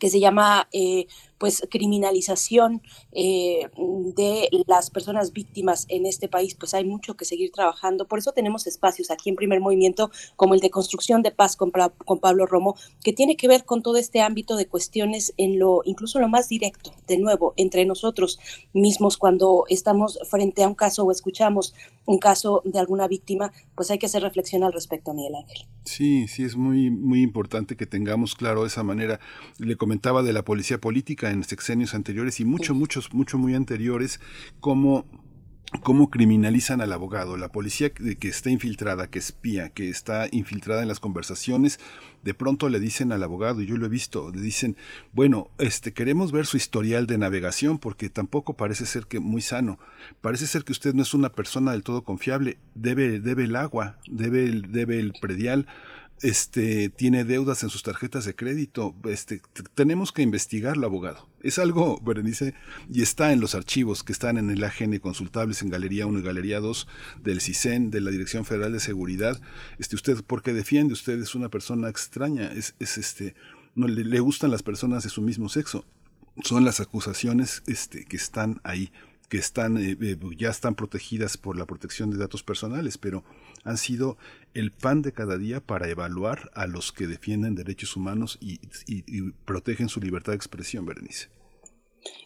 que se llama eh, pues criminalización eh, de las personas víctimas en este país, pues hay mucho que seguir trabajando. Por eso tenemos espacios aquí en Primer Movimiento, como el de construcción de paz con, con Pablo Romo, que tiene que ver con todo este ámbito de cuestiones en lo, incluso lo más directo, de nuevo, entre nosotros mismos cuando estamos frente a un caso o escuchamos un caso de alguna víctima, pues hay que hacer reflexión al respecto, Miguel Ángel. Sí, sí, es muy, muy importante que tengamos claro esa manera. Le comentaba de la policía política en sexenios anteriores y muchos, muchos, mucho muy anteriores, como cómo criminalizan al abogado, la policía que está infiltrada, que espía, que está infiltrada en las conversaciones, de pronto le dicen al abogado, y yo lo he visto, le dicen, bueno, este queremos ver su historial de navegación porque tampoco parece ser que muy sano. Parece ser que usted no es una persona del todo confiable, debe debe el agua, debe el, debe el predial, este, tiene deudas en sus tarjetas de crédito. Este, tenemos que investigarlo, abogado. Es algo, Berenice, y está en los archivos que están en el AGN consultables en Galería 1 y Galería 2 del CISEN, de la Dirección Federal de Seguridad. Este, usted, ¿por qué defiende? Usted es una persona extraña, es, es este, no le, le, gustan las personas de su mismo sexo. Son las acusaciones este, que están ahí que están, eh, eh, ya están protegidas por la protección de datos personales, pero han sido el pan de cada día para evaluar a los que defienden derechos humanos y, protegen su libertad de expresión, Berenice.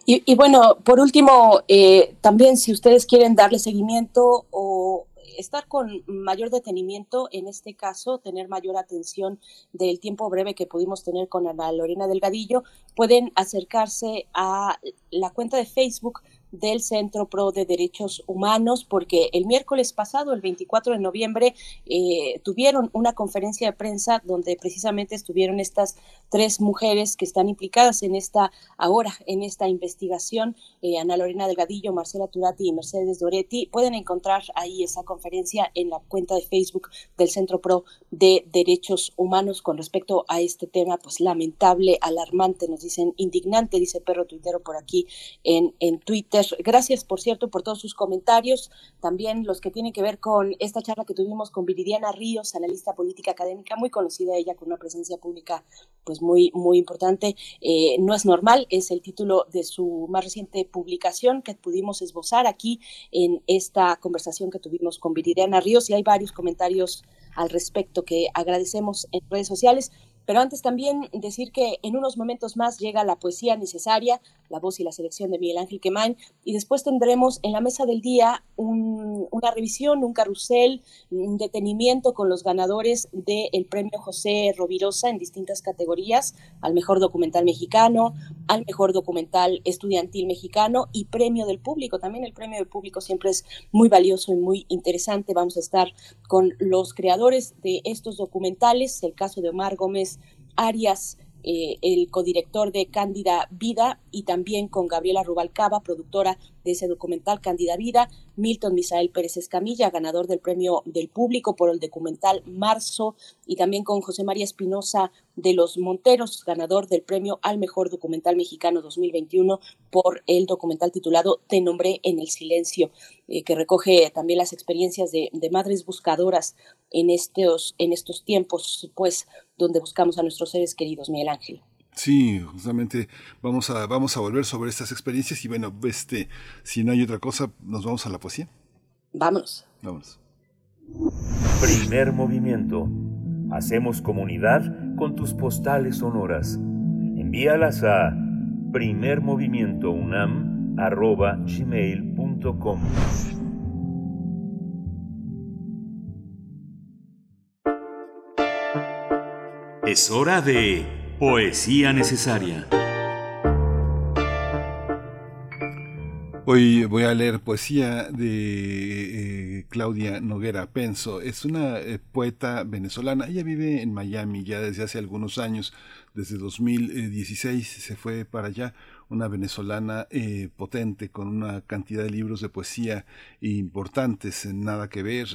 Y, bueno, por último, eh, también si ustedes quieren darle seguimiento o estar con mayor detenimiento, en este caso, tener mayor atención del tiempo breve que pudimos tener con Ana Lorena Delgadillo, pueden acercarse a la cuenta de Facebook del Centro Pro de Derechos Humanos, porque el miércoles pasado, el 24 de noviembre, eh, tuvieron una conferencia de prensa donde precisamente estuvieron estas tres mujeres que están implicadas en esta, ahora, en esta investigación, eh, Ana Lorena Delgadillo, Marcela Turati y Mercedes Doretti. Pueden encontrar ahí esa conferencia en la cuenta de Facebook del Centro Pro de Derechos Humanos con respecto a este tema, pues lamentable, alarmante, nos dicen indignante, dice Perro Tuitero por aquí en, en Twitter. Gracias, por cierto, por todos sus comentarios, también los que tienen que ver con esta charla que tuvimos con Viridiana Ríos, analista política académica, muy conocida ella con una presencia pública pues muy, muy importante. Eh, no es normal, es el título de su más reciente publicación que pudimos esbozar aquí en esta conversación que tuvimos con Viridiana Ríos y hay varios comentarios al respecto que agradecemos en redes sociales. Pero antes también decir que en unos momentos más llega la poesía necesaria, la voz y la selección de Miguel Ángel Quemain, y después tendremos en la mesa del día una revisión, un carrusel, un detenimiento con los ganadores del premio José Rovirosa en distintas categorías, al mejor documental mexicano, al mejor documental estudiantil mexicano y premio del público. También el premio del público siempre es muy valioso y muy interesante. Vamos a estar con los creadores de estos documentales, el caso de Omar Gómez Arias, eh, el codirector de Cándida Vida, y también con Gabriela Rubalcaba, productora de ese documental Cándida Vida, Milton Misael Pérez Escamilla, ganador del premio del público por el documental Marzo, y también con José María Espinosa de los Monteros, ganador del premio al mejor documental mexicano 2021 por el documental titulado Te nombré en el silencio, eh, que recoge también las experiencias de, de madres buscadoras en estos, en estos tiempos, pues, donde buscamos a nuestros seres queridos, Miguel Ángel. Sí, justamente vamos a, vamos a volver sobre estas experiencias y bueno, este, si no hay otra cosa, nos vamos a la poesía. Vámonos. Vámonos. Primer movimiento. Hacemos comunidad con tus postales sonoras. Envíalas a primermovimientounam.gmail.com Es hora de Poesía Necesaria. Hoy voy a leer poesía de eh, Claudia Noguera Penso. Es una eh, poeta venezolana. Ella vive en Miami ya desde hace algunos años. Desde 2016 se fue para allá. Una venezolana eh, potente con una cantidad de libros de poesía importantes. Nada que ver.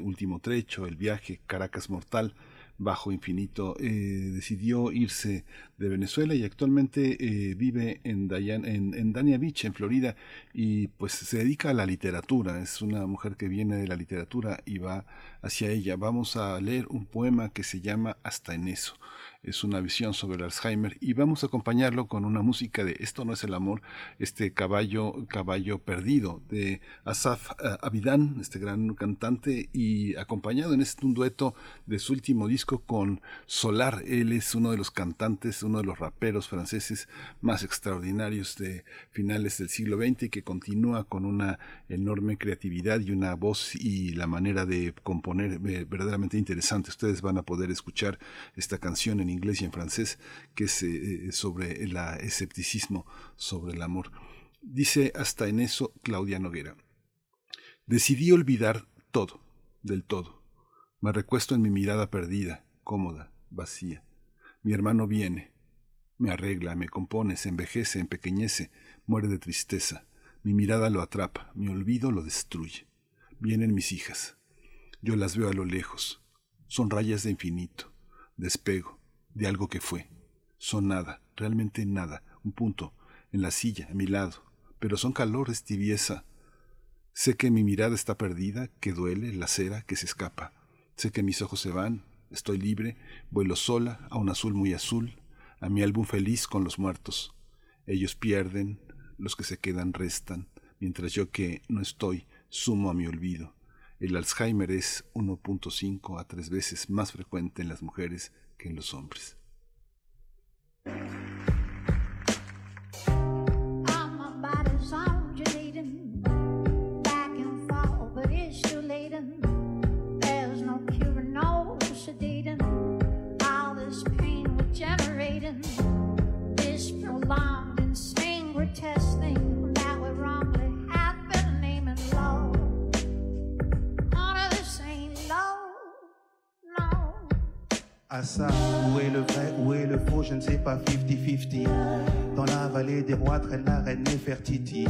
Último trecho, El viaje, Caracas Mortal bajo infinito, eh, decidió irse de Venezuela y actualmente eh, vive en, en, en, Dania Beach, en Florida, y pues se dedica a la literatura. Es una mujer que viene de la literatura y va hacia ella. Vamos a leer un poema que se llama Hasta en eso es una visión sobre el Alzheimer y vamos a acompañarlo con una música de Esto no es el amor, este caballo, caballo perdido de Asaf eh, Abidan, este gran cantante y acompañado en este un dueto de su último disco con Solar. Él es uno de los cantantes, uno de los raperos franceses más extraordinarios de finales del siglo XX y que continúa con una enorme creatividad y una voz y la manera de componer eh, verdaderamente interesante. Ustedes van a poder escuchar esta canción en inglés y en francés, que es eh, sobre el escepticismo sobre el amor. Dice hasta en eso Claudia Noguera. Decidí olvidar todo, del todo. Me recuesto en mi mirada perdida, cómoda, vacía. Mi hermano viene, me arregla, me compone, se envejece, empequeñece, muere de tristeza. Mi mirada lo atrapa, mi olvido lo destruye. Vienen mis hijas. Yo las veo a lo lejos. Son rayas de infinito. Despego, de algo que fue. Son nada, realmente nada, un punto, en la silla, a mi lado, pero son calores, tibieza. Sé que mi mirada está perdida, que duele, la cera, que se escapa. Sé que mis ojos se van, estoy libre, vuelo sola a un azul muy azul, a mi álbum feliz con los muertos. Ellos pierden, los que se quedan restan, mientras yo que no estoy, sumo a mi olvido. El Alzheimer es 1.5 a 3 veces más frecuente en las mujeres que en los hombres. This prolonged grotesque à ça. Où est le vrai, où est le faux, je ne sais pas, 50-50. Dans la vallée des rois traîne la reine Nefertiti.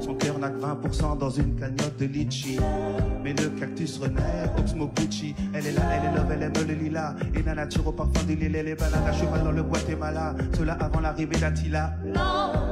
Son cœur n'a que 20% dans une cagnotte de litchi. Mais le cactus renaît, Oxmo Gucci. Elle est là, elle est love, elle aime le lilas. Et la nature au parfum du lillet, les balades à cheval dans le Guatemala. Cela avant l'arrivée d'Attila. No,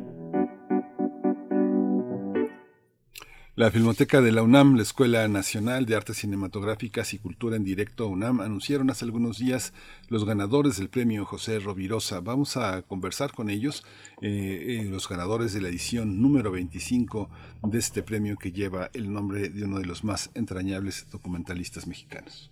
La Filmoteca de la UNAM, la Escuela Nacional de Artes Cinematográficas y Cultura en Directo UNAM anunciaron hace algunos días los ganadores del premio José Rovirosa. Vamos a conversar con ellos, eh, eh, los ganadores de la edición número 25 de este premio que lleva el nombre de uno de los más entrañables documentalistas mexicanos.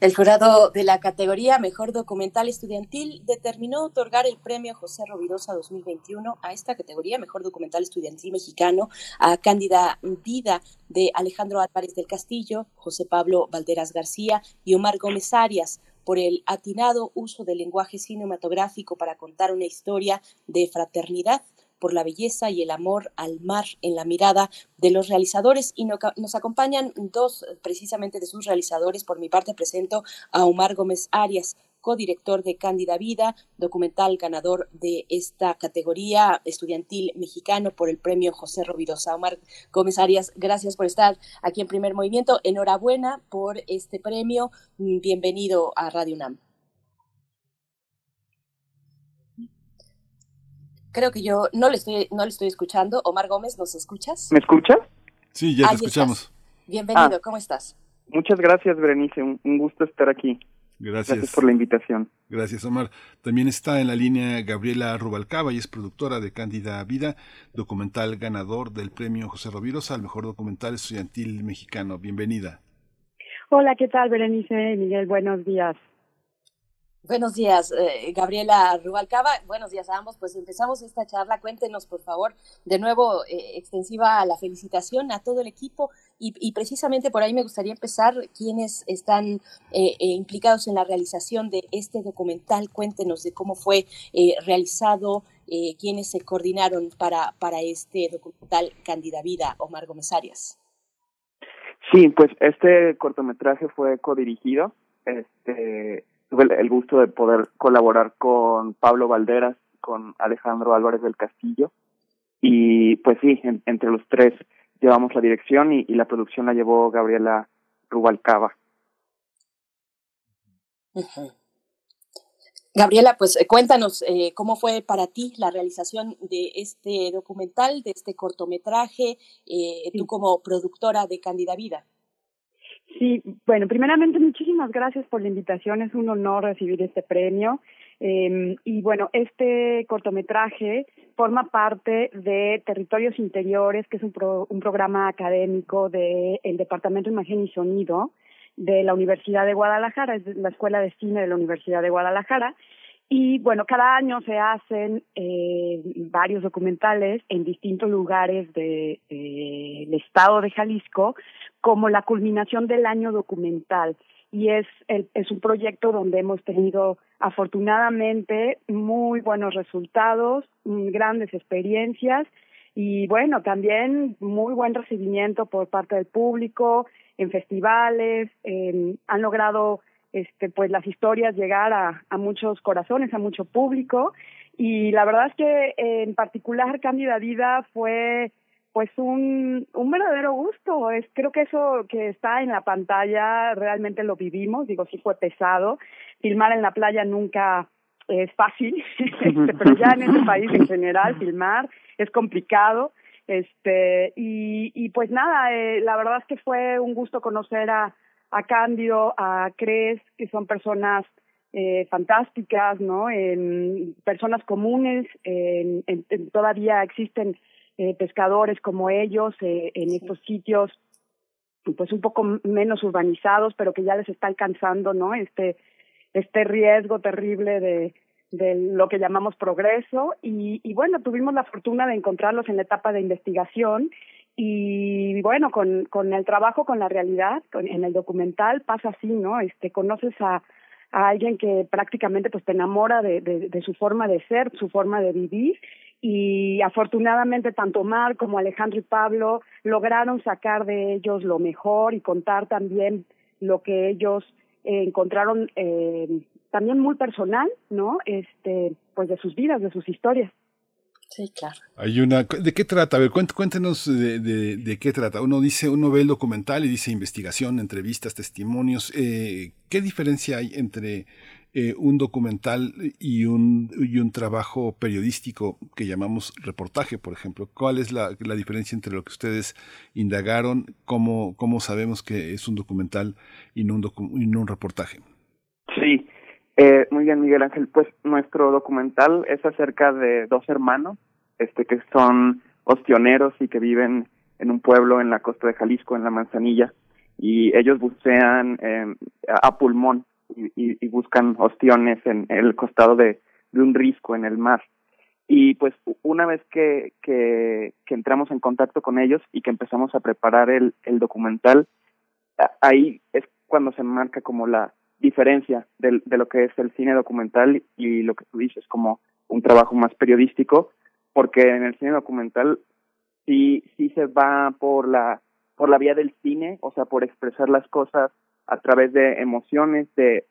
El jurado de la categoría Mejor Documental Estudiantil determinó otorgar el premio José Rovirosa 2021 a esta categoría Mejor Documental Estudiantil Mexicano a Cándida Vida de Alejandro Álvarez del Castillo, José Pablo Valderas García y Omar Gómez Arias por el atinado uso del lenguaje cinematográfico para contar una historia de fraternidad por la belleza y el amor al mar en la mirada de los realizadores y no- nos acompañan dos precisamente de sus realizadores. Por mi parte presento a Omar Gómez Arias, codirector de Cándida Vida, documental ganador de esta categoría estudiantil mexicano por el premio José Rovirosa. Omar Gómez Arias, gracias por estar aquí en Primer Movimiento. Enhorabuena por este premio. Bienvenido a Radio UNAM. Creo que yo no le estoy, no le estoy escuchando. Omar Gómez, ¿nos escuchas? ¿Me escuchas? Sí, ya te escuchamos. estás. Bienvenido, Ah. ¿cómo estás? Muchas gracias, Berenice. Un, un gusto estar aquí. Gracias. por la invitación. Gracias, Omar. También está en la línea Gabriela Rubalcaba y es productora de Cándida Vida, documental ganador del premio José Rovirosa al mejor documental estudiantil mexicano. Bienvenida. Hola, ¿qué tal, Berenice? Miguel, buenos días. Buenos días, eh, Gabriela Rubalcaba. Buenos días a ambos. Pues empezamos esta charla. Cuéntenos, por favor, de nuevo, eh, extensiva la felicitación a todo el equipo. Y, precisamente por ahí me gustaría empezar, quienes están eh, implicados en la realización de este documental. Cuéntenos de cómo fue realizado, quiénes se coordinaron para, para este documental Candida Vida, Omar Gómez Arias. Sí, pues este cortometraje fue codirigido. Este tuve el gusto de poder colaborar con Pablo Valderas, con Alejandro Álvarez del Castillo. Y pues sí, entre los tres llevamos la dirección y, la producción la llevó Gabriela Rubalcaba. Gabriela, pues eh, cuéntanos eh, cómo fue para ti la realización de este documental, de este cortometraje, eh, tú como productora de Cándida Vida. Sí, bueno, primeramente muchísimas gracias por la invitación, es un honor recibir este premio. Eh, y bueno, este cortometraje forma parte de Territorios Interiores, que es un, un programa académico del Departamento de Imagen y Sonido de la Universidad de Guadalajara, es la Escuela de Cine de la Universidad de Guadalajara. Y bueno, cada año se hacen eh, varios documentales en distintos lugares del de, estado de Jalisco como la culminación del año documental. Y es, el, es un proyecto donde hemos tenido afortunadamente muy buenos resultados, mm, grandes experiencias y bueno, también muy buen recibimiento por parte del público en festivales, han logrado este pues las historias llegar a, a muchos corazones, a mucho público y la verdad es que en particular Cándida Vida fue pues un, un verdadero gusto. Es, creo que eso que está en la pantalla realmente lo vivimos, digo, sí fue pesado. Filmar en la playa nunca es fácil, este, pero ya en este país en general filmar es complicado. Este, y, y pues nada, eh, la verdad es que fue un gusto conocer a, a Cándido, a Cres, que son personas eh, fantásticas, ¿no? En personas comunes, en, en, todavía existen eh, pescadores como ellos eh, en estos sitios, pues un poco menos urbanizados, pero que ya les está alcanzando, ¿no? Este este riesgo terrible de de lo que llamamos progreso y, y bueno tuvimos la fortuna de encontrarlos en la etapa de investigación y bueno, con, con el trabajo, con la realidad, con, en el documental pasa así, ¿no? Este, conoces a, a alguien que prácticamente pues te enamora de, de, su forma de ser, su forma de vivir y afortunadamente tanto Omar como Alejandro y Pablo lograron sacar de ellos lo mejor y contar también lo que ellos eh, encontraron eh, también muy personal, ¿no? Este, pues de sus vidas, de sus historias. Sí, claro. Hay una, ¿de qué trata? A ver, cuéntenos de, de, de, qué trata. Uno dice, uno ve el documental y dice investigación, entrevistas, testimonios. Eh, ¿Qué diferencia hay entre eh, un documental y un, y un trabajo periodístico que llamamos reportaje, por ejemplo? ¿Cuál es la, la diferencia entre lo que ustedes indagaron? ¿Cómo, cómo sabemos que es un documental y no un, docu y no un reportaje? Sí, eh, muy bien, Miguel Ángel. Pues nuestro documental es acerca de dos hermanos, este, que son ostioneros y que viven en un pueblo en la costa de Jalisco, en la Manzanilla, y ellos bucean eh, a pulmón y, buscan ostiones en el costado de, un risco en el mar. Y pues una vez que, entramos en contacto con ellos y que empezamos a preparar el documental, ahí es cuando se marca como la, diferencia de, de lo que es el cine documental y lo que tú dices como un trabajo más periodístico, porque en el cine documental sí, sí se va por la, por la vía del cine, o sea, por expresar las cosas a través de emociones, de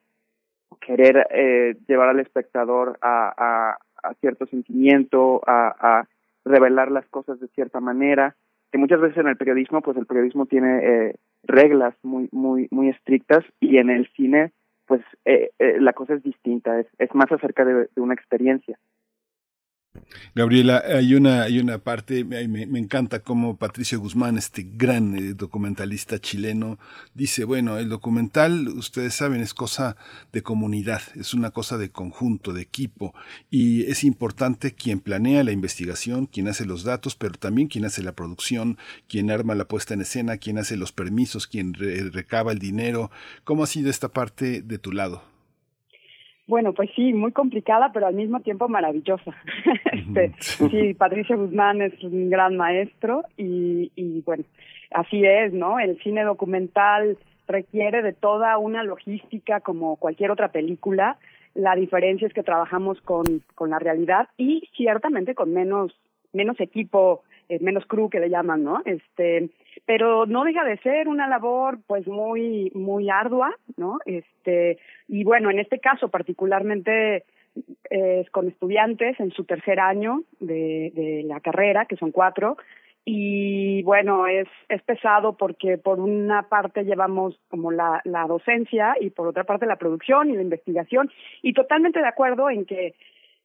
querer eh, llevar al espectador a, a, a cierto sentimiento, a, a revelar las cosas de cierta manera, que muchas veces en el periodismo, pues el periodismo tiene eh, reglas muy, muy, muy estrictas y en el cine, pues eh, eh, la cosa es distinta, es, es más acerca de, de una experiencia. Gabriela, hay una, hay una parte, me, me, encanta cómo Patricio Guzmán, este gran eh, documentalista chileno, dice, bueno, el documental, ustedes saben, es cosa de comunidad, es una cosa de conjunto, de equipo, y es importante quien planea la investigación, quien hace los datos, pero también quien hace la producción, quien arma la puesta en escena, quien hace los permisos, quien re recaba el dinero. ¿Cómo ha sido esta parte de tu lado? Bueno, pues sí, muy complicada, pero al mismo tiempo maravillosa. este, sí, Patricio Guzmán es un gran maestro y, y bueno, así es, ¿no? El cine documental requiere de toda una logística como cualquier otra película. La diferencia es que trabajamos con, con la realidad y ciertamente con menos, menos equipo, eh, menos crew que le llaman, ¿no? Este, pero no deja de ser una labor pues muy, muy ardua, ¿no? Este, y bueno, en este caso particularmente eh, es con estudiantes en su tercer año de, de la carrera, que son cuatro, y bueno, es, es pesado porque por una parte llevamos como la, la docencia y por otra parte la producción y la investigación y totalmente de acuerdo en que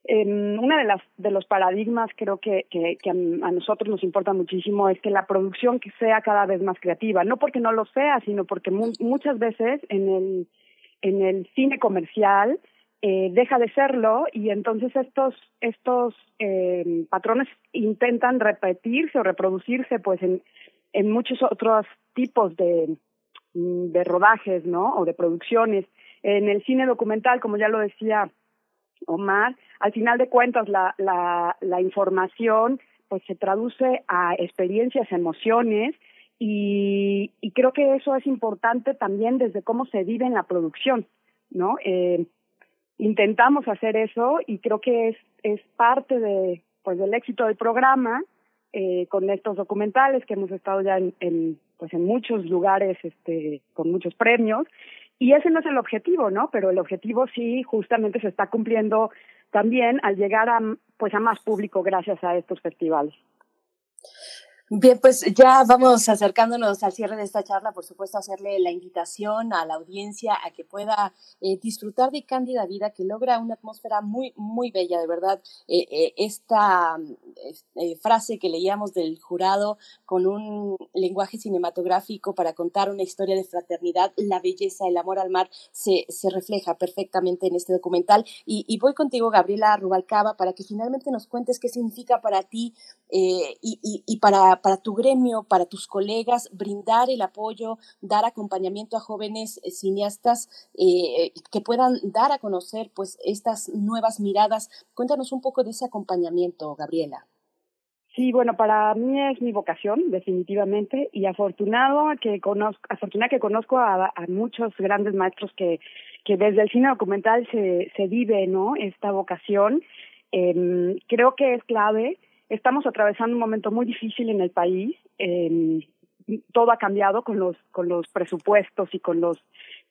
una de las de los paradigmas creo que, que, que a, a nosotros nos importa muchísimo es que la producción que sea cada vez más creativa. No porque no lo sea sino porque mu muchas veces en el en el cine comercial eh, deja de serlo y entonces estos estos eh, patrones intentan repetirse o reproducirse pues en en muchos otros tipos de de rodajes no o de producciones. En el cine documental como ya lo decía Omar al final de cuentas la la la información pues se traduce a experiencias emociones y, y creo que eso es importante también desde cómo se vive en la producción no eh, intentamos hacer eso y creo que es es parte de pues del éxito del programa eh, con estos documentales que hemos estado ya en, en pues en muchos lugares este con muchos premios y ese no es el objetivo no pero el objetivo sí justamente se está cumpliendo también al llegar a pues a más público gracias a estos festivales Bien, pues ya vamos acercándonos al cierre de esta charla, por supuesto, hacerle la invitación a la audiencia a que pueda eh, disfrutar de Cándida Vida, que logra una atmósfera muy, muy bella, de verdad. Eh, eh, esta eh, frase que leíamos del jurado con un lenguaje cinematográfico para contar una historia de fraternidad, la belleza, el amor al mar, se, se refleja perfectamente en este documental. Y, y voy contigo, Gabriela Rubalcaba, para que finalmente nos cuentes qué significa para ti y, y, y para para tu gremio, para tus colegas, brindar el apoyo, dar acompañamiento a jóvenes eh, cineastas eh, que puedan dar a conocer pues estas nuevas miradas. Cuéntanos un poco de ese acompañamiento, Gabriela. Sí, bueno, para mí es mi vocación, definitivamente, y afortunado que conozco, afortunada que conozco a, a muchos grandes maestros que, que desde el cine documental se, se vive, ¿no? Esta vocación. Eh, creo que es clave Estamos atravesando un momento muy difícil en el país. Eh, todo ha cambiado con los con los presupuestos y con los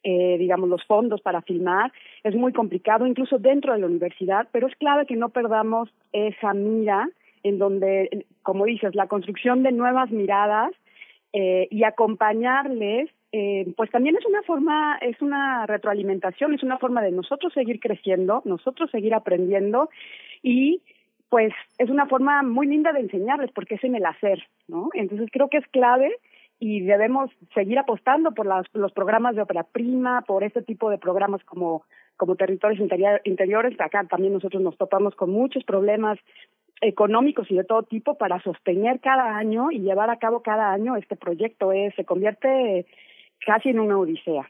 eh, digamos los fondos para filmar es muy complicado incluso dentro de la universidad pero es clave que no perdamos esa mira en donde como dices la construcción de nuevas miradas eh, y acompañarles eh, pues también es una forma es una retroalimentación es una forma de nosotros seguir creciendo nosotros seguir aprendiendo y pues es una forma muy linda de enseñarles porque es en el hacer, ¿no? Entonces creo que es clave y debemos seguir apostando por las, los programas de ópera prima, por este tipo de programas como, como territorios interior, interiores. Acá también nosotros nos topamos con muchos problemas económicos y de todo tipo para sostener cada año y llevar a cabo cada año este proyecto. Es, se convierte casi en una odisea.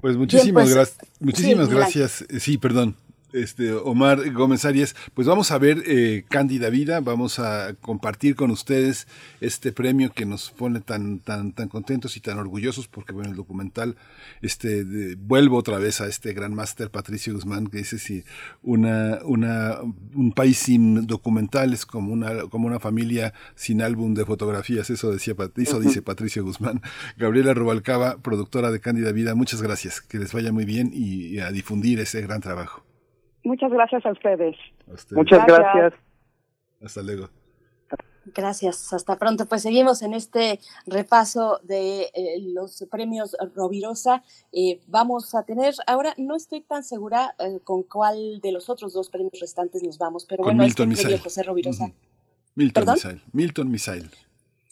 Pues muchísimas, Bien, pues, gra muchísimas sí, gracias. Sí, perdón este, Omar Gómez Arias, pues vamos a ver eh, Cándida Vida, vamos a compartir con ustedes este premio que nos pone tan, tan, tan contentos y tan orgullosos, porque bueno, el documental, este, de, vuelvo otra vez a este gran máster Patricio Guzmán, que dice si una, una, un país sin documentales como una, como una familia sin álbum de fotografías, eso decía, eso dice Patricio Guzmán. Gabriela Rubalcaba, productora de Cándida Vida, muchas gracias, que les vaya muy bien y, y a difundir ese gran trabajo. Muchas gracias a ustedes. A ustedes. Muchas gracias. gracias. Hasta luego. Gracias, hasta pronto. Pues seguimos en este repaso de eh, los premios Rovirosa. Eh, vamos a tener, ahora no estoy tan segura eh, con cuál de los otros dos premios restantes nos vamos, pero con bueno, Milton este Misael. José Rovirosa. Uh -huh. Milton Misael. Milton Misael.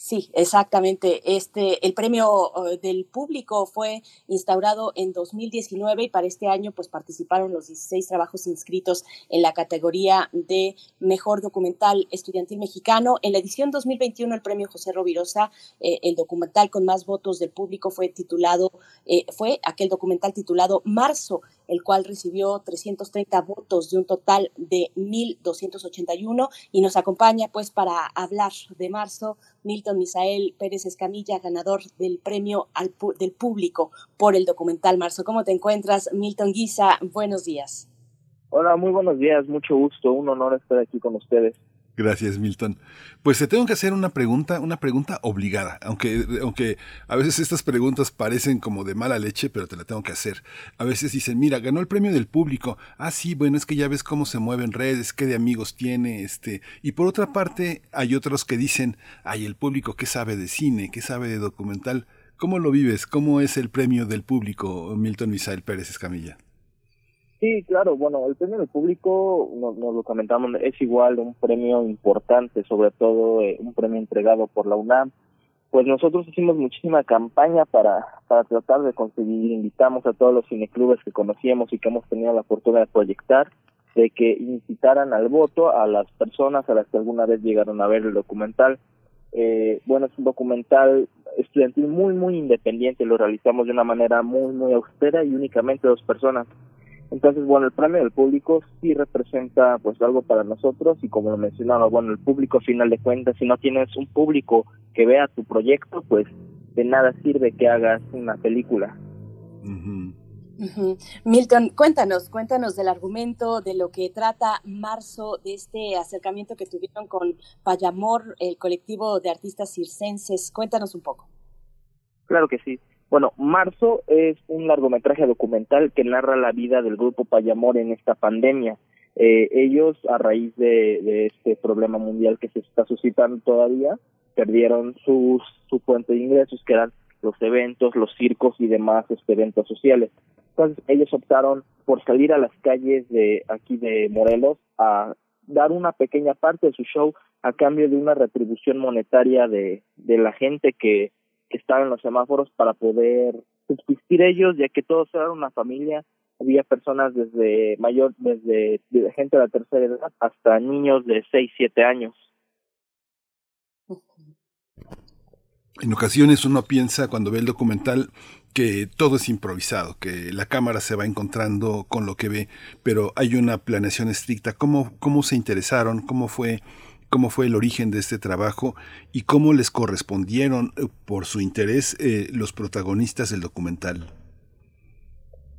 Sí, exactamente. Este, el premio uh, del público fue instaurado en 2019 y para este año pues participaron los 16 trabajos inscritos en la categoría de mejor documental estudiantil mexicano. En la edición 2021 el premio José Rovirosa, eh, el documental con más votos del público fue titulado, eh, fue aquel documental titulado Marzo, el cual recibió 330 votos de un total de 1.281 y nos acompaña pues para hablar de marzo Milton Misael Pérez Escamilla, ganador del premio al del público por el documental Marzo. ¿Cómo te encuentras, Milton Guisa? Buenos días. Hola, muy buenos días, mucho gusto, un honor estar aquí con ustedes. Gracias, Milton. Pues te tengo que hacer una pregunta, una pregunta obligada, aunque, aunque a veces estas preguntas parecen como de mala leche, pero te la tengo que hacer. A veces dicen, mira, ganó el premio del público. Ah, sí, bueno, es que ya ves cómo se mueven redes, qué de amigos tiene, este. Y por otra parte, hay otros que dicen, ay, el público, ¿qué sabe de cine? ¿Qué sabe de documental? ¿Cómo lo vives? ¿Cómo es el premio del público, Milton Misael Pérez Escamilla? Sí, claro, bueno, el premio del público, nos, lo comentamos, es igual un premio importante, sobre todo eh, un premio entregado por la UNAM. Pues nosotros hicimos muchísima campaña para, para tratar de conseguir, invitamos a todos los cineclubes que conocíamos y que hemos tenido la fortuna de proyectar, de que incitaran al voto a las personas a las que alguna vez llegaron a ver el documental. Eh, bueno, es un documental estudiantil muy, muy independiente, lo realizamos de una manera muy, muy austera y únicamente dos personas entonces, bueno, el premio del público sí representa pues algo para nosotros y como lo mencionaba, bueno, el público a final de cuentas, si no tienes un público que vea tu proyecto, pues de nada sirve que hagas una película. Milton, cuéntanos, cuéntanos del argumento, de lo que trata Marzo, de este acercamiento que tuvieron con Payamor, el colectivo de artistas circenses. Cuéntanos un poco. Claro que sí. Bueno, Marzo es un largometraje documental que narra la vida del grupo Payamor en esta pandemia. Eh, ellos, a raíz de, este problema mundial que se está suscitando todavía, perdieron sus, su fuente de ingresos, que eran los eventos, los circos y demás este, eventos sociales. Entonces, ellos optaron por salir a las calles de aquí de Morelos a dar una pequeña parte de su show a cambio de una retribución monetaria de, de la gente que estaban en los semáforos para poder subsistir ellos, ya que todos eran una familia, había personas desde mayor, desde, gente de la tercera edad hasta niños de 6, 7 años. En ocasiones uno piensa cuando ve el documental que todo es improvisado, que la cámara se va encontrando con lo que ve, pero hay una planeación estricta. ¿Cómo, cómo se interesaron? ¿Cómo fue cómo fue el origen de este trabajo y cómo les correspondieron eh, por su interés eh, los protagonistas del documental.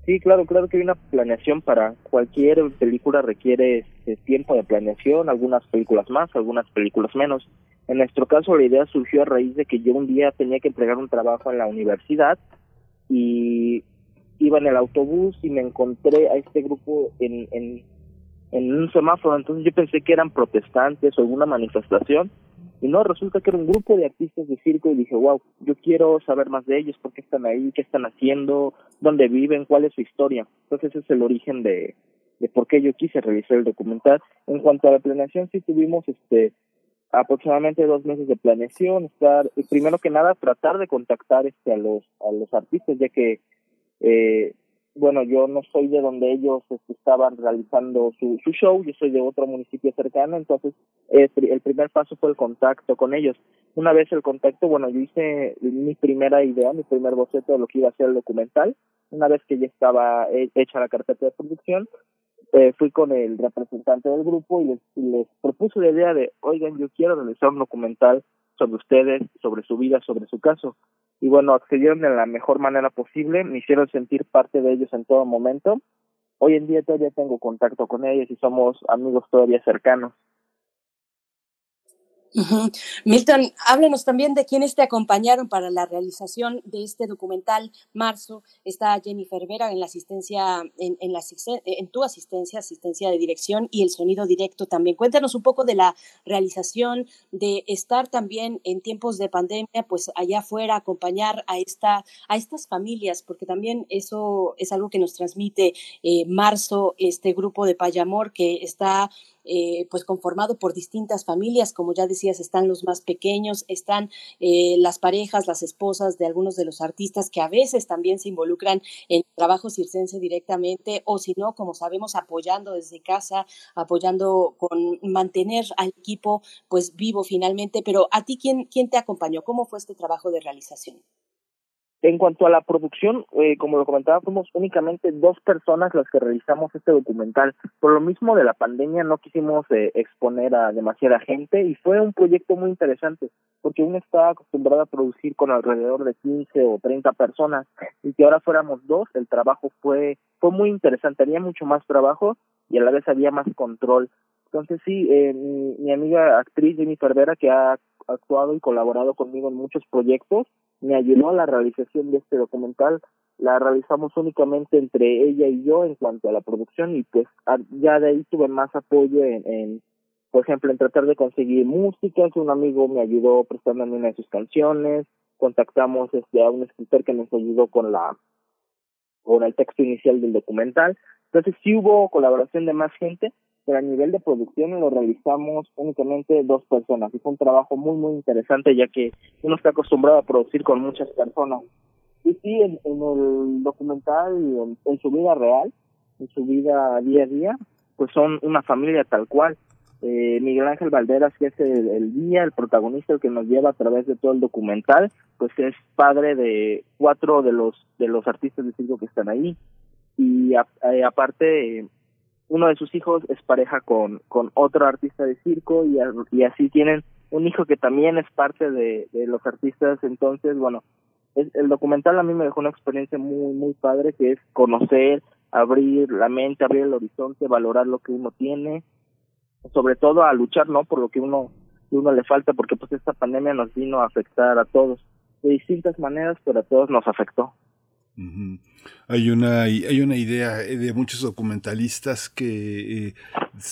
Sí, claro, claro que hay una planeación para cualquier película requiere este tiempo de planeación, algunas películas más, algunas películas menos. En nuestro caso la idea surgió a raíz de que yo un día tenía que entregar un trabajo en la universidad y iba en el autobús y me encontré a este grupo en, en en un semáforo, entonces yo pensé que eran protestantes o alguna manifestación, y no, resulta que era un grupo de artistas de circo y dije, wow, yo quiero saber más de ellos, por qué están ahí, qué están haciendo, dónde viven, cuál es su historia. Entonces ese es el origen de, de por qué yo quise realizar el documental. En cuanto a la planeación, sí tuvimos este aproximadamente dos meses de planeación, estar, primero que nada, tratar de contactar este a los, a los artistas, ya que eh, bueno, yo no soy de donde ellos este, estaban realizando su, su show, yo soy de otro municipio cercano, entonces el primer paso fue el contacto con ellos. Una vez el contacto, bueno, yo hice mi primera idea, mi primer boceto de lo que iba a ser el documental. Una vez que ya estaba hecha la carpeta de producción, eh, fui con el representante del grupo y les, les propuse la idea de, oigan, yo quiero realizar un documental sobre ustedes, sobre su vida, sobre su caso y bueno, accedieron de la mejor manera posible, me hicieron sentir parte de ellos en todo momento. Hoy en día todavía tengo contacto con ellos y somos amigos todavía cercanos. Milton, háblanos también de quienes te acompañaron para la realización de este documental Marzo. Está Jennifer Vera en la asistencia, en, la, en tu asistencia, asistencia de dirección y el sonido directo también. Cuéntanos un poco de la realización, de estar también en tiempos de pandemia, pues allá afuera, acompañar a, esta, a estas familias, porque también eso es algo que nos transmite eh, Marzo, este grupo de Payamor que está eh, pues conformado por distintas familias, como ya decías, están los más pequeños, están eh, las parejas, las esposas de algunos de los artistas que a veces también se involucran en trabajo circense directamente o si no, como sabemos, apoyando desde casa, apoyando con mantener al equipo pues vivo finalmente, pero a ti, ¿quién, quién te acompañó? ¿Cómo fue este trabajo de realización? En cuanto a la producción, eh, como lo comentaba, fuimos únicamente dos personas las que realizamos este documental. Por lo mismo de la pandemia no quisimos eh, exponer a demasiada gente y fue un proyecto muy interesante porque uno estaba acostumbrado a producir con alrededor de 15 o 30 personas y que ahora fuéramos dos, el trabajo fue fue muy interesante, había mucho más trabajo y a la vez había más control. Entonces sí, eh, mi, mi amiga actriz Jennifer Vera, que ha actuado y colaborado conmigo en muchos proyectos, me ayudó a la realización de este documental. La realizamos únicamente entre ella y yo en cuanto a la producción y pues ya de ahí tuve más apoyo en, por ejemplo, en tratar de conseguir música, que un amigo me ayudó prestándome una de sus canciones, contactamos este, a un escritor que nos ayudó con la con el texto inicial del documental. Entonces sí hubo colaboración de más gente, pero a nivel de producción lo realizamos únicamente dos personas. Y fue un trabajo muy, muy interesante, ya que uno está acostumbrado a producir con muchas personas. Y sí, en, en el documental en, en su vida real, en su vida día a día, pues son una familia tal cual. Eh, Miguel Ángel Valderas, que es el, el guía, el protagonista, el que nos lleva a través de todo el documental, pues es padre de cuatro de los de los artistas de circo que están ahí y a- eh, aparte eh, uno de sus hijos es pareja con con otro artista de circo y, y así tienen un hijo que también es parte de, de los artistas. Entonces bueno el documental a mí me dejó una experiencia muy muy padre que es conocer abrir la mente abrir el horizonte valorar lo que uno tiene sobre todo a luchar no por lo que uno uno le falta porque pues esta pandemia nos vino a afectar a todos de distintas maneras pero a todos nos afectó Hay una, hay una idea eh, de muchos documentalistas que eh,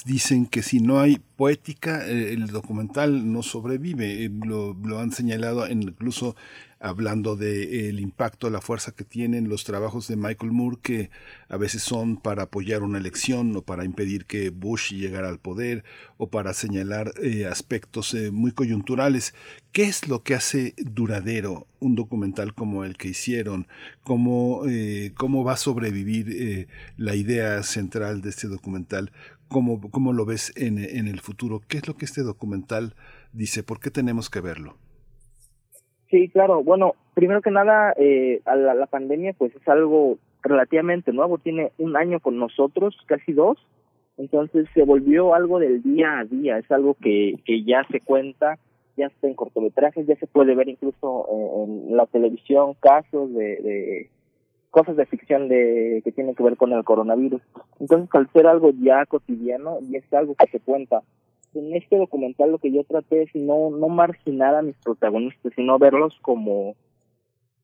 dicen que si no hay poética, eh, el documental no sobrevive. Lo, lo han señalado incluso hablando del impacto, la fuerza que tienen los trabajos de Michael Moore, que a veces son para apoyar una elección o para impedir que Bush llegara al poder o para señalar eh, aspectos eh, muy coyunturales. ¿Qué es lo que hace duradero un documental como el que hicieron? ¿Cómo, eh, cómo va a sobrevivir eh, la idea central de este documental? ¿Cómo, cómo lo ves en, en el futuro? ¿Qué es lo que este documental dice? ¿Por qué tenemos que verlo? Sí, claro. Bueno, primero que nada, eh, a la, la pandemia pues es algo relativamente nuevo. Tiene un año con nosotros, casi dos. Entonces se volvió algo del día a día. Es algo que, que ya se cuenta, ya está en cortometrajes, ya se puede ver incluso en, en la televisión casos de, de cosas de ficción de que tienen que ver con el coronavirus. Entonces, al ser algo ya cotidiano, y es algo que se cuenta. En este documental lo que yo traté es no, no marginar a mis protagonistas, sino verlos como,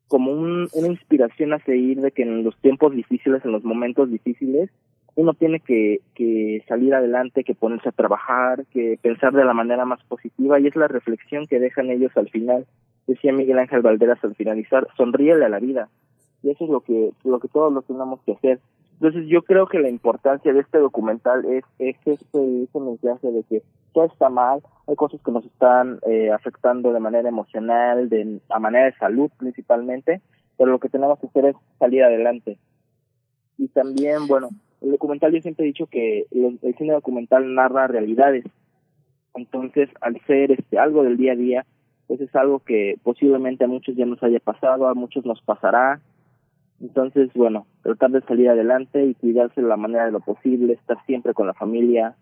como un, una inspiración a seguir de que en los tiempos difíciles, en los momentos difíciles, uno tiene que, que salir adelante, que ponerse a trabajar, que pensar de la manera más positiva y es la reflexión que dejan ellos al final. Decía Miguel Ángel Valderas al finalizar, sonríele a la vida. Y eso es lo que, lo que todos lo tenemos que hacer. Entonces yo creo que la importancia de este documental es, es este, ese mensaje de que todo está mal, hay cosas que nos están eh, afectando de manera emocional, de, a manera de salud principalmente, pero lo que tenemos que hacer es salir adelante. Y también, bueno, el documental yo siempre he dicho que el, el cine documental narra realidades. Entonces, al ser este algo del día a día, pues es algo que posiblemente a muchos ya nos haya pasado, a muchos nos pasará. Entonces, bueno, tratar de salir adelante y cuidarse de la manera de lo posible, estar siempre con la familia.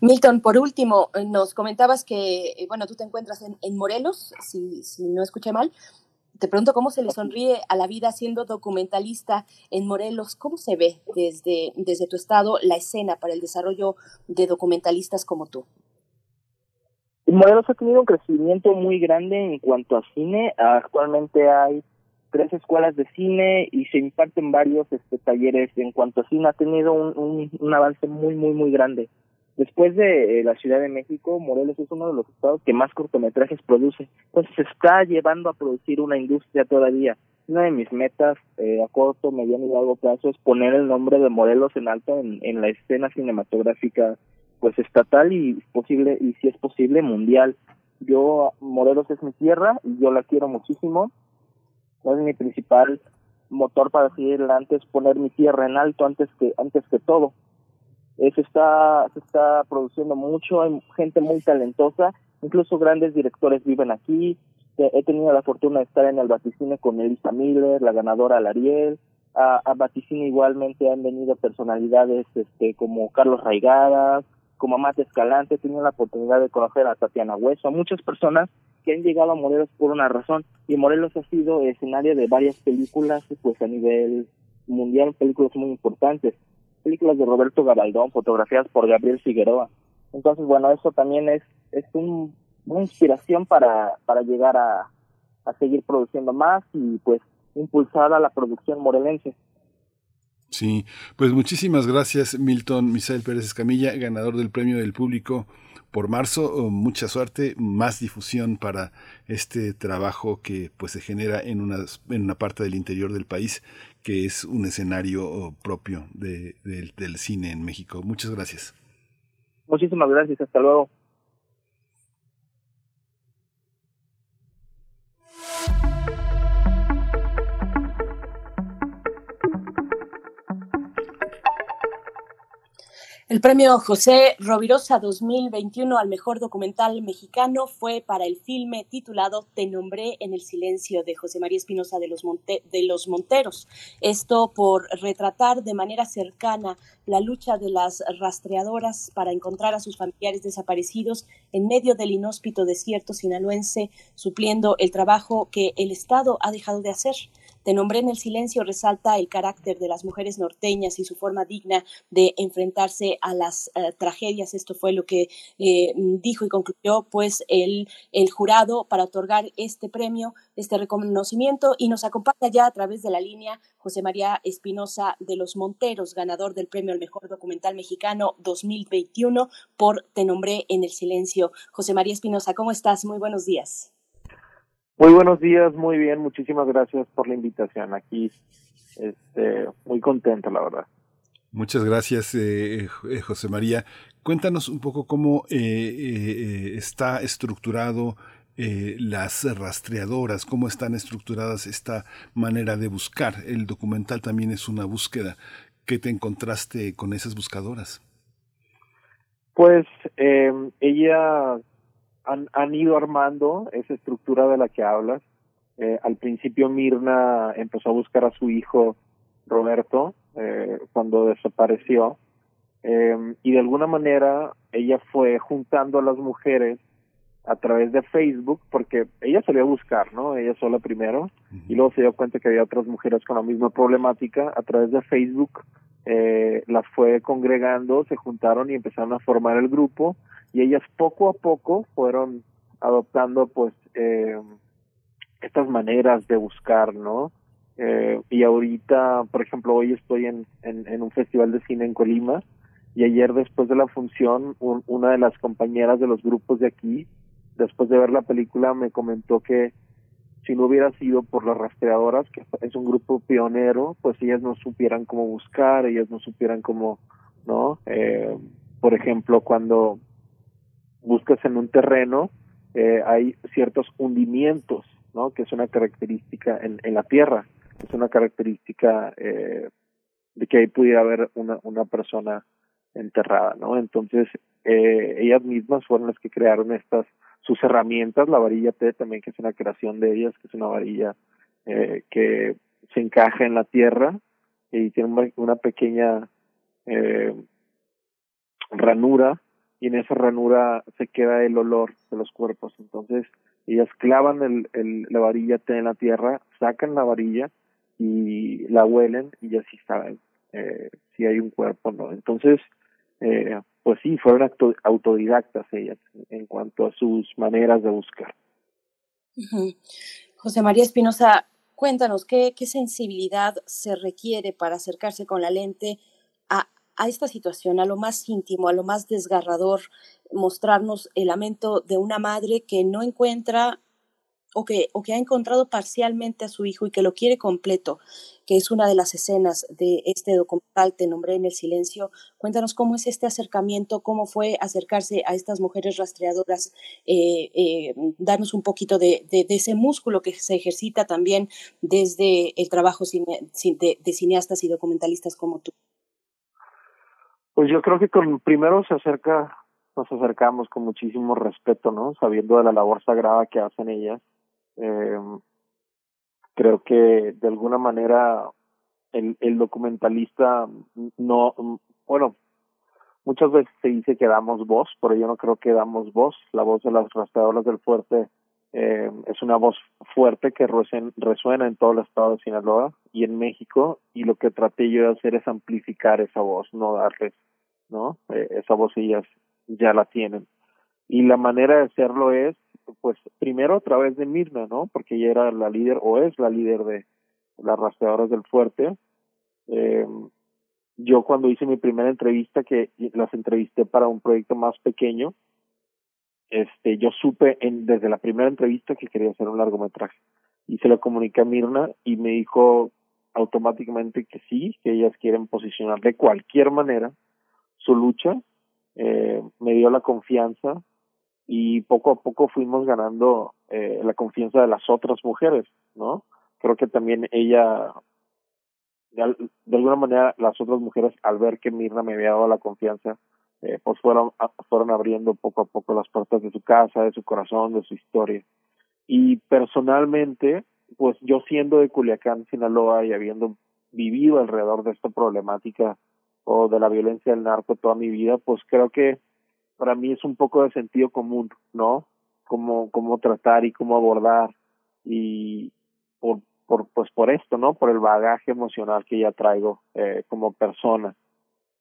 Milton, por último, eh, nos comentabas que, eh, bueno, tú te encuentras en, en Morelos, si, si no escuché mal. Te pregunto cómo se le sonríe a la vida siendo documentalista en Morelos. ¿Cómo se ve desde, desde tu estado la escena para el desarrollo de documentalistas como tú? Morelos ha tenido un crecimiento muy grande en cuanto a cine. Actualmente hay tres escuelas de cine y se imparten varios este, talleres en cuanto a cine. Ha tenido un, avance muy, muy, muy grande. Después de eh, la Ciudad de México, Morelos es uno de los estados que más cortometrajes produce. Entonces se está llevando a producir una industria todavía. Una de mis metas eh, a corto, mediano y largo plazo es poner el nombre de Morelos en alto en la escena cinematográfica pues estatal y posible y si es posible mundial. Yo Morelos es mi tierra y yo la quiero muchísimo. Es mi principal motor para seguir adelante es poner mi tierra en alto antes que antes que todo. Eh, se está se está produciendo mucho, hay gente muy talentosa, incluso grandes directores viven aquí. he tenido la fortuna de estar en el vaticine con Elisa Miller, la ganadora al Ariel. A, a igualmente han venido personalidades este, como Carlos Raigadas, como Amate Escalante. He tenido la oportunidad de conocer a Tatiana Hueso, a muchas personas que han llegado a Morelos por una razón. Y Morelos ha sido escenario de varias películas, pues a nivel mundial, películas muy importantes. Películas de Roberto Gabaldón, fotografiadas por Gabriel Figueroa. Entonces, bueno, eso también es, es un, una inspiración para, para llegar a, a seguir produciendo más y pues impulsar a la producción morelense. Sí, pues muchísimas gracias Milton Misael Pérez Escamilla, ganador del premio del público por marzo. Oh, mucha suerte, más difusión para este trabajo que pues se genera en una, en una parte del interior del país que es un escenario oh, propio de, del- del cine en México. Muchas gracias. Muchísimas gracias, hasta luego. El premio José Rovirosa 2021 al mejor documental mexicano fue para el filme titulado Te nombré en el silencio de José María Espinosa de los, de los Monteros. Esto por retratar de manera cercana la lucha de las rastreadoras para encontrar a sus familiares desaparecidos en medio del inhóspito desierto sinaloense, supliendo el trabajo que el Estado ha dejado de hacer. Te nombré en el silencio resalta el carácter de las mujeres norteñas y su forma digna de enfrentarse a las eh, tragedias. Esto fue lo que eh, dijo y concluyó pues el, el jurado para otorgar este premio, este reconocimiento y nos acompaña ya a través de la línea José María Espinosa de los Monteros, ganador del premio al mejor documental mexicano 2021 por Te nombré en el silencio. José María Espinosa, ¿cómo estás? Muy buenos días. Muy buenos días, muy bien, muchísimas gracias por la invitación. Aquí, este, muy contento, la verdad. Muchas gracias, eh, eh, José María. Cuéntanos un poco cómo eh, eh, está estructurado eh, las rastreadoras, cómo están estructuradas esta manera de buscar. El documental también es una búsqueda. ¿Qué te encontraste con esas buscadoras? Pues eh, ella han, han ido armando esa estructura de la que hablas. Eh, al principio Mirna empezó a buscar a su hijo Roberto eh, cuando desapareció. Eh, y de alguna manera ella fue juntando a las mujeres a través de Facebook porque ella solía buscar, ¿no? Ella sola primero. Y luego se dio cuenta que había otras mujeres con la misma problemática. A través de Facebook eh, las fue congregando, se juntaron y empezaron a formar el grupo y ellas poco a poco fueron adoptando pues eh, estas maneras de buscar, ¿no? Eh, y ahorita, por ejemplo, hoy estoy en, en, en un festival de cine en Colima y ayer después de la función un- una de las compañeras de los grupos de aquí, después de ver la película, me comentó que si no hubiera sido por las rastreadoras, que es un grupo pionero, pues ellas no supieran cómo buscar, ellas no supieran cómo, ¿no? Eh, por ejemplo, cuando buscas en un terreno, eh, hay ciertos hundimientos, ¿no? Que es una característica en, la tierra, es una característica eh, de que ahí pudiera haber una, una persona enterrada, ¿no? Entonces, eh, ellas mismas fueron las que crearon estas, sus herramientas, la varilla T también, que es una creación de ellas, que es una varilla eh, que se encaja en la tierra y tiene una, una pequeña eh, ranura y en esa ranura se queda el olor de los cuerpos. Entonces, ellas clavan el, el, la varilla en la tierra, sacan la varilla y la huelen y ya sí saben eh, si hay un cuerpo o no. Entonces, eh, pues sí, fueron auto- autodidactas ellas en cuanto a sus maneras de buscar. José María Espinosa, cuéntanos ¿qué, qué sensibilidad se requiere para acercarse con la lente a, esta situación, a lo más íntimo, a lo más desgarrador, mostrarnos el lamento de una madre que no encuentra o que, o que ha encontrado parcialmente a su hijo y que lo quiere completo, que es una de las escenas de este documental, Te nombré en el silencio. Cuéntanos cómo es este acercamiento, cómo fue acercarse a estas mujeres rastreadoras, eh, eh, darnos un poquito de, de- ese músculo que se ejercita también desde el trabajo de cineastas y documentalistas como tú. Pues yo creo que con primero se acerca, nos acercamos con muchísimo respeto, ¿no? Sabiendo de la labor sagrada que hacen ellas, Eh, creo que de alguna manera el, el documentalista no, bueno, muchas veces se dice que damos voz, pero yo no creo que damos voz. La voz de las rastreadoras del fuerte eh, es una voz fuerte que resuena en todo el estado de Sinaloa y en México y lo que traté yo de hacer es amplificar esa voz, no darles, ¿no? Eh, esa voz ellas ya la tienen. Y la manera de hacerlo es, pues, primero a través de Mirna, ¿no? Porque ella era la líder o es la líder de las rastreadoras del fuerte. Eh, yo cuando hice mi primera entrevista, que las entrevisté para un proyecto más pequeño, este, yo supe en, desde la primera entrevista que quería hacer un largometraje. Y se lo comuniqué a Mirna y me dijo automáticamente que sí, que ellas quieren posicionar de cualquier manera su lucha. Eh, me dio la confianza y poco a poco fuimos ganando eh, la confianza de las otras mujeres, ¿no? Creo que también ella de, alguna manera las otras mujeres al ver que Mirna me había dado la confianza eh, pues fueron fueron abriendo poco a poco las puertas de su casa de su corazón de su historia y personalmente pues yo siendo de Culiacán Sinaloa y habiendo vivido alrededor de esta problemática o de la violencia del narco toda mi vida pues creo que para mí es un poco de sentido común no cómo cómo tratar y cómo abordar y por por pues por esto no por el bagaje emocional que ya traigo eh, como persona.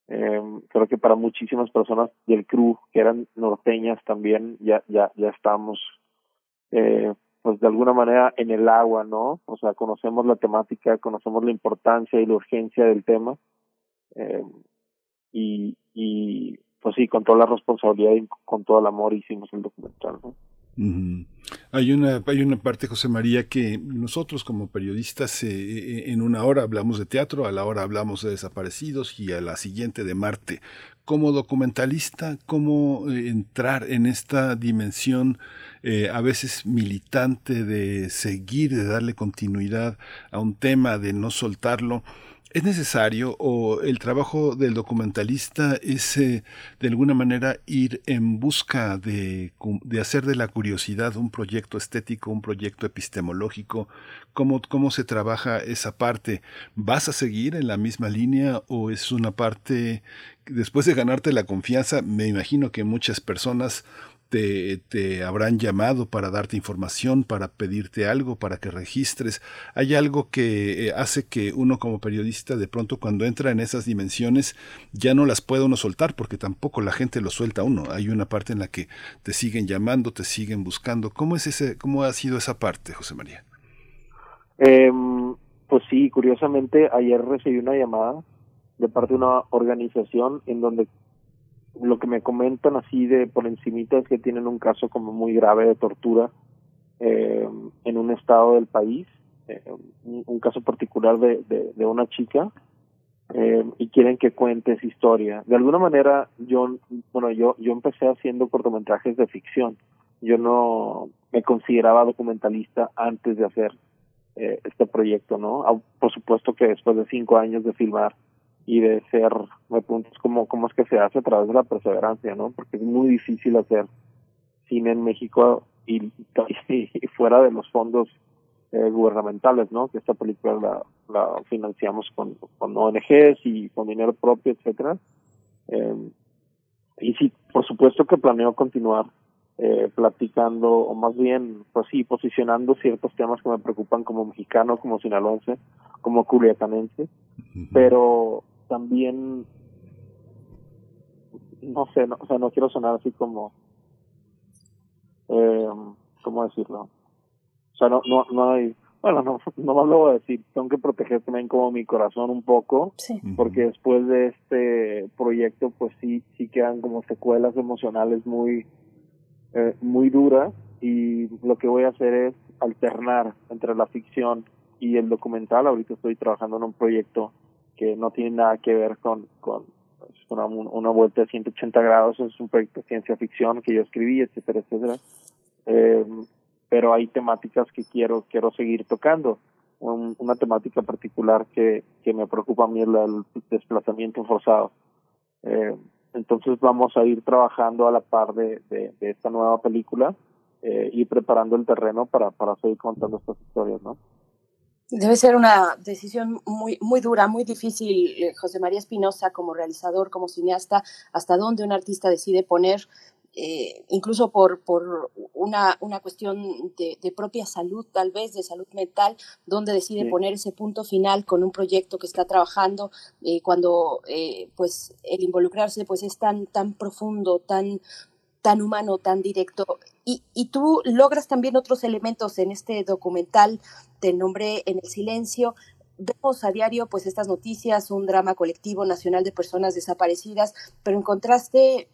Eh, creo que para muchísimas personas del crew que eran norteñas también ya ya ya estamos eh, pues de alguna manera en el agua no o sea conocemos la temática conocemos la importancia y la urgencia del tema eh, y y pues sí con toda la responsabilidad y con todo el amor hicimos el documental hay una, hay una parte, José María, que nosotros como periodistas eh, eh, en una hora hablamos de teatro, a la hora hablamos de desaparecidos y a la siguiente de Marte. Como documentalista, ¿cómo entrar en esta dimensión a veces militante de seguir, de darle continuidad a un tema, de no soltarlo? ¿Es necesario o el trabajo del documentalista es eh, de alguna manera ir en busca de, de, hacer de la curiosidad un proyecto estético, un proyecto epistemológico? ¿Cómo, ¿Cómo se trabaja esa parte? ¿Vas a seguir en la misma línea o es una parte, después de ganarte la confianza, me imagino que muchas personas te, te, habrán llamado para darte información, para pedirte algo, para que registres. Hay algo que eh, hace que uno como periodista de pronto cuando entra en esas dimensiones ya no las puede uno soltar porque tampoco la gente lo suelta a uno. Hay una parte en la que te siguen llamando, te siguen buscando. ¿Cómo es ese, cómo ha sido esa parte, José María? Eh, pues sí, curiosamente ayer recibí una llamada de parte de una organización en donde lo que me comentan así de por encimita es que tienen un caso como muy grave de tortura eh, en un estado del país, eh, un, caso particular de, de, una chica eh, y quieren que cuente esa historia. De alguna manera yo, bueno, yo, yo empecé haciendo cortometrajes de ficción. Yo no me consideraba documentalista antes de hacer eh, este proyecto, ¿no? Por supuesto que después de cinco años de filmar y de ser, me preguntas cómo, cómo es que se hace a través de la perseverancia, ¿no? Porque es muy difícil hacer cine en México y, y fuera de los fondos eh, gubernamentales, ¿no? Que esta película la, la financiamos con, con ONGs y con dinero propio, etcétera. Eh, y sí, por supuesto que planeo continuar eh, platicando, o más bien, pues sí, posicionando ciertos temas que me preocupan como mexicano, como sinaloense, como culiacanense, pero también no sé, no, o sea, no quiero sonar así como eh, ¿cómo decirlo? O sea, no no no hay bueno, no, no lo voy a decir, tengo que proteger también como mi corazón un poco, sí. porque después de este proyecto, pues sí, sí quedan como secuelas emocionales muy, eh, muy duras y lo que voy a hacer es alternar entre la ficción y el documental. Ahorita estoy trabajando en un proyecto que no tiene nada que ver con, con pues, una, una vuelta de 180 grados, es un proyecto de ciencia ficción que yo escribí, etcétera, etcétera. Eh, pero hay temáticas que quiero quiero seguir tocando. Un, una temática particular que, que me preocupa a mí es el desplazamiento forzado. Eh, entonces vamos a ir trabajando a la par de, de, esta nueva película eh, preparando el terreno para, para seguir contando estas historias, ¿no? Debe ser una decisión muy, muy dura, muy difícil, eh, José María Espinosa, como realizador, como cineasta, hasta dónde un artista decide poner, eh, incluso por, por una, una cuestión de, de, propia salud, tal vez, de salud mental, dónde decide Sí. poner ese punto final con un proyecto que está trabajando, eh, cuando eh, pues el involucrarse pues es tan, tan profundo, tan, tan humano, tan directo. Y, y tú logras también otros elementos en este documental, te nombré en el silencio. Vemos a diario pues estas noticias, un drama colectivo nacional de personas desaparecidas, pero encontraste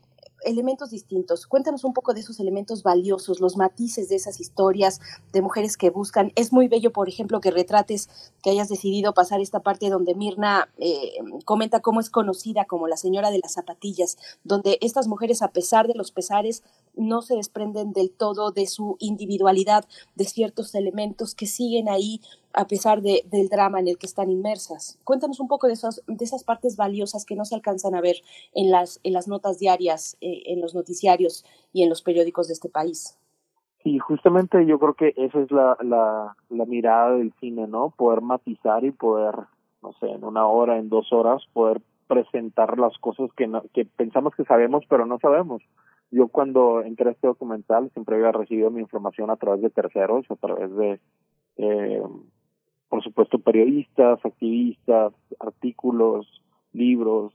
elementos distintos. Cuéntanos un poco de esos elementos valiosos, los matices de esas historias de mujeres que buscan. Es muy bello, por ejemplo, que retrates que hayas decidido pasar esta parte donde Mirna eh, comenta cómo es conocida como la señora de las zapatillas, donde estas mujeres, a pesar de los pesares, no se desprenden del todo de su individualidad, de ciertos elementos que siguen ahí a pesar de, del drama en el que están inmersas. Cuéntanos un poco de, esos, de esas partes valiosas que no se alcanzan a ver en las, en las notas diarias, eh, en los noticiarios y en los periódicos de este país. Sí, justamente yo creo que esa es la, la, mirada del cine, ¿no? Poder matizar y poder, no sé, en una hora, en dos horas, poder presentar las cosas que, que pensamos que sabemos, pero no sabemos. Yo cuando entré a este documental siempre había recibido mi información a través de terceros, a través de, eh, por supuesto, periodistas, activistas, artículos, libros,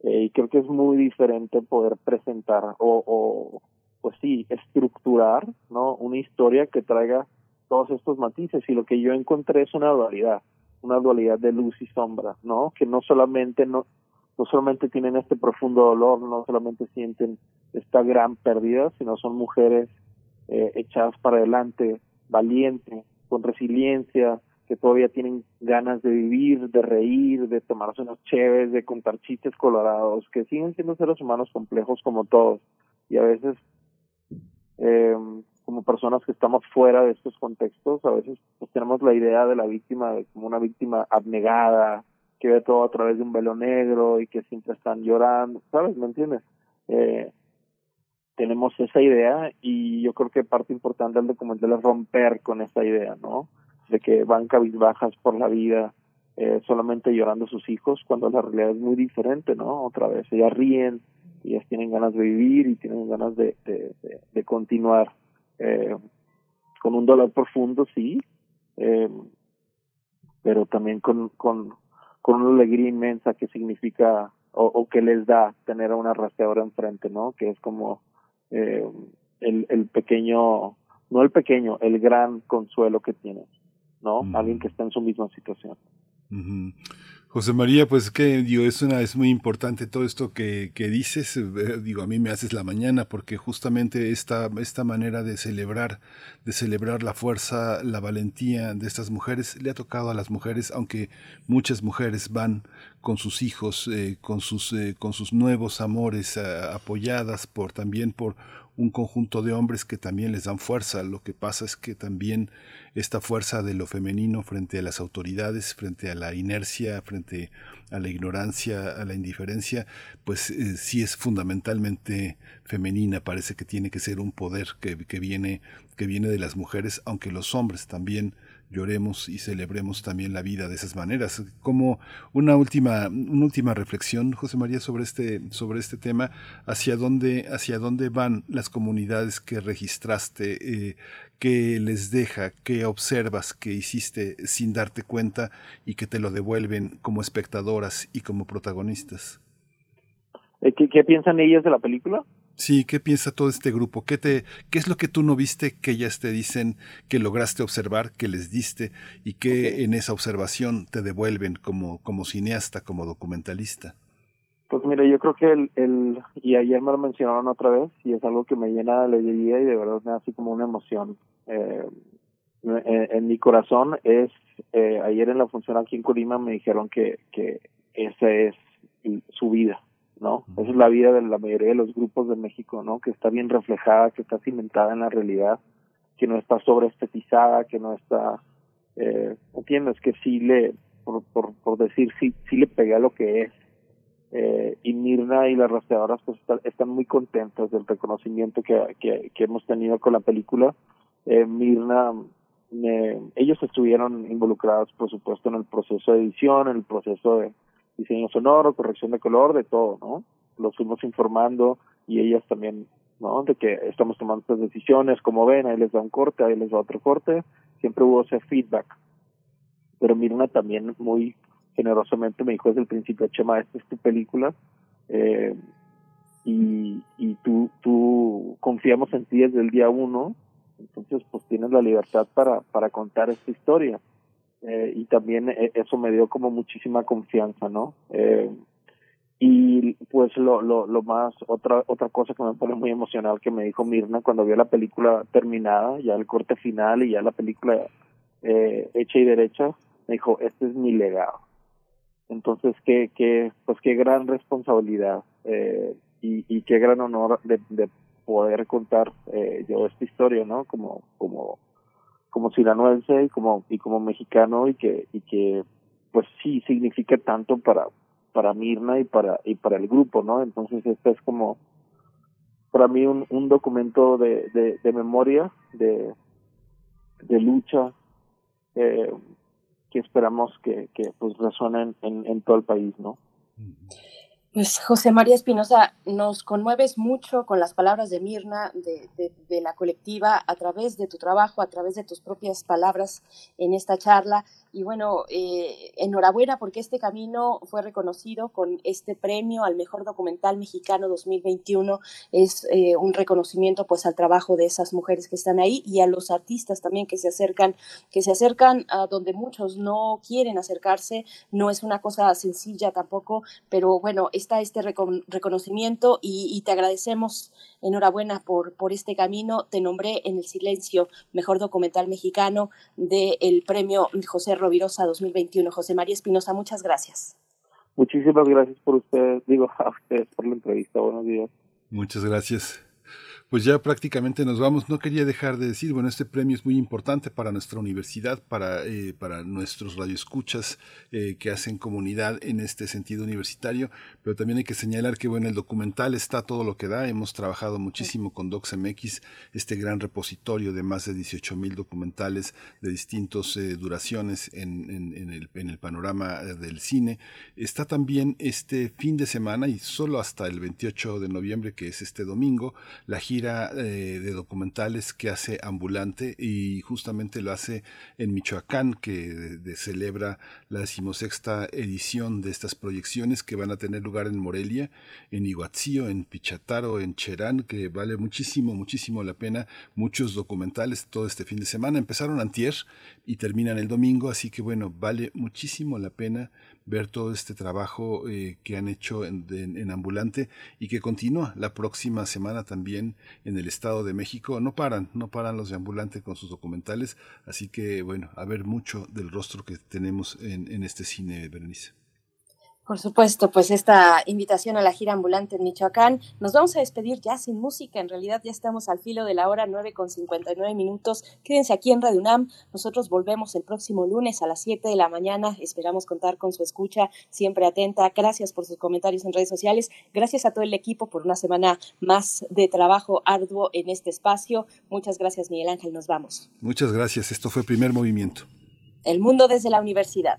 eh, y creo que es muy diferente poder presentar o, o pues sí, estructurar, ¿no? Una historia que traiga todos estos matices y lo que yo encontré es una dualidad, una dualidad de luz y sombra, ¿no? Que no solamente no no solamente tienen este profundo dolor, no solamente sienten esta gran pérdida, sino son mujeres eh, echadas para adelante, valientes, con resiliencia, que todavía tienen ganas de vivir, de reír, de tomarse unos chéves, de contar chistes colorados, que siguen siendo seres humanos complejos como todos. Y a veces, eh, como personas que estamos fuera de estos contextos, a veces pues, tenemos la idea de la víctima como una víctima abnegada, que ve todo a través de un velo negro y que siempre están llorando, ¿sabes? ¿Me entiendes? Eh, tenemos esa idea y yo creo que parte importante del documental es romper con esa idea, ¿no? De que van cabizbajas por la vida eh, solamente llorando a sus hijos cuando la realidad es muy diferente, ¿no? Otra vez, ellas ríen, ellas tienen ganas de vivir y tienen ganas de, de, continuar eh, con un dolor profundo, sí, eh, pero también con, con, con una alegría inmensa que significa o, o que les da tener a una rastreadora enfrente, ¿no? Que es como eh, el, el pequeño, no el pequeño, el gran consuelo que tienen, ¿no? Mm. Alguien que está en su misma situación. José María, pues que digo, es una es muy importante todo esto que, que dices, eh, digo, a mí me haces la mañana porque justamente esta esta manera de celebrar de celebrar la fuerza, la valentía de estas mujeres le ha tocado a las mujeres, aunque muchas mujeres van con sus hijos, eh, con sus eh, con sus nuevos amores, apoyadas por también por un conjunto de hombres que también les dan fuerza. Lo que pasa es que también esta fuerza de lo femenino frente a las autoridades, frente a la inercia, frente a la ignorancia, a la indiferencia, pues eh, sí es fundamentalmente femenina. Parece que tiene que ser un poder que, que viene que viene de las mujeres, aunque los hombres también lloremos y celebremos también la vida de esas maneras. Como una última, una última reflexión, José María, sobre este, sobre este tema, hacia dónde, hacia dónde van las comunidades que registraste, eh, que les deja, que observas, que hiciste sin darte cuenta y que te lo devuelven como espectadoras y como protagonistas. Eh, ¿Qué, ¿Qué piensan ellas de la película? Sí, ¿qué piensa todo este grupo? ¿Qué, te, ¿Qué es lo que tú no viste que ellas te dicen que lograste observar, que les diste y que okay. en esa observación te devuelven como, como cineasta, como documentalista? Pues mira, yo creo que el, el, y ayer me lo mencionaron otra vez, y es algo que me llena de alegría y de verdad me da así como una emoción. Eh, en, en, mi corazón es, eh, ayer en la función aquí en Colima me dijeron que, que esa es su vida, ¿no? Esa es la vida de la mayoría de los grupos de México, ¿no? Que está bien reflejada, que está cimentada en la realidad, que no está sobreestetizada, que no está, eh, entiendes, que sí le, por, por, por decir, sí, sí le pegué a lo que es, Eh, y Mirna y las rastreadoras pues están, están muy contentas del reconocimiento que, que, que hemos tenido con la película. Eh, Mirna, me- ellos estuvieron involucrados, por supuesto, en el proceso de edición, en el proceso de diseño sonoro, corrección de color, de todo, ¿no? Los fuimos informando y ellas también, ¿no? De que estamos tomando estas decisiones, como ven, ahí les da un corte, ahí les da otro corte, siempre hubo ese feedback. Pero Mirna también muy generosamente me dijo desde el principio, Chema, esta es tu película, eh, y, y tú, tú confiamos en ti desde el día uno, entonces pues tienes la libertad para, para contar esta historia. Eh, y también eh, eso me dio como muchísima confianza, ¿no? Eh, y pues lo, lo, lo más, otra, otra cosa que me pone muy emocional que me dijo Mirna cuando vio la película terminada, ya el corte final y ya la película eh, hecha y derecha, me dijo, este es mi legado. Entonces, qué, qué, pues qué gran responsabilidad eh, y, y qué gran honor de, de poder contar eh, yo esta historia, ¿no? Como, como, como sinaloense y como, y como mexicano y que, y que, pues sí significa tanto para, para Mirna y para, y para el grupo, ¿no? Entonces, este es como, para mí un, un documento de, de, memoria, de, de lucha, eh, que esperamos que, que pues resuenen en, en todo el país, ¿no? Pues José María Espinosa, nos conmueves mucho con las palabras de Mirna, de, de- la colectiva, a través de tu trabajo, a través de tus propias palabras en esta charla. Y bueno, eh, enhorabuena porque este camino fue reconocido con este premio al mejor documental mexicano 2021. Es eh, un reconocimiento pues al trabajo de esas mujeres que están ahí y a los artistas también que se acercan, que se acercan a donde muchos no quieren acercarse. No es una cosa sencilla tampoco, pero bueno, está este recon- reconocimiento y, y te agradecemos. Enhorabuena por, por este camino. Te nombré en el silencio mejor documental mexicano del premio José Rovirosa 2021. José María Espinosa, muchas gracias. Muchísimas gracias por ustedes, digo, a ustedes por la entrevista. Buenos días. Muchas gracias. Pues ya prácticamente nos vamos. No quería dejar de decir, bueno, este premio es muy importante para nuestra universidad, para, eh, para nuestros radioescuchas eh, que hacen comunidad en este sentido universitario, pero también hay que señalar que, bueno, el documental está todo lo que da. Hemos trabajado muchísimo con DocsMX, este gran repositorio de más de 18 mil documentales de distintas eh, duraciones en, en- el, en el panorama del cine. Está también este fin de semana y solo hasta el 28 de noviembre, que es este domingo, la gira eh, de documentales que hace Ambulante y justamente lo hace en Michoacán, que de- celebra la decimosexta edición de estas proyecciones que van a tener lugar en Morelia, en Iguatzío, en Pichataro, en Cherán, que vale muchísimo, muchísimo la pena. Muchos documentales todo este fin de semana. Empezaron antier y terminan el domingo, así que bueno, vale muchísimo la pena ver todo este trabajo eh, que han hecho en, Ambulante y que continúa la próxima semana también en el Estado de México. No paran, no paran los de Ambulante con sus documentales, así que bueno, a ver mucho del rostro que tenemos en, en este cine, Berenice. Por supuesto, pues esta invitación a la gira ambulante en Michoacán. Nos vamos a despedir ya sin música. En realidad ya estamos al filo de la hora 9 con 59 minutos. Quédense aquí en Radio UNAM. Nosotros volvemos el próximo lunes a las 7 de la mañana. Esperamos contar con su escucha siempre atenta. Gracias por sus comentarios en redes sociales. Gracias a todo el equipo por una semana más de trabajo arduo en este espacio. Muchas gracias, Miguel Ángel. Nos vamos. Muchas gracias. Esto fue Primer Movimiento. El mundo desde la universidad.